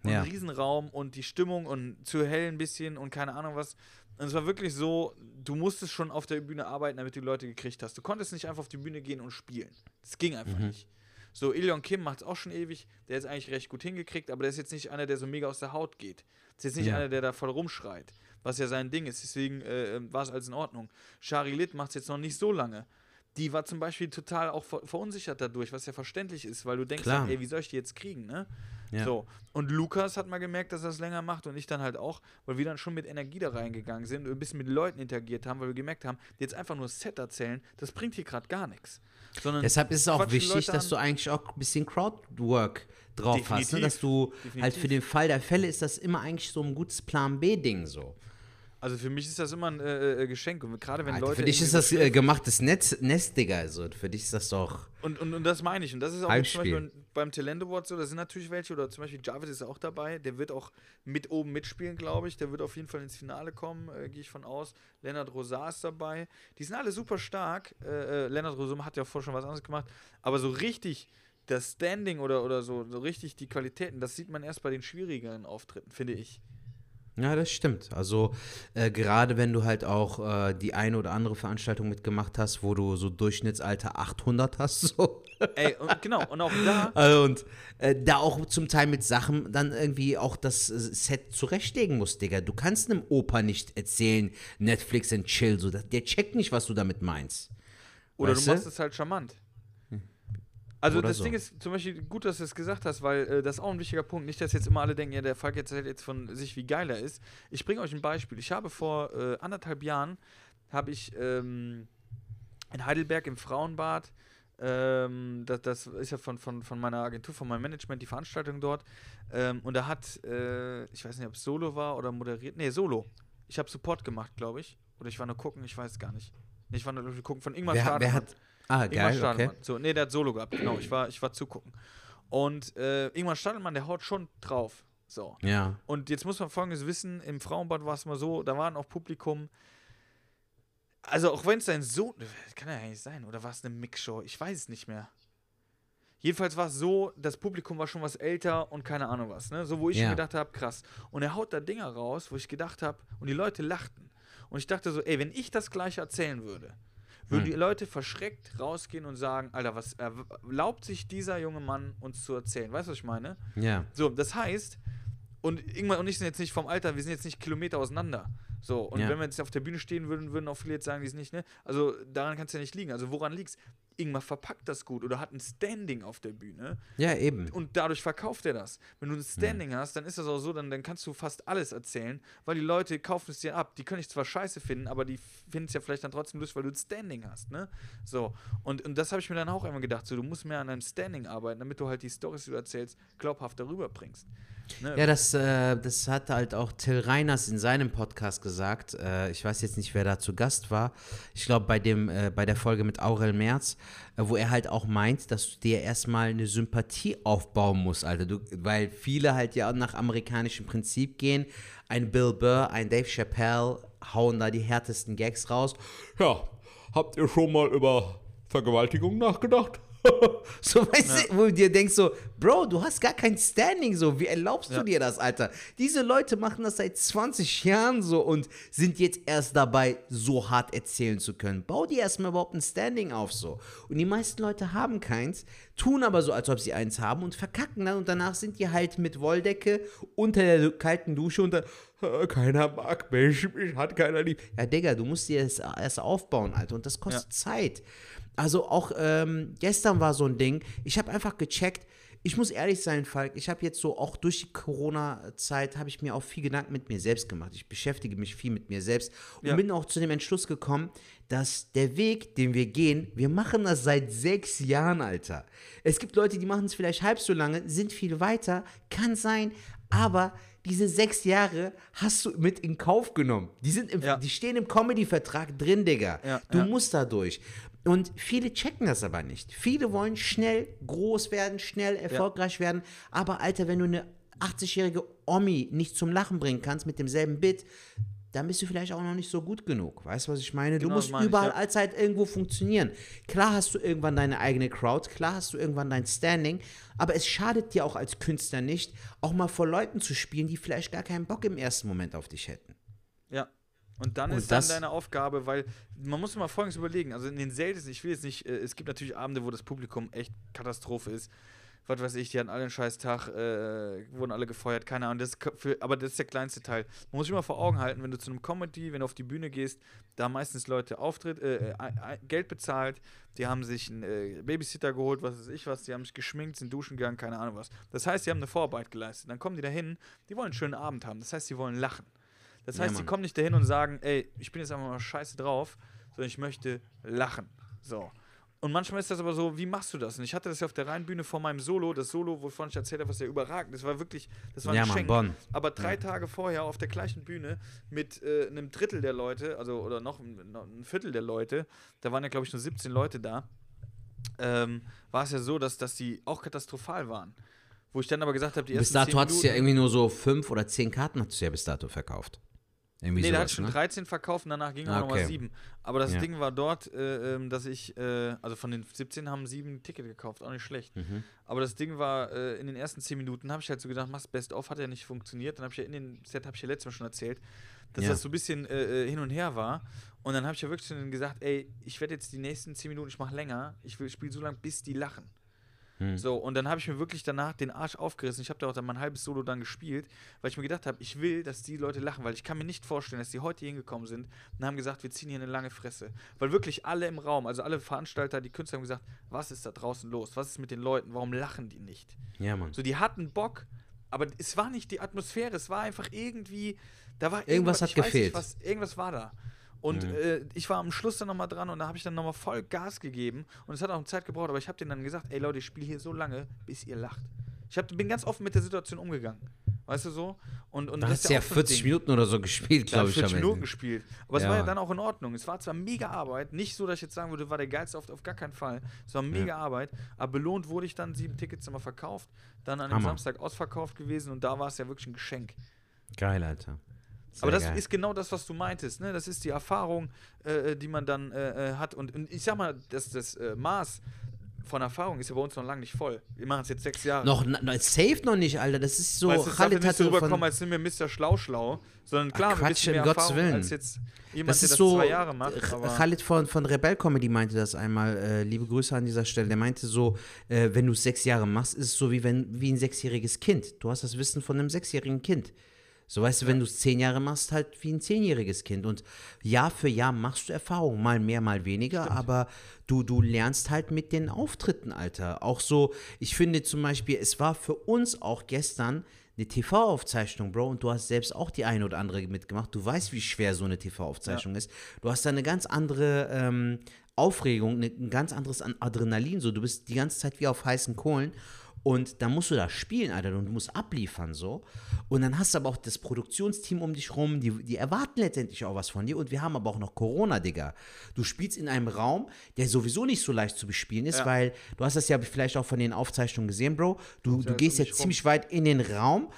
Und Ja. ein Riesenraum und die Stimmung und zu hell ein bisschen und keine Ahnung was. Und es war wirklich so, du musstest schon auf der Bühne arbeiten, damit du die Leute gekriegt hast. Du konntest nicht einfach auf die Bühne gehen und spielen. Das ging einfach Mhm. nicht. So, Ilion Kim macht es auch schon ewig. Der ist eigentlich recht gut hingekriegt, aber der ist jetzt nicht einer, der so mega aus der Haut geht. Das ist jetzt nicht Ja. einer, der da voll rumschreit, was ja sein Ding ist. Deswegen äh, war es alles in Ordnung. Shari Litt macht es jetzt noch nicht so lange. Die war zum Beispiel total auch ver verunsichert dadurch, was ja verständlich ist, weil du denkst, Klar. ey, wie soll ich die jetzt kriegen, ne? Ja. So. Und Lukas hat mal gemerkt, dass er es länger macht und ich dann halt auch, weil wir dann schon mit Energie da reingegangen sind und ein bisschen mit Leuten interagiert haben, weil wir gemerkt haben, jetzt einfach nur Set erzählen, das bringt hier gerade gar nichts. Sondern Deshalb ist es auch wichtig, dass du eigentlich auch ein bisschen Crowdwork drauf hast. Ne? Definitiv. Dass du halt Definitiv. für den Fall der Fälle ist das immer eigentlich so ein gutes Plan B-Ding so. Also für mich ist das immer ein äh, äh, Geschenk und gerade wenn Alter, Leute für dich ist das äh, gemachtes Netz, Nest, Digga. Also für dich ist das doch. Und, und, und das meine ich. Und das ist auch zum. Beispiel beim Talent Award so, da sind natürlich welche, oder zum Beispiel Javid ist auch dabei, der wird auch mit oben mitspielen, glaube ich. Der wird auf jeden Fall ins Finale kommen, äh, gehe ich von aus. Lennart Rosar ist dabei. Die sind alle super stark. Äh, äh, Lennart Rosar hat ja vorher schon was anderes gemacht, aber so richtig das Standing oder, oder so, so richtig die Qualitäten, das sieht man erst bei den schwierigeren Auftritten, finde ich. Ja, das stimmt. Also äh, gerade wenn du halt auch äh, die eine oder andere Veranstaltung mitgemacht hast, wo du so Durchschnittsalter 800 hast, so. Ey, und genau, und auch da, Also und äh, da auch zum Teil mit Sachen dann irgendwie auch das äh, Set zurechtlegen musst, Digga. Du kannst einem Opa nicht erzählen, Netflix and chill, so. Der checkt nicht, was du damit meinst. Oder Weißt du du? machst es halt charmant. Also Oder das so. Ding ist zum Beispiel gut, dass du es gesagt hast, weil äh, das ist auch ein wichtiger Punkt. Nicht, dass jetzt immer alle denken, ja, der Falk erzählt jetzt von sich, wie geil er ist. Ich bringe euch ein Beispiel. Ich habe vor äh, anderthalb Jahren, habe ich ähm, in Heidelberg im Frauenbad, ähm, das, das ist ja von, von, von meiner Agentur, von meinem Management, die Veranstaltung dort. Ähm, und da hat, äh, ich weiß nicht, ob es Solo war oder moderiert, nee, Solo. Ich habe Support gemacht, glaube ich. Oder ich war nur gucken, ich weiß gar nicht. Ich war nur gucken von Ingmar Wer, wer Stadelmann. hat. Ah, Ingmar geil, okay. Stadelmann. So, nee, der hat Solo gehabt, genau. Ich war, ich war zugucken. Und äh, Ingmar Stadelmann, der haut schon drauf. So. Ja. Und jetzt muss man folgendes wissen: Im Frauenbad war es mal so, da waren auch Publikum. Also, auch wenn es sein Sohn. Kann ja nicht sein. Oder war es eine Mixshow? Ich weiß es nicht mehr. Jedenfalls war es so, das Publikum war schon was älter und keine Ahnung was. Ne? So, wo ich Ja. schon gedacht habe, krass. Und er haut da Dinger raus, wo ich gedacht habe, und die Leute lachten. Und ich dachte so, ey, wenn ich das gleich erzählen würde, würden Hm. die Leute verschreckt rausgehen und sagen, Alter, was erlaubt sich dieser junge Mann uns zu erzählen? Weißt du, was ich meine? Ja. So, das heißt, und Ingmar und ich sind jetzt nicht vom Alter, wir sind jetzt nicht Kilometer auseinander. So, und Ja. wenn wir jetzt auf der Bühne stehen würden, würden auch viele jetzt sagen, die sind nicht, ne? Also daran kann es ja nicht liegen. Also woran liegt's? Ingmar verpackt das gut oder hat ein Standing auf der Bühne Ja, eben. und dadurch verkauft er das. Wenn du ein Standing hast, dann ist das auch so, dann, dann kannst du fast alles erzählen, weil die Leute kaufen es dir ab. Die können dich zwar scheiße finden, aber die finden es ja vielleicht dann trotzdem lustig, weil du ein Standing hast, ne? So, und, und das habe ich mir dann auch immer gedacht, so, du musst mehr an deinem Standing arbeiten, damit du halt die Storys, die du erzählst, glaubhaft darüber bringst. Ne? Ja, das, äh, das hat halt auch Till Reiners in seinem Podcast gesagt. Äh, ich weiß jetzt nicht, wer da zu Gast war. Ich glaube, bei äh, bei der Folge mit Aurel Merz, äh, wo er halt auch meint, dass du dir erstmal eine Sympathie aufbauen musst, Alter. Du, weil viele halt ja nach amerikanischem Prinzip gehen. Ein Bill Burr, ein Dave Chappelle hauen da die härtesten Gags raus. Ja, habt ihr schon mal über Vergewaltigung nachgedacht? So, weißt du, wo du dir denkst so, Bro, du hast gar kein Standing so, wie erlaubst du dir das, Alter? Diese Leute machen das seit 20 Jahren so und sind jetzt erst dabei, so hart erzählen zu können. Bau dir erstmal überhaupt ein Standing auf so. Und die meisten Leute haben keins, tun aber so, als ob sie eins haben und verkacken dann und danach sind die halt mit Wolldecke unter der kalten Dusche und dann, "Äh, keiner mag mich, mich hat keiner lieb. Ja, Digga, du musst dir das erst aufbauen, Alter, und das kostet Ja. Zeit. Also auch ähm, gestern war so ein Ding, ich habe einfach gecheckt, ich muss ehrlich sein, Falk, ich habe jetzt so auch durch die Corona-Zeit habe ich mir auch viel Gedanken mit mir selbst gemacht. Ich beschäftige mich viel mit mir selbst und Ja. bin auch zu dem Entschluss gekommen, dass der Weg, den wir gehen, wir machen das seit sechs Jahren, Alter. Es gibt Leute, die machen es vielleicht halb so lange, sind viel weiter, kann sein, aber diese sechs Jahre hast du mit in Kauf genommen. Die, sind im, Ja. die stehen im Comedy-Vertrag drin, Digga. Ja, du musst da durch. Und viele checken das aber nicht. Viele wollen schnell groß werden, schnell erfolgreich werden. Aber Alter, wenn du eine 80-jährige Omi nicht zum Lachen bringen kannst mit demselben Bit, dann bist du vielleicht auch noch nicht so gut genug. Weißt du, was ich meine? Du Genau, musst das meine ich, überall ja. allzeit irgendwo funktionieren. Klar hast du irgendwann deine eigene Crowd, klar hast du irgendwann dein Standing, aber es schadet dir auch als Künstler nicht, auch mal vor Leuten zu spielen, die vielleicht gar keinen Bock im ersten Moment auf dich hätten. Und dann Und ist dann deine Aufgabe, weil man muss mal Folgendes überlegen. Also in den seltensten, ich will jetzt nicht, äh, es gibt natürlich Abende, wo das Publikum echt Katastrophe ist. Was weiß ich, die hatten alle einen scheiß Tag, äh, wurden alle gefeuert, keine Ahnung. Das für, aber das ist der kleinste Teil. Man muss sich immer vor Augen halten, wenn du zu einem Comedy, wenn du auf die Bühne gehst, da haben meistens Leute Auftritt, äh, äh, Geld bezahlt, die haben sich einen äh, Babysitter geholt, was weiß ich was, die haben sich geschminkt, sind duschen gegangen, keine Ahnung was. Das heißt, die haben eine Vorarbeit geleistet. Dann kommen die da hin, die wollen einen schönen Abend haben. Das heißt, die wollen lachen. Das Ja, heißt, die Mann. kommen nicht dahin und sagen, ey, ich bin jetzt einfach mal scheiße drauf, sondern ich möchte lachen. So. Und manchmal ist das aber so, wie machst du das? Und ich hatte das ja auf der Rheinbühne vor meinem Solo, das Solo, wovon ich erzählt habe, was ja überragend Das war wirklich, das war ein Ja, Mann, Geschenk. Bonn. Aber drei Tage vorher auf der gleichen Bühne mit äh, einem Drittel der Leute, also oder noch, ein- noch ein Viertel der Leute, da waren ja, glaube ich, nur 17 Leute da, ähm, war es ja so, dass, dass die auch katastrophal waren. Wo ich dann aber gesagt habe, die Bis ersten dato 10 hattest du ja irgendwie nur so fünf oder zehn Karten hattest du ja bis dato verkauft. Irgendwie Nee, sowas, hatte ich schon ne? 13 verkauft und danach ging Ah, auch nochmal okay. 7. Aber das Ja. Ding war dort, äh, ähm, dass ich, äh, also von den 17 haben 7 ein Ticket gekauft, auch nicht schlecht. Mhm. Aber das Ding war, äh, in den ersten 10 Minuten habe ich halt so gedacht, machst Best of, hat ja nicht funktioniert. Dann habe ich ja in den Set, habe ich ja letztes Mal schon erzählt, dass Ja. das so ein bisschen äh, äh, hin und her war. Und dann habe ich ja wirklich zu denen gesagt, ey, ich werde jetzt die nächsten 10 Minuten, ich mache länger, ich will spielen so lange, bis die lachen. Hm. So, und dann habe ich mir wirklich danach den Arsch aufgerissen. Ich habe da auch dann mein halbes Solo dann gespielt, weil ich mir gedacht habe, ich will, dass die Leute lachen, weil ich kann mir nicht vorstellen, dass die heute hier hingekommen sind und haben gesagt, wir ziehen hier eine lange Fresse. Weil wirklich alle im Raum, also alle Veranstalter, die Künstler haben gesagt, was ist da draußen los? Was ist mit den Leuten? Warum lachen die nicht? Ja, Mann. So, die hatten Bock, aber es war nicht die Atmosphäre, es war einfach irgendwie, da war Irgendwas hat ich weiß gefehlt. Nicht, was, irgendwas war da. Und äh, ich war am Schluss dann nochmal dran und da habe ich dann nochmal voll Gas gegeben. Und es hat auch Zeit gebraucht, aber ich habe denen dann gesagt, ey Leute, ich spiele hier so lange, bis ihr lacht. Ich hab, bin ganz offen mit der Situation umgegangen. Weißt du so? Und, und das hast du ja auch so ein 40 Ding. Minuten oder so gespielt, glaube ich ich. am 40 Ende. Minuten gespielt. Aber es Ja. war ja dann auch in Ordnung. Es war zwar mega Arbeit, nicht so, dass ich jetzt sagen würde, war der geilste auf, auf gar keinen Fall. Es war mega Arbeit, aber belohnt wurde ich dann, sieben Tickets immer verkauft, dann an dem. Samstag ausverkauft gewesen und da war es ja wirklich ein Geschenk. Geil, Alter. Sehr aber das geil. ist genau das, was du meintest. Ne? Das ist die Erfahrung, äh, die man dann äh, äh, hat. Und, und ich sag mal, das, das äh, Maß von Erfahrung ist ja bei uns noch lange nicht voll. Wir machen es jetzt sechs Jahre. Noch, na, safe noch nicht, Alter. Das ist so. weißt jetzt nicht so rüberkommen, von, als sind wir Mr. Schlau-Schlau, sondern klar, Ach, wir Quatsch, wissen mehr Gottes Erfahrung Willen. als jetzt jemand, das ist das so. zwei Jahre macht. Ch- Aber Khaled von, von Rebel Comedy meinte das einmal. Äh, liebe Grüße an dieser Stelle. Der meinte so, äh, wenn du es sechs Jahre machst, ist es so wie, wenn, wie ein sechsjähriges Kind. Du hast das Wissen von einem sechsjährigen Kind. So weißt du, wenn du es zehn Jahre machst, halt wie ein zehnjähriges Kind. Und Jahr für Jahr machst du Erfahrungen, mal mehr, mal weniger, aber du, du lernst halt mit den Auftritten, Alter. Auch so, ich finde zum Beispiel, es war für uns auch gestern eine TV-Aufzeichnung, Bro, und du hast selbst auch die eine oder andere mitgemacht. Du weißt, wie schwer so eine TV-Aufzeichnung ist. Du hast da eine ganz andere ähm, Aufregung, eine, ein ganz anderes An- Adrenalin. So, du bist die ganze Zeit wie auf heißen Kohlen. Und dann musst du da spielen, Alter, und du musst abliefern, so. Und dann hast du aber auch das Produktionsteam um dich rum, die, die erwarten letztendlich auch was von dir. Und wir haben aber auch noch Corona, Digga. Du spielst in einem Raum, der sowieso nicht so leicht zu bespielen ist, Ja. weil du hast das ja vielleicht auch von den Aufzeichnungen gesehen, Bro. Du, du gehst jetzt dich rum. ziemlich weit in den Raum.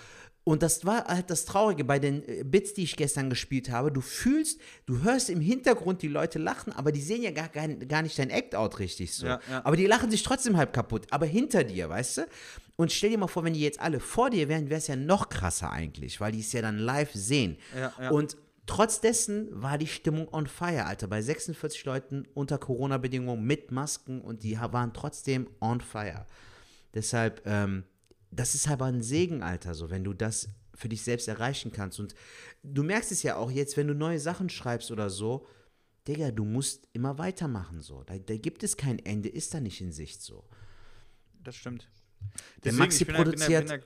Und das war halt das Traurige bei den äh, Bits, die ich gestern gespielt habe. Du fühlst, du hörst im Hintergrund die Leute lachen, aber die sehen ja gar, gar, gar nicht dein Act-Out richtig so. Ja, ja. Aber die lachen sich trotzdem halb kaputt. Aber hinter dir, weißt du? Und stell dir mal vor, wenn die jetzt alle vor dir wären, wäre es ja noch krasser eigentlich, weil die es ja dann live sehen. Ja. Und trotz dessen war die Stimmung on fire, Alter. Bei 46 Leuten unter Corona-Bedingungen mit Masken und die waren trotzdem on fire. Deshalb, ähm, das ist aber ein Segen, Alter, so, wenn du das für dich selbst erreichen kannst. Und du merkst es ja auch jetzt, wenn du neue Sachen schreibst oder so, Digga, du musst immer weitermachen, so. Da, da gibt es kein Ende, ist da nicht in Sicht, so. das stimmt. Der Deswegen, Maxi bin ja- produziert- ja-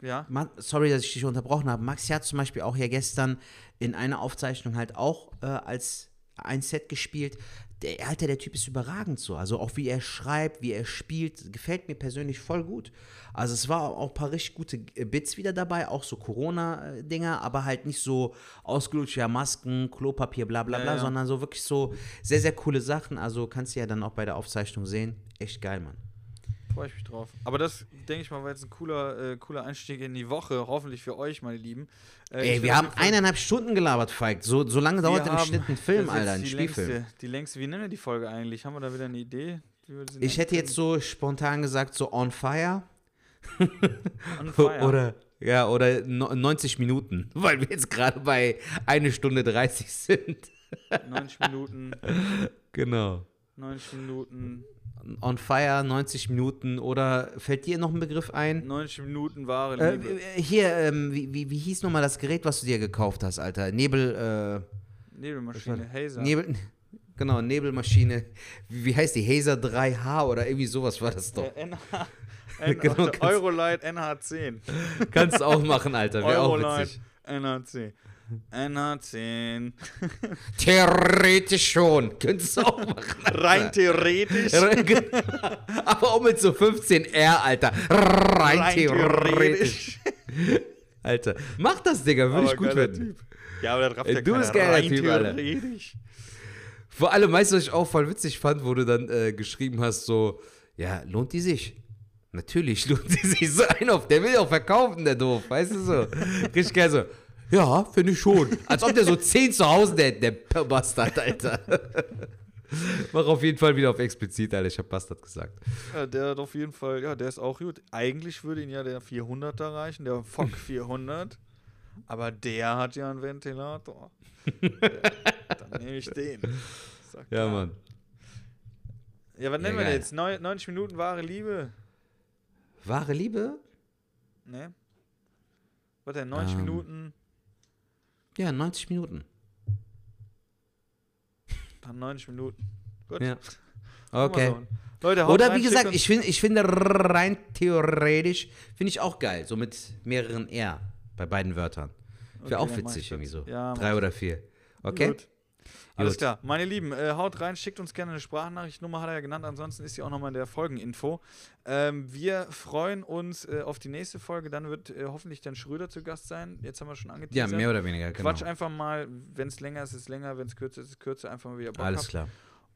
Ja, Ma- Sorry, dass ich dich unterbrochen habe. Maxi hat zum Beispiel auch ja gestern in einer Aufzeichnung halt auch äh, als ein Set gespielt. Der, Alter, der Typ ist überragend so. Also auch wie er schreibt, wie er spielt, gefällt mir persönlich voll gut. Also es war auch ein paar richtig gute Bits wieder dabei, auch so Corona-Dinger, aber halt nicht so ausgelutscht, ja, Masken, Klopapier, bla bla Ja, bla, ja. sondern so wirklich so sehr, sehr coole Sachen. Also kannst du ja dann auch bei der Aufzeichnung sehen. Echt geil, Mann. Freue ich mich drauf. Aber das, denke ich mal, war jetzt ein cooler, äh, cooler Einstieg in die Woche, hoffentlich für euch, meine Lieben. Äh, Ey, wir haben eineinhalb Stunden gelabert, Falk. So, so lange dauert im Schnitt ein Film, Alter, ein die Spielfilm. Längste, die längste, wie nennen wir die Folge eigentlich? Haben wir da wieder eine Idee? Ich hätte jetzt so spontan gesagt, so on fire. On fire. Oder, ja, oder no- 90 Minuten, weil wir jetzt gerade bei eine Stunde 30 sind. 90 Minuten, Genau. 90 Minuten, On fire, 90 Minuten. Oder fällt dir noch ein Begriff ein? 90 Minuten wahre Äh, Liebe. äh, hier, ähm, wie, wie, wie hieß nochmal das Gerät, was du dir gekauft hast, Alter? Nebel, äh, Nebelmaschine, Hazer. Nebel, genau, Nebelmaschine. Wie, wie heißt die? Hazer 3H oder irgendwie sowas war das doch. Äh, NH, N Genau, kannst- Eurolight NH10. Kannst du auch machen, Alter. Wäre auch Eurolight witzig. NH10. NH10. Theoretisch schon. Könntest du auch machen. Rein theoretisch. Aber auch mit so 15R, Alter. Rein, Rein theoretisch. Alter, mach das, Digga. Würde ich gut finden. Typ. Ja, aber das rafft ja du bist geiler Rein Typ, Alter. theoretisch. Vor allem, weißt du, was ich auch voll witzig fand, wo du dann äh, geschrieben hast, so, ja, lohnt die sich? Natürlich lohnt die sich. So ein auf, der will auch verkaufen, der doof, weißt du so. Richtig geil so, ja, finde ich schon. Als ob der so 10 zu Hause, der, der Bastard, Alter. Mach auf jeden Fall wieder auf explizit, Alter. Ich hab Bastard gesagt. Ja, der hat auf jeden Fall, ja, der ist auch gut. Eigentlich würde ihn ja der 400er reichen, der Fock 400. Aber der hat ja einen Ventilator. Der, dann nehme ich den. Sag Ja. Mann. Ja, was nennen wir geil. denn jetzt? Neu- 90 Minuten wahre Liebe? Wahre Liebe? Ne? Was denn? 90 Ähm. Minuten? Ja, 90 Minuten. Dann 90 Minuten. Gut. Ja. Okay. Leute, Oder rein, wie gesagt, ich, find, ich finde rein theoretisch, finde ich auch geil, so mit mehreren R bei beiden Wörtern. Wäre Okay, auch witzig irgendwie so. Ja, Drei oder vier. Okay? Gut. Alles Gut. klar. Meine Lieben, äh, haut rein, schickt uns gerne eine Sprachnachricht. Nummer hat er ja genannt, ansonsten ist sie auch nochmal in der Folgeninfo. Ähm, wir freuen uns äh, auf die nächste Folge. Dann wird äh, hoffentlich dann Schröder zu Gast sein. Jetzt haben wir schon Ja, angeteasert. mehr oder weniger, genau. Quatsch einfach mal, wenn es länger ist, ist es länger, wenn es kürzer ist, ist es kürzer, einfach mal wieder Bock Alles habt. klar.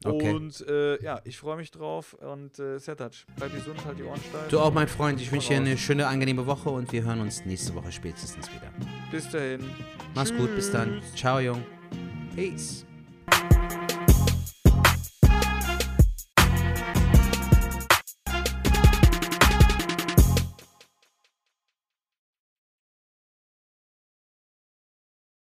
Okay. Und äh, ja, ich freue mich drauf und äh, Sertac, bleib gesund, halt die Ohren steif. Du auch, mein Freund. Ich wünsche dir eine schöne, angenehme Woche und wir hören uns nächste Woche spätestens wieder. Bis dahin. Mach's gut, bis dann. Tschüss. Ciao, Jung. Peace.